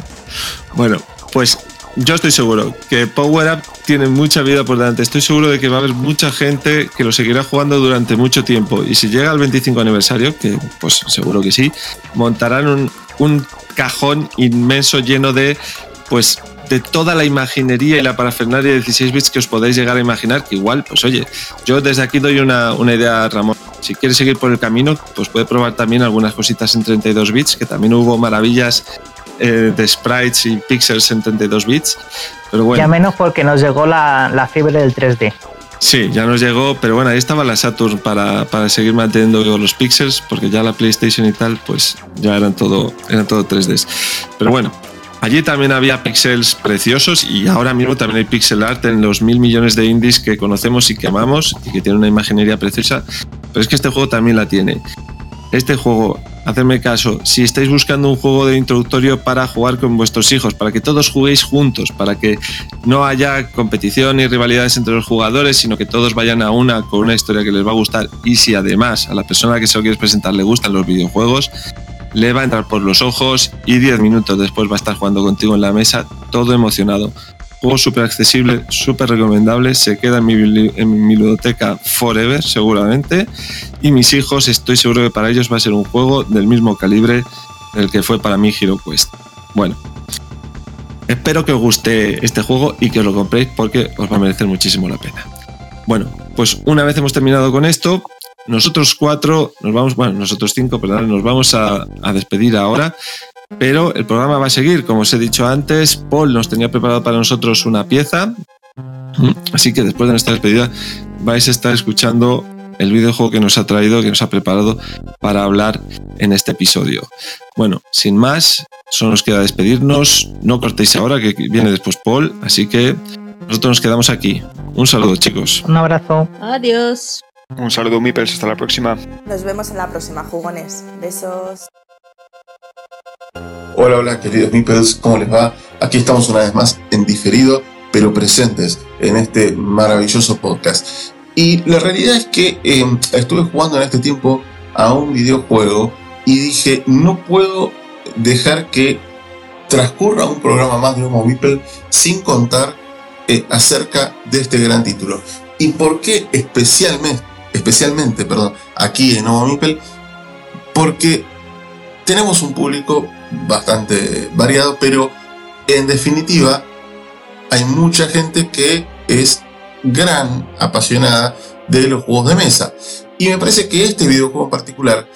Bueno, pues yo estoy seguro que Power Up tiene mucha vida por delante. Estoy seguro de que va a haber mucha gente que lo seguirá jugando durante mucho tiempo. Y si llega al 25 aniversario, que pues seguro que sí, montarán un, un cajón inmenso lleno de pues de toda la imaginería y la parafernalia de 16 bits que os podéis llegar a imaginar, que igual, pues oye, yo desde aquí doy una, una idea a Ramón. Si quieres seguir por el camino, pues puede probar también algunas cositas en 32 bits, que también hubo maravillas eh, de sprites y pixels en 32 bits. Pero bueno. Ya menos porque nos llegó la, la fiebre del 3D. Sí, ya nos llegó, pero bueno, ahí estaba la Saturn para, para, seguir manteniendo los pixels, porque ya la PlayStation y tal, pues ya eran todo, eran todo 3D. Pero bueno, allí también había pixels preciosos y ahora mismo también hay pixel art en los mil millones de indies que conocemos y que amamos y que tiene una imaginería preciosa, pero es que este juego también la tiene. Este juego Hacedme caso, si estáis buscando un juego de introductorio para jugar con vuestros hijos, para que todos juguéis juntos, para que no haya competición y rivalidades entre los jugadores, sino que todos vayan a una con una historia que les va a gustar y si además a la persona que se lo quieres presentar le gustan los videojuegos, le va a entrar por los ojos y 10 minutos después va a estar jugando contigo en la mesa, todo emocionado. Juego súper accesible, súper recomendable, se queda en mi, en mi biblioteca forever seguramente y mis hijos estoy seguro que para ellos va a ser un juego del mismo calibre del que fue para mí Hero Quest. Bueno, espero que os guste este juego y que os lo compréis porque os va a merecer muchísimo la pena. Bueno, pues una vez hemos terminado con esto, nosotros cuatro nos vamos, bueno, nosotros cinco, perdón, nos vamos a despedir ahora pero el programa va a seguir, como os he dicho antes, Paul nos tenía preparado para nosotros una pieza, así que después de nuestra despedida vais a estar escuchando el videojuego que nos ha traído, que nos ha preparado para hablar en este episodio. Bueno, sin más, solo nos queda despedirnos, no cortéis ahora que viene después Paul, así que nosotros nos quedamos aquí. Un saludo chicos. Un abrazo. Adiós. Un saludo Mipels, hasta la próxima. Nos vemos en la próxima, jugones. Besos. Hola, hola, queridos Meeples, ¿cómo les va? Aquí estamos una vez más en diferido, pero presentes en este maravilloso podcast. Y la realidad es que em, estuve jugando en este tiempo a un videojuego y dije, no puedo dejar que transcurra un programa más de Homo Meeple sin contar eh, acerca de este gran título. ¿Y por qué especialmente, especialmente perdón, aquí en Homo Meeple? Porque tenemos un público bastante variado, pero en definitiva hay mucha gente que es gran apasionada de los juegos de mesa. Y me parece que este videojuego en particular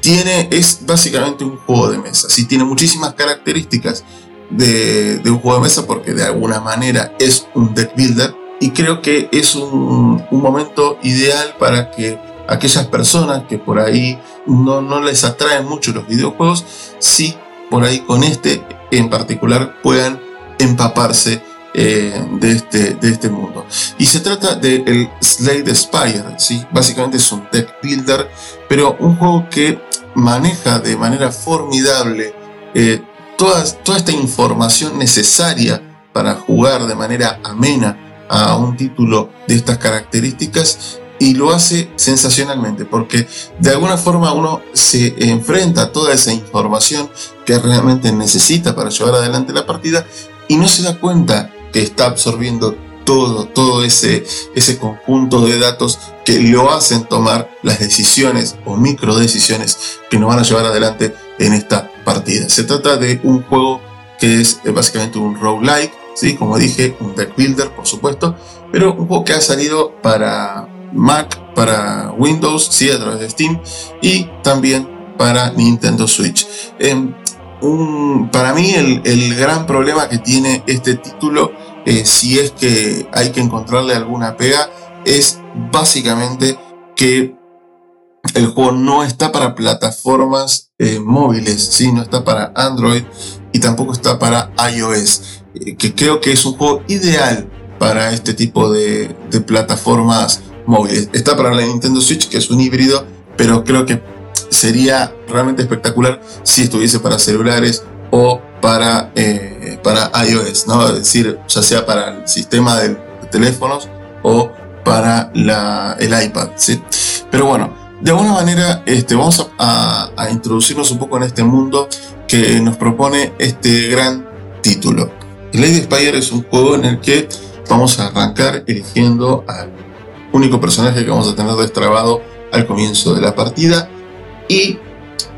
tiene, es básicamente un juego de mesa. Sí, tiene muchísimas características de, un juego de mesa porque de alguna manera es un deck builder y creo que es un momento ideal para que aquellas personas que por ahí no, no les atraen mucho los videojuegos, sí por ahí con este en particular puedan empaparse eh, de, este, de este mundo. Y se trata del el Slade Spire, ¿sí? básicamente es un deck builder, pero un juego que maneja de manera formidable eh, toda esta información necesaria para jugar de manera amena a un título de estas características y lo hace sensacionalmente porque de alguna forma uno se enfrenta a toda esa información que realmente necesita para llevar adelante la partida y no se da cuenta que está absorbiendo todo, todo ese, ese conjunto de datos que lo hacen tomar las decisiones o micro decisiones que nos van a llevar adelante en esta partida. Se trata de un juego que es eh, básicamente un roguelike, ¿sí? como dije, un deck builder por supuesto, pero un juego que ha salido para Mac, para Windows, sí, a través de Steam y también para Nintendo Switch. Em, para mí el, gran problema que tiene este título, eh, si es que hay que encontrarle alguna pega, es básicamente que el juego no está para plataformas eh, móviles, ¿sí? no está para Android y tampoco está para iOS, eh, que creo que es un juego ideal para este tipo de, de plataformas móviles. Está para la Nintendo Switch, que es un híbrido, pero creo que sería realmente espectacular si estuviese para celulares o para, eh, para iOS, ¿no? Es decir, ya sea para el sistema de, teléfonos o para la, el iPad, ¿sí? Pero bueno, de alguna manera este, vamos a, a, introducirnos un poco en este mundo que nos propone este gran título. Lady Spire es un juego en el que vamos a arrancar eligiendo al único personaje que vamos a tener destrabado al comienzo de la partida y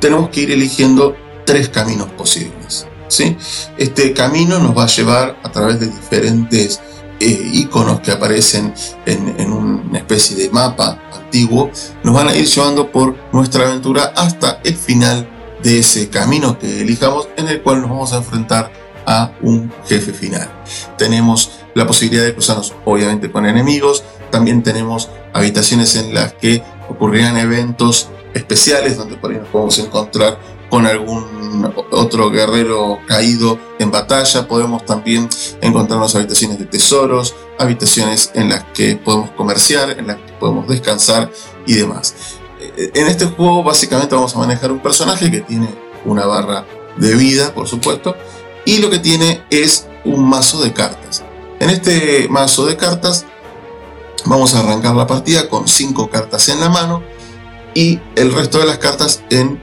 tenemos que ir eligiendo tres caminos posibles. ¿sí? Este camino nos va a llevar a través de diferentes eh, iconos que aparecen en, una especie de mapa antiguo, nos van a ir llevando por nuestra aventura hasta el final de ese camino que elijamos en el cual nos vamos a enfrentar a un jefe final. Tenemos la posibilidad de cruzarnos obviamente con enemigos, también tenemos habitaciones en las que ocurrirán eventos especiales donde por ahí nos podemos encontrar con algún otro guerrero caído en batalla. Podemos también encontrarnos habitaciones de tesoros, habitaciones en las que podemos comerciar, en las que podemos descansar y demás. En este juego básicamente vamos a manejar un personaje que tiene una barra de vida, por supuesto, y lo que tiene es un mazo de cartas. En este mazo de cartas vamos a arrancar la partida con cinco cartas en la mano y el resto de las cartas en,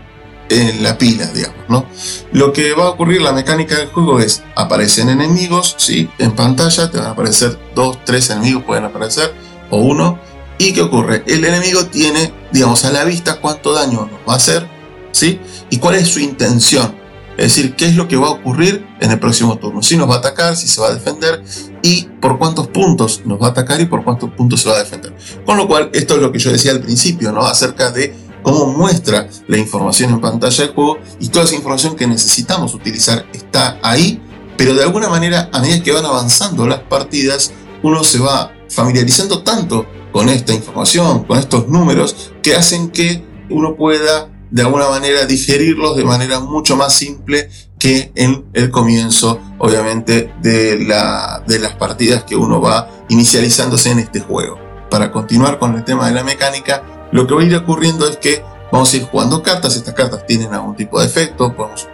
en la pila, digamos, ¿no? Lo que va a ocurrir, la mecánica del juego es, aparecen enemigos, ¿sí? En pantalla te van a aparecer dos, tres enemigos pueden aparecer, o uno, y ¿qué ocurre? El enemigo tiene, digamos, a la vista cuánto daño nos va a hacer, ¿sí? Y cuál es su intención. Es decir, qué es lo que va a ocurrir en el próximo turno. Si nos va a atacar, si se va a defender y por cuántos puntos nos va a atacar y por cuántos puntos se va a defender. Con lo cual, esto es lo que yo decía al principio, ¿no? Acerca de cómo muestra la información en pantalla del juego y toda esa información que necesitamos utilizar está ahí, pero de alguna manera a medida que van avanzando las partidas, uno se va familiarizando tanto con esta información, con estos números, que hacen que uno pueda de alguna manera digerirlos de manera mucho más simple que en el comienzo, obviamente, de, la, de las partidas que uno va inicializándose en este juego. Para continuar con el tema de la mecánica, lo que va a ir ocurriendo es que vamos a ir jugando cartas. Estas cartas tienen algún tipo de efecto,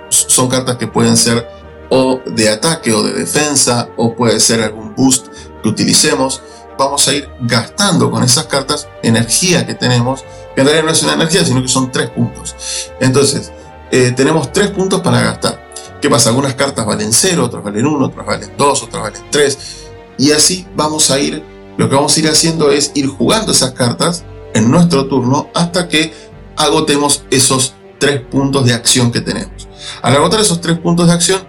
son cartas que pueden ser o de ataque o de defensa, o puede ser algún boost que utilicemos. Vamos a ir gastando con esas cartas energía que tenemos que en realidad no es una energía, sino que son tres puntos. Entonces, eh, tenemos tres puntos para gastar. ¿Qué pasa? Algunas cartas valen cero, otras valen uno, otras valen dos, otras valen tres. Y así vamos a ir, lo que vamos a ir haciendo es ir jugando esas cartas en nuestro turno hasta que agotemos esos tres puntos de acción que tenemos. Al agotar esos tres puntos de acción,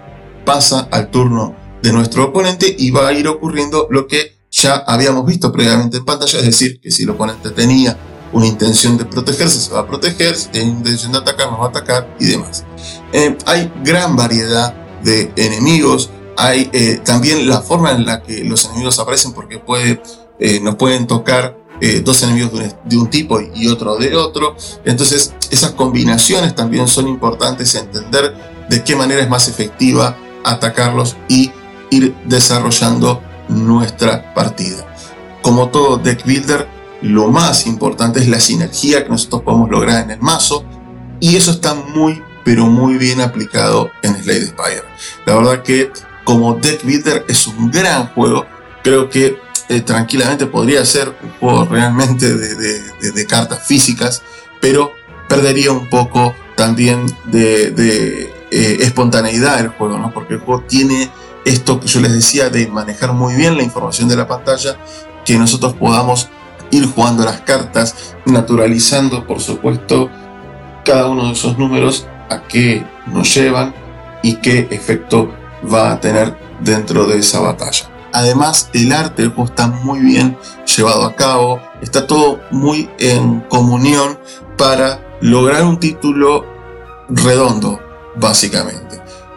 pasa al turno de nuestro oponente y va a ir ocurriendo lo que ya habíamos visto previamente en pantalla, es decir, que si el oponente tenía una intención de protegerse, se va a proteger, si tiene intención de atacar, nos va a atacar y demás. Eh, hay gran variedad de enemigos, hay eh, también la forma en la que los enemigos aparecen porque puede, eh, nos pueden tocar dos enemigos de un, de un, tipo y otro de otro. Entonces esas combinaciones también son importantes entender de qué manera es más efectiva atacarlos y ir desarrollando nuestra partida. Como todo deck builder, lo más importante es la sinergia que nosotros podemos lograr en el mazo y eso está muy pero muy bien aplicado en Slade Spire. La verdad que como deck builder es un gran juego, creo que eh, tranquilamente podría ser un juego realmente de, cartas físicas, pero perdería un poco también de, eh, espontaneidad el juego, ¿no? porque el juego tiene esto que yo les decía de manejar muy bien la información de la pantalla, que nosotros podamos ir jugando las cartas, naturalizando por supuesto cada uno de esos números a qué nos llevan y qué efecto va a tener dentro de esa batalla. Además, el arte del juego está muy bien llevado a cabo, está todo muy en comunión para lograr un título redondo, básicamente.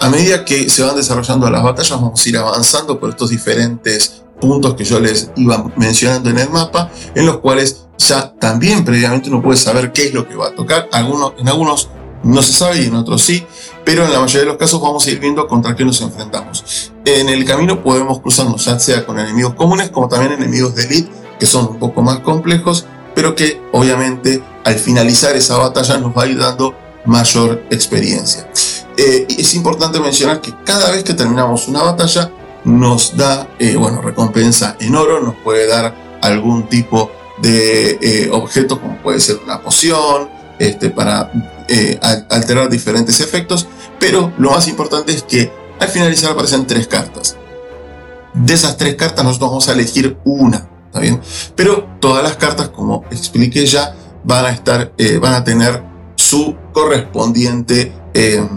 A medida que se van desarrollando las batallas, vamos a ir avanzando por estos diferentes puntos que yo les iba mencionando en el mapa, en los cuales ya también previamente uno puede saber qué es lo que va a tocar. Algunos, en algunos no se sabe y en otros sí, pero en la mayoría de los casos vamos a ir viendo contra qué nos enfrentamos. En el camino podemos cruzarnos ya sea con enemigos comunes como también enemigos de elite que son un poco más complejos, pero que obviamente al finalizar esa batalla nos va a ir dando mayor experiencia. Eh, es importante mencionar que cada vez que terminamos una batalla nos da, eh, bueno, recompensa en oro, nos puede dar algún tipo de eh, objeto como puede ser una poción, este, para alterar diferentes efectos, pero lo más importante es que al finalizar aparecen tres cartas. De esas tres cartas nosotros vamos a elegir una, ¿está bien? Pero todas las cartas, como expliqué ya, van a estar, van a tener su correspondiente, eh,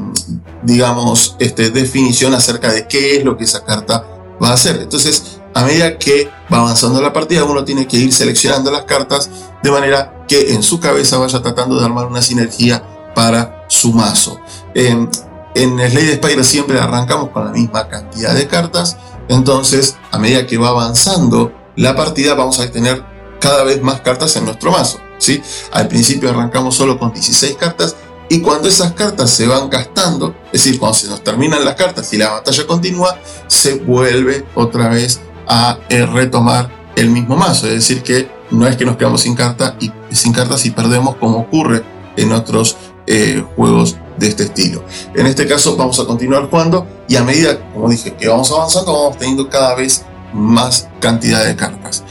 digamos, este, definición acerca de qué es lo que esa carta va a hacer. Entonces, a medida que va avanzando la partida, uno tiene que ir seleccionando las cartas de manera que en su cabeza vaya tratando de armar una sinergia para su mazo. en Slade Spire siempre arrancamos con la misma cantidad de cartas, entonces a medida que va avanzando la partida vamos a tener cada vez más cartas en nuestro mazo. ¿sí? Al principio arrancamos solo con 16 cartas y cuando esas cartas se van gastando, es decir, cuando se nos terminan las cartas y la batalla continúa, se vuelve otra vez a eh, retomar el mismo mazo. Es decir, que no es que nos quedamos sin, carta y, sin cartas y perdemos como ocurre en otros eh, juegos de este estilo. En este caso vamos a continuar jugando y a medida, como dije, que vamos avanzando, vamos teniendo cada vez más cantidad de cartas.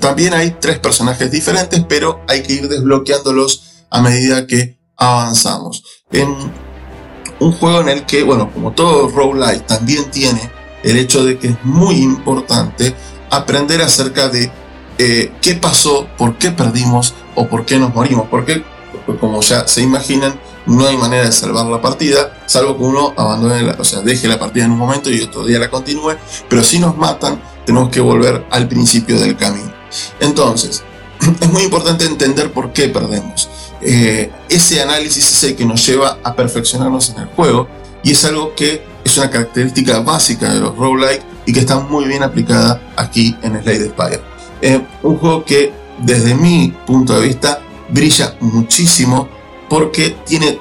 también hay tres personajes diferentes, pero hay que ir desbloqueándolos a medida que avanzamos. En un juego en el que, bueno, como todo roguelite, también tiene el hecho de que es muy importante aprender acerca de eh, qué pasó, por qué perdimos o por qué nos morimos. Porque como ya se imaginan, no hay manera de salvar la partida, salvo que uno abandone, la, o sea, deje la partida en un momento y otro día la continúe, pero si nos matan, tenemos que volver al principio del camino. Entonces, es muy importante entender por qué perdemos. Eh, ese análisis es el que nos lleva a perfeccionarnos en el juego y es algo que es una característica básica de los roguelike y que está muy bien aplicada aquí en Slade Spire. Eh, un juego que desde mi punto de vista brilla muchísimo porque tiene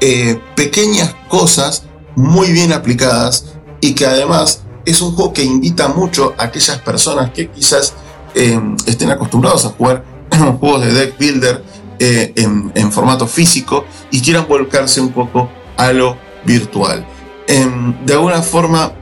eh, pequeñas cosas muy bien aplicadas y que además es un juego que invita mucho a aquellas personas que quizás eh, estén acostumbrados a jugar juegos de deck builder eh, en, formato físico y quieran volcarse un poco a lo virtual. Em, de alguna forma,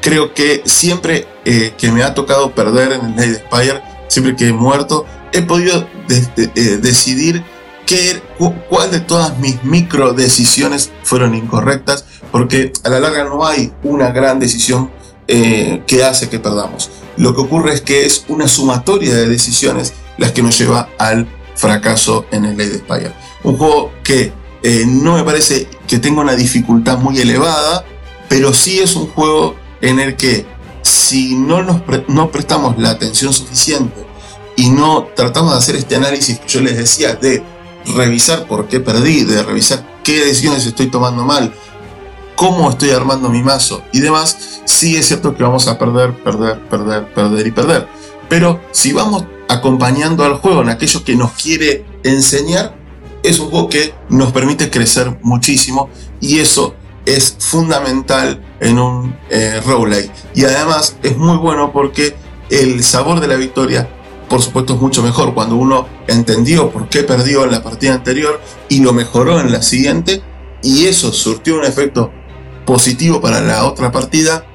creo que siempre que me ha tocado perder en el Lady Spire, siempre que he muerto, he podido eh, decidir qué, cuál de todas mis micro decisiones fueron incorrectas, porque a la larga no hay una gran decisión eh, que hace que perdamos. Lo que ocurre es que es una sumatoria de decisiones las que nos lleva al fracaso en el Lady Spire. Un juego que eh, no me parece que tenga una dificultad muy elevada, pero sí es un juego en el que si no nos no prestamos la atención suficiente y no tratamos de hacer este análisis que yo les decía de revisar por qué perdí, de revisar qué decisiones estoy tomando mal, cómo estoy armando mi mazo y demás, sí es cierto que vamos a perder, perder, perder, perder y perder. Pero si vamos acompañando al juego en aquello que nos quiere enseñar, es un juego que nos permite crecer muchísimo y eso es fundamental en un eh, roguelike. Y además es muy bueno porque el sabor de la victoria, por supuesto, es mucho mejor cuando uno entendió por qué perdió en la partida anterior y lo mejoró en la siguiente y eso surtió un efecto positivo para la otra partida.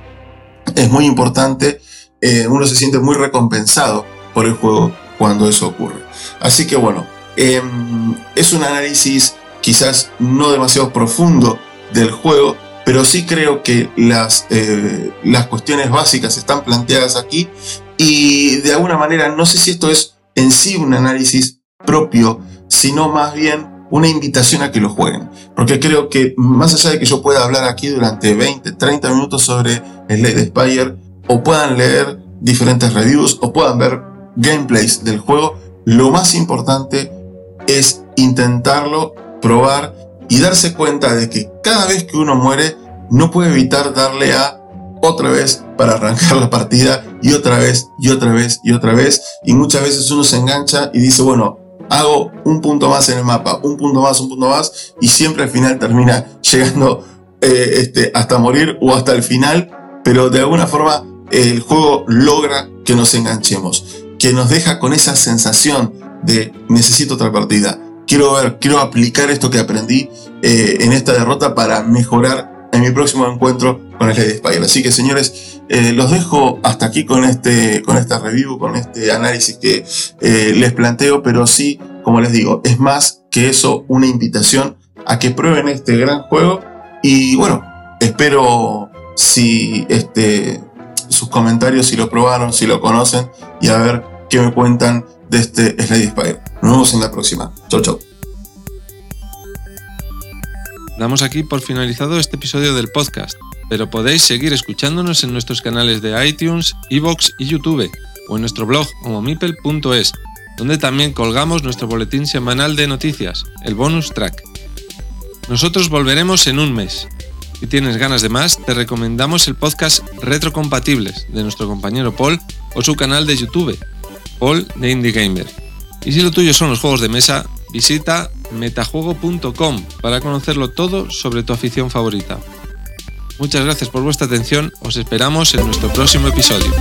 Es muy importante, eh, uno se siente muy recompensado por el juego cuando eso ocurre. Así que bueno, em, es un análisis quizás no demasiado profundo del juego, pero sí creo que las, eh, las cuestiones básicas están planteadas aquí y de alguna manera no sé si esto es en sí un análisis propio, sino más bien una invitación a que lo jueguen. Porque creo que más allá de que yo pueda hablar aquí durante 20, 30 minutos sobre Slade Spire, o puedan leer diferentes reviews, o puedan ver gameplays del juego, lo más importante es intentarlo, probar y darse cuenta de que cada vez que uno muere no puede evitar darle a otra vez para arrancar la partida y otra vez y otra vez y otra vez. Y muchas veces uno se engancha y dice bueno hago un punto más en el mapa un punto más un punto más y siempre al final termina llegando eh, este, hasta morir o hasta el final. Pero de alguna forma el juego logra que nos enganchemos que nos deja con esa sensación de necesito otra partida quiero ver, quiero aplicar esto que aprendí eh, en esta derrota para mejorar en mi próximo encuentro con el Lady Spire. Así que señores, eh, los dejo hasta aquí con este, con esta review, con este análisis que eh, les planteo, pero sí, como les digo, es más que eso una invitación a que prueben este gran juego y bueno, espero si este, sus comentarios, si lo probaron, si lo conocen y a ver qué me cuentan de este Slade Spire. Nos vemos en la próxima. Chau, chau. Damos aquí por finalizado este episodio del podcast, pero podéis seguir escuchándonos en nuestros canales de iTunes, Evox y YouTube, o en nuestro blog homomipel.es, donde también colgamos nuestro boletín semanal de noticias, el bonus track. Nosotros volveremos en un mes. Si tienes ganas de más, te recomendamos el podcast Retrocompatibles de nuestro compañero Paul o su canal de YouTube, Paul de Indie Gamer. Y si lo tuyo son los juegos de mesa, visita metajuego.com para conocerlo todo sobre tu afición favorita. Muchas gracias por vuestra atención, os esperamos en nuestro próximo episodio.